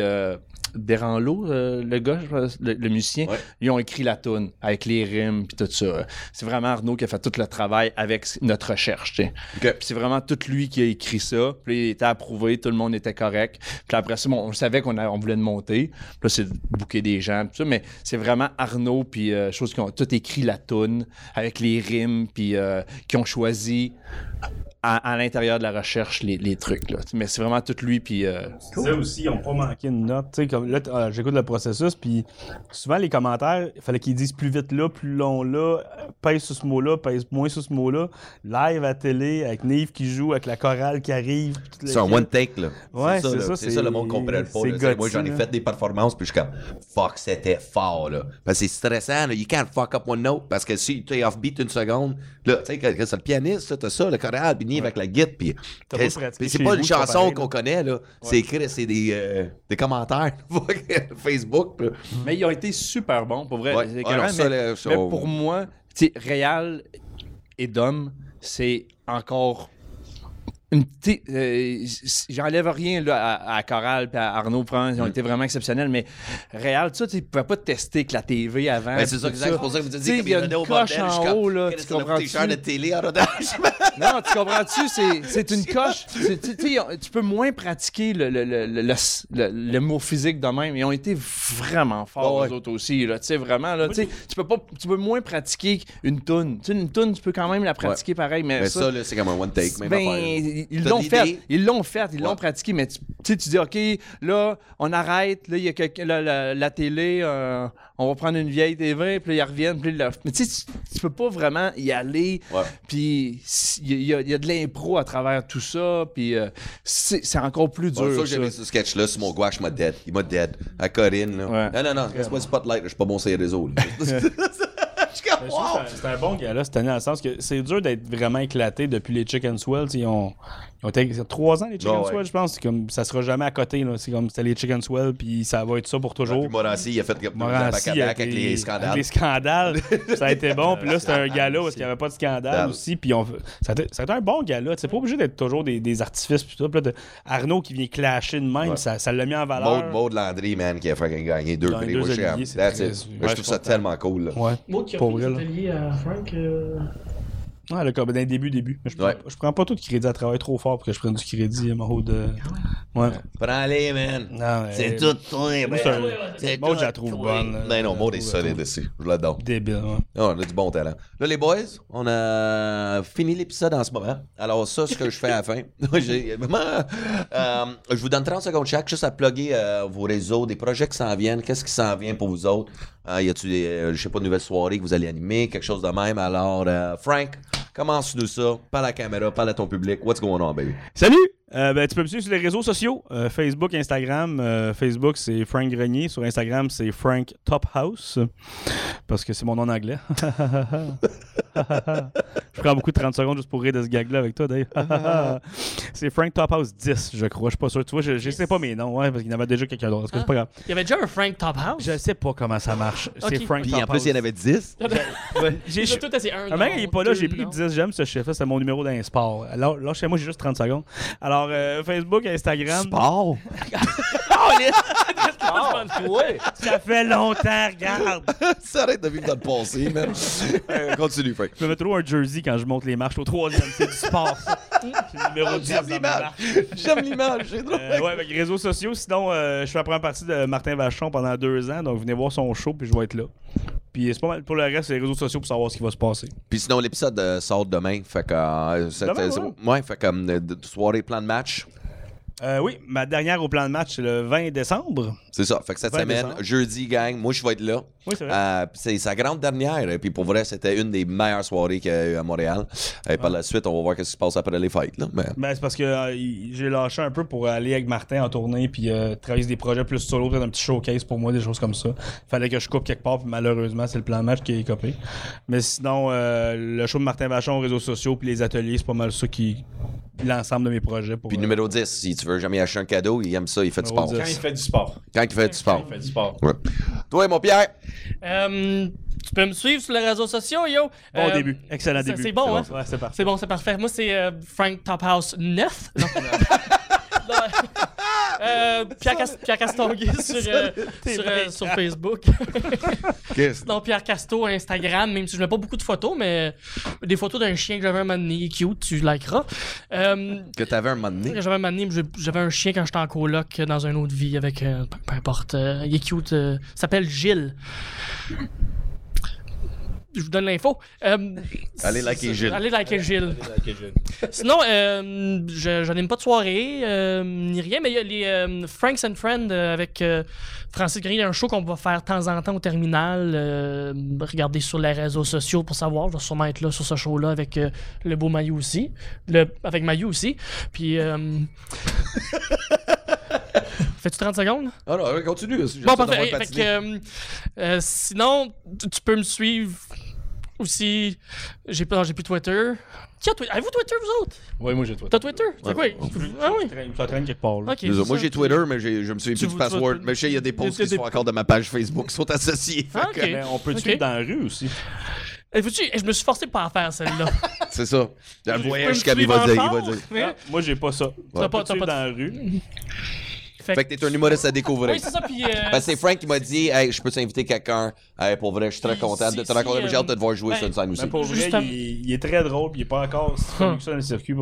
Deranlo, euh, le gars, le, le musicien, Ouais. ils ont écrit la toune avec les rimes puis tout ça. C'est vraiment Arnaud qui a fait tout le travail avec notre recherche. tu sais. OK. Puis c'est vraiment tout lui qui a écrit ça. Puis il était approuvé, tout le monde était correct. Puis après ça, bon, on savait qu'on on voulait le monter. Puis là, c'est de des gens, tout ça. Mais c'est vraiment Arnaud, puis euh, choses qui ont tout écrit la toune avec les rimes, puis euh, qui ont choisi à, à l'intérieur de la recherche les, les trucs. Là. Mais c'est vraiment tout lui, puis. euh, Ça aussi, ils n'ont pas manqué une note. Tu sais, comme là, ah, j'écoute le processus, puis souvent, les commentaires, il fallait qu'ils disent plus vite là, plus long là, euh, pèse sur ce mot-là, pèse moins sur ce mot-là. Live à télé, avec Nive qui joue, avec la chorale qui arrive. C'est un one take, là. Ouais, c'est ça, C'est c'est- ça, le monde comprend pas. C'est- Moi, j'en ai fait des performances, puis je suis comme, fuck, c'était fort, là. Parce que c'est stressant, là. You can't fuck up one note. Parce que si tu es off-beat une seconde, là, tu sais, que, que c'est le pianiste, ça, t'as ça, le puis avec la guitare, puis. T'as pas Chris, pratiqué puis c'est pas vous, une chanson qu'on connaît, là. C'est écrit, c'est des, euh, des commentaires. Facebook, là. Mais ils ont été super bons, pour vrai. Ouais. C'est Ouais, écœurant, non, ça, mais, ça, pour moi, Réal et Dom, c'est encore. Tu euh, J'enlève rien là, à, à Coral et à Arnaud France, ils Mm. ont été vraiment exceptionnels, mais Réal, tu sais, tu pouvais pas tester avec la TV avant. Ben, c'est ça. C'est pour ça que vous Tu dites sais, que il y a une coche en haut, là, tu comprends t-shirt de télé en rodage. Non, tu comprends-tu? C'est, une coche. Tu tu tu peux moins pratiquer le, le, le, le, le- le mot physique de même. Ils ont été vraiment forts, eux autres aussi. Là. Tu sais, vraiment, là, tu tu peux pas, tu peux moins pratiquer une toune. Tu une toune, tu peux quand même la pratiquer pareil, mais, Mais ça, c'est comme un one ils l'ont fait. Ils l'ont fait, ils l'ont pratiqué, mais tu tu dis, OK, là, on arrête, là, il y a quelqu'un, la, télé, euh, on va prendre une vieille TV, puis là, ils reviennent, puis là, mais tu sais, tu- tu peux pas vraiment y aller, Ouais. puis il y, a- il y a- il y a de l'impro à travers tout ça, puis euh, c'est c'est encore plus dur. Ça, ça. j'ai vu ce sketch-là sur mon gouache, m'a dead. Il m'a dead. À Corinne, là. Ouais. Non, non, non, laisse-moi le spotlight, je suis pas bon sur les réseaux. wow! que c'est un- bon gars-là cette année, dans le sens que c'est dur d'être vraiment éclaté depuis les Chicken Swell. Ils ont, ils ont été trois ans, les Chicken ouais. Swell, je pense. C'est comme, ça sera jamais à côté. là. C'est comme c'était les Chicken Swell, puis ça va être ça pour toujours. Puis Morancy, il a fait comme Morancy back avec, avec les scandales. avec les scandales. ça a été bon. Puis là, c'était un gala parce qu'il n'y avait pas de scandale aussi. Puis on, ça, a été, ça a été un bon gala. C'est pas obligé d'être toujours des, des artifices. Puis tout. Puis là, Arnaud qui vient clasher de même, Ouais. ça ça l'a mis en valeur. Maud, Maud Landry, man, qui a fait gagner deux prix. deux Moi, je trouve ça tellement cool. Moi qui a fait des ateliers à Frank. Ouais, là, comme débuts, début. Mais je prends, Ouais. je prends pas tout de crédit à travailler trop fort pour que je prenne du crédit à Maud. euh, Ouais. Prends-les, man. Non, C'est tout toi, Moi, man. c'est Maud, je la trouve toi. bonne, là. Ben non, Maud est Je la solide dessus. Je l'adore. Débile, ouais. Ah, on a du bon talent. Là, les boys, on a fini l'épisode en ce moment. Alors, ça, ce que je fais à la fin, euh, je vous donne 30 secondes chaque, juste à plugger euh, vos réseaux, des projets qui s'en viennent, qu'est-ce qui s'en vient pour vous autres. Euh, y a-tu des, euh, je sais pas, nouvelles soirées que vous allez animer, quelque chose de même? Alors, euh, Frank, commence-nous ça. Parle la caméra, parle à ton public. What's going on, baby? Salut! Euh, ben, tu peux me suivre sur les réseaux sociaux. Euh, Facebook, Instagram. Euh, Facebook, c'est Frank Grenier. Sur Instagram, c'est Frank Top House. Parce que c'est mon nom en anglais. je prends beaucoup de 30 secondes juste pour rire de ce gag-là avec toi, Dave. c'est Frank Top House 10, je crois. Je suis pas sûr. Tu vois, je, je sais pas mes noms, ouais, parce qu'il y en avait déjà quelqu'un d'autre. C'est pas grave? Il y avait déjà un Frank Top House. Je sais pas comment ça marche. C'est. Frank Puis Top en plus, House. il y en avait 10. J'ai- tout essayé un. Un mec, il est pas là, j'ai pris non? 10, j'aime ce chiffre, c'est mon numéro d'un sport. Alors, là, chez moi, j'ai juste 30 secondes. Alors, euh, Facebook, Instagram. Sport? Ça fait longtemps, regarde! Ça arrête de vivre dans le passé, man. Euh, continue, Frank. Je me mets trop un jersey quand je monte les marches au troisième. C'est du sport, ça. C'est le numéro 10 J'aime l'image. marches. J'aime l'image, c'est drôle. Euh, ouais, avec les réseaux sociaux. Sinon, euh, je fais la première partie de Martin Vachon pendant deux ans. Donc, venez voir son show, puis je vais être là. Puis c'est pas mal. Pour le reste, c'est les réseaux sociaux pour savoir ce qui va se passer. Puis sinon, l'épisode euh, sort demain. Fait que. euh, cette- Demain, euh, ouais. fait euh, soirée, plan de match. Euh, oui, ma dernière au plan de match, le 20 décembre. C'est ça. Fait que cette 20 semaine, décembre. jeudi, gang, moi, je vais être là. Oui, c'est vrai. Euh, puis c'est sa grande dernière. Et puis pour vrai, c'était une des meilleures soirées qu'il y a eu à Montréal. Et par la suite, on va voir ce qui se passe après les fêtes. Là. Mais Ben, c'est parce que euh, j'ai lâché un peu pour aller avec Martin en tournée puis euh, travailler sur des projets plus solo, peut-être un petit showcase pour moi, des choses comme ça. Fallait que je coupe quelque part, puis malheureusement, c'est le plan de match qui est copé. Mais sinon, euh, le show de Martin Vachon, réseaux sociaux puis les ateliers, c'est pas mal ça qui. l'ensemble de mes projets. Pour, Puis euh, numéro 10, si tu veux jamais acheter un cadeau, il aime ça, il fait du sport. 10. Quand il fait du sport. Quand il fait du sport. Il fait du sport. Ouais. Toi, mon Pierre, Euh, tu peux me suivre sur les réseaux sociaux, yo. Bon Euh, début. Excellent c'est- début. c'est bon, hein? Ouais, c'est parfait. C'est bon, c'est parfait. Moi, c'est euh, Frank Tophouse 9. Non. Non. Euh, Pierre, Cas- Pierre Castonguay sur, euh, sur, euh, sur Facebook. qu'est-ce? Non, Pierre Casto Instagram, même si je mets pas beaucoup de photos, mais des photos d'un chien que j'avais un moment donné, il est cute, tu likeras. Euh, que t'avais un moment donné? j'avais un moment donné, j'avais un chien quand j'étais en coloc dans une autre vie avec, euh, peu, importe, euh, il est cute, euh, il s'appelle Gilles. Je vous donne l'info. Euh, Allez liker Gilles. Allez liker Gilles. Sinon, euh, je, je n'aime pas de soirée, euh, ni rien, mais il y a les euh, Franks and Friends avec euh, Francis Grenier. Il y a un show qu'on va faire de temps en temps au terminal. euh, regardez sur les réseaux sociaux pour savoir. Je vais sûrement être là sur ce show-là avec euh, le beau Maillot aussi. Le, avec Maillot aussi. Puis. Euh... Fais-tu 30 secondes? Ah non, continue. Bon, parfait. Fait euh, euh, sinon, tu tu peux me suivre aussi. J'ai pas, j'ai plus Twitter. Qui a Twitter? Avez-vous Twitter, vous autres? Oui, moi j'ai toi. T'as Twitter? C'est quoi? Ah oui. Ça traîne quelque part. Là. Ok. Désolé, c'est moi ça. j'ai Twitter, mais j'ai- je me souviens Tu plus du vous- password. Mais je sais, il y a des posts qui des- sont encore de ma page Facebook qui sont associés. Ah, ok. Mais on peut te Ok. suivre dans la rue aussi? Eh, eh, je me suis forcé pour en faire celle-là. C'est ça. Le voyage suivre va dire. Il va encore? dire. Mais- Ah, moi, j'ai pas ça. T'as On pas- peut te t'as suivre pas- dans la rue. Fait Fait que t'es un humoriste à découvrir. Oui, c'est ça. Puis. euh, Ben, c'est Frank qui m'a dit Hey, je peux t'inviter quelqu'un. Hey, pour vrai, je suis très content de si- te rencontrer. J'ai hâte de euh, te voir jouer ben, sur une scène aussi. Mais pour vrai, il, est- il est très drôle, puis il est pas encore si connu que ça dans le circuit.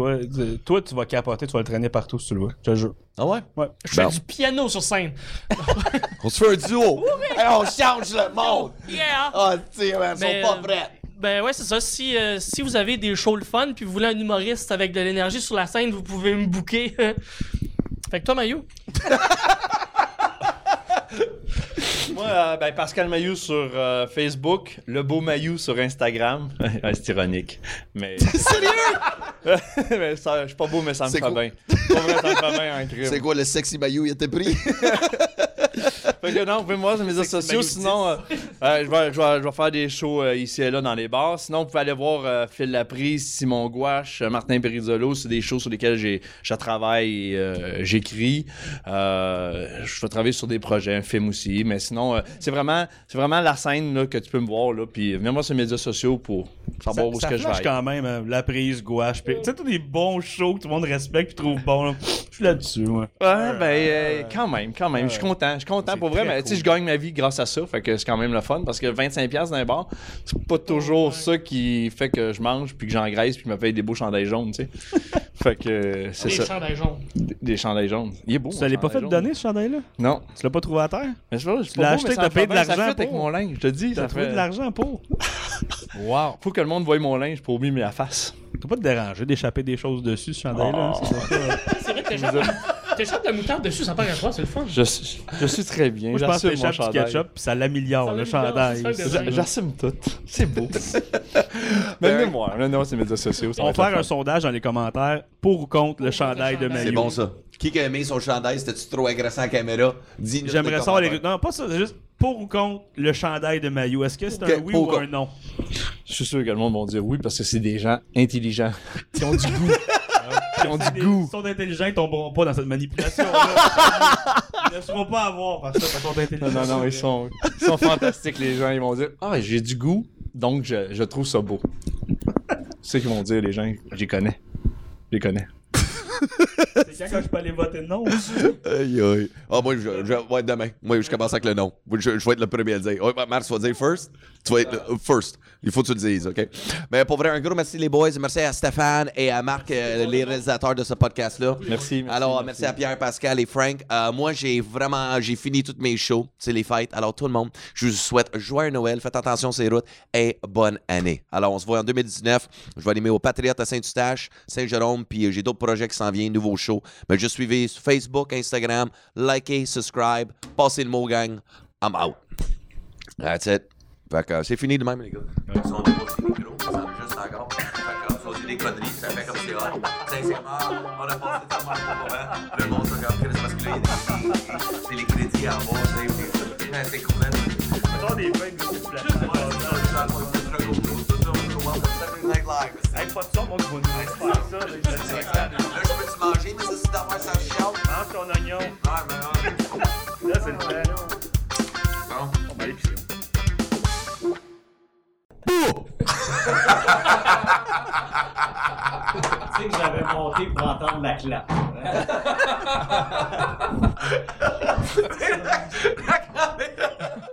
Toi, tu vas capoter, tu vas le traîner partout si tu le vois. Je te jure. Ah ouais? Ouais. je fais Bon. du piano sur scène. On se fait un duo. Hey, on change le monde. Yeah! Ah, tu sais, man, ils sont pas euh, prêts. Ben ouais, c'est ça. Si, euh, si vous avez des shows le fun puis vous voulez un humoriste avec de l'énergie sur la scène, vous pouvez me booker. fait que toi, Mayu, Moi, euh, ben, Pascal Mayou sur euh, Facebook, le beau Mayou sur Instagram. Ouais, c'est ironique. Mais. Sérieux? mais ça, je suis pas beau, mais ça me fait quoi? bien. Pour vrai, ça me fait bien un crime. C'est quoi le sexy maillot? Il était pris? Fait que non, vous pouvez me voir sur mes réseaux sociaux. Sinon, euh, euh, je, vais, je, vais, je vais faire des shows euh, ici et là dans les bars. Sinon, vous pouvez aller voir euh, Phil Laprise, Simon Gouache, euh, Martin Perizzolo. C'est des shows sur lesquels j'ai, je travaille et euh, j'écris. Euh, je vais travailler sur des projets, un film aussi. Mais sinon, euh, c'est vraiment, c'est vraiment la scène là, que tu peux me voir. Là, puis venez voir sur les médias sociaux pour savoir où ça est-ce que je vais. quand même, hein, la prise, gouache. puis- Tu sais, tous des bons shows que tout le monde respecte et trouve bons. là. Je suis là-dessus, moi. Ouais, ben, euh, quand même, quand même. Je suis content. Je suis content pour vrai. Mais tu sais, je gagne ma vie grâce à ça. Fait que c'est quand même le fun parce que 25$ dans un bar, c'est pas toujours ça qui fait que je mange puis que j'engraisse puis me paye des beaux chandails jaunes, tu sais. fait que c'est ça. chandails jaunes. Des, des chandails jaunes. Il est beau. Tu l'as pas fait jaune. donner, ce chandail-là? Non. Tu l'as pas trouvé à terre? Mais c'est Tu l'as acheté, t'as payé de ça l'argent avec mon linge. Je te dis, T'as fait... de l'argent pour. Wow. Faut que le monde voie mon linge pour oublier la face. T'as pas te déranger d'échapper des choses dessus, ce chandail-là. hein, c'est ça. C'est vrai que t'es jamais- T'échappes la moutarde dessus, ça part à trois, c'est le fun. Je, suis- je suis très bien. Moi, je pense que J'assume mon chandail. ketchup, puis ça l'améliore, Ça le l'améliore, chandail. c'est ça, le C'est- design. J'a- J'assume tout. C'est beau. Même Ben, moi, là, non, c'est médias sociaux. ça On va va être le faire un sondage dans les commentaires pour ou contre le chandail de Mayu. C'est bon ça. Qui a aimé son chandail? C'était-tu trop agressant à la caméra? Dis-nous. J'aimerais les savoir les. Non, pas ça, c'est juste pour ou contre le chandail de Mayu. Est-ce que c'est un oui pour ou ou un non? Je suis sûr que le monde va dire oui parce que c'est des gens intelligents qui ont du goût. qui ont du goût. Ils sont intelligents, ils tomberont pas dans cette manipulation-là. ils ne seront pas à voir parce sont intelligents. Non, non, non, ils sont, ils sont fantastiques, les gens. Ils vont dire Ah, j'ai du goût, donc je, je trouve ça beau. C'est ce qu'ils vont dire, les gens? J'y connais. Les connais. C'est quand que je peux aller voter non? Aïe, aïe. Ah, moi, je, je, ouais, demain. Moi, je commence avec le nom. Je, je vais être le premier à le dire. Ouais, Mars, tu vas dire first? Tu vas être le first. Il faut que tu le dises, OK? Mais pour vrai, un gros merci, les boys. Merci à Stéphane et à Marc, euh, les réalisateurs de ce podcast-là. Merci. merci, Alors, merci. à Pierre, Pascal et Frank. Euh, moi, j'ai vraiment, j'ai fini toutes mes shows. C'est les fêtes. Alors, tout le monde, je vous souhaite joyeux Noël. Faites attention sur les routes et bonne année. Alors, on se voit en 2019. Je vais animer au Patriote à Saint-Eustache, Saint-Jérôme, puis euh, j'ai d'autres projets qui s'en viennent, nouveaux shows. Mais juste suivez sur Facebook, Instagram, likez, subscribe, passez le mot, gang. I'm out. That's it. Fait que euh, c'est fini de même, les gars. Ça juste encore. Fait que, c'est des conneries. Ça fait comme c'est hot. Sincèrement, on a passé tellement de avant. Le monde se regarde, Chris, parce que là, il y a des- c'est les crédits à c'est cool. Attends des Là, Hey, pas de son, moi, je vais nous faire ça. là, je peux-tu manger, mais ça, c'est d'affaire, ça chiale. Mange ton oignon. Ouais, mais Là, c'est le temps. Tu sais que j'avais monté pour entendre la clap. Hein? la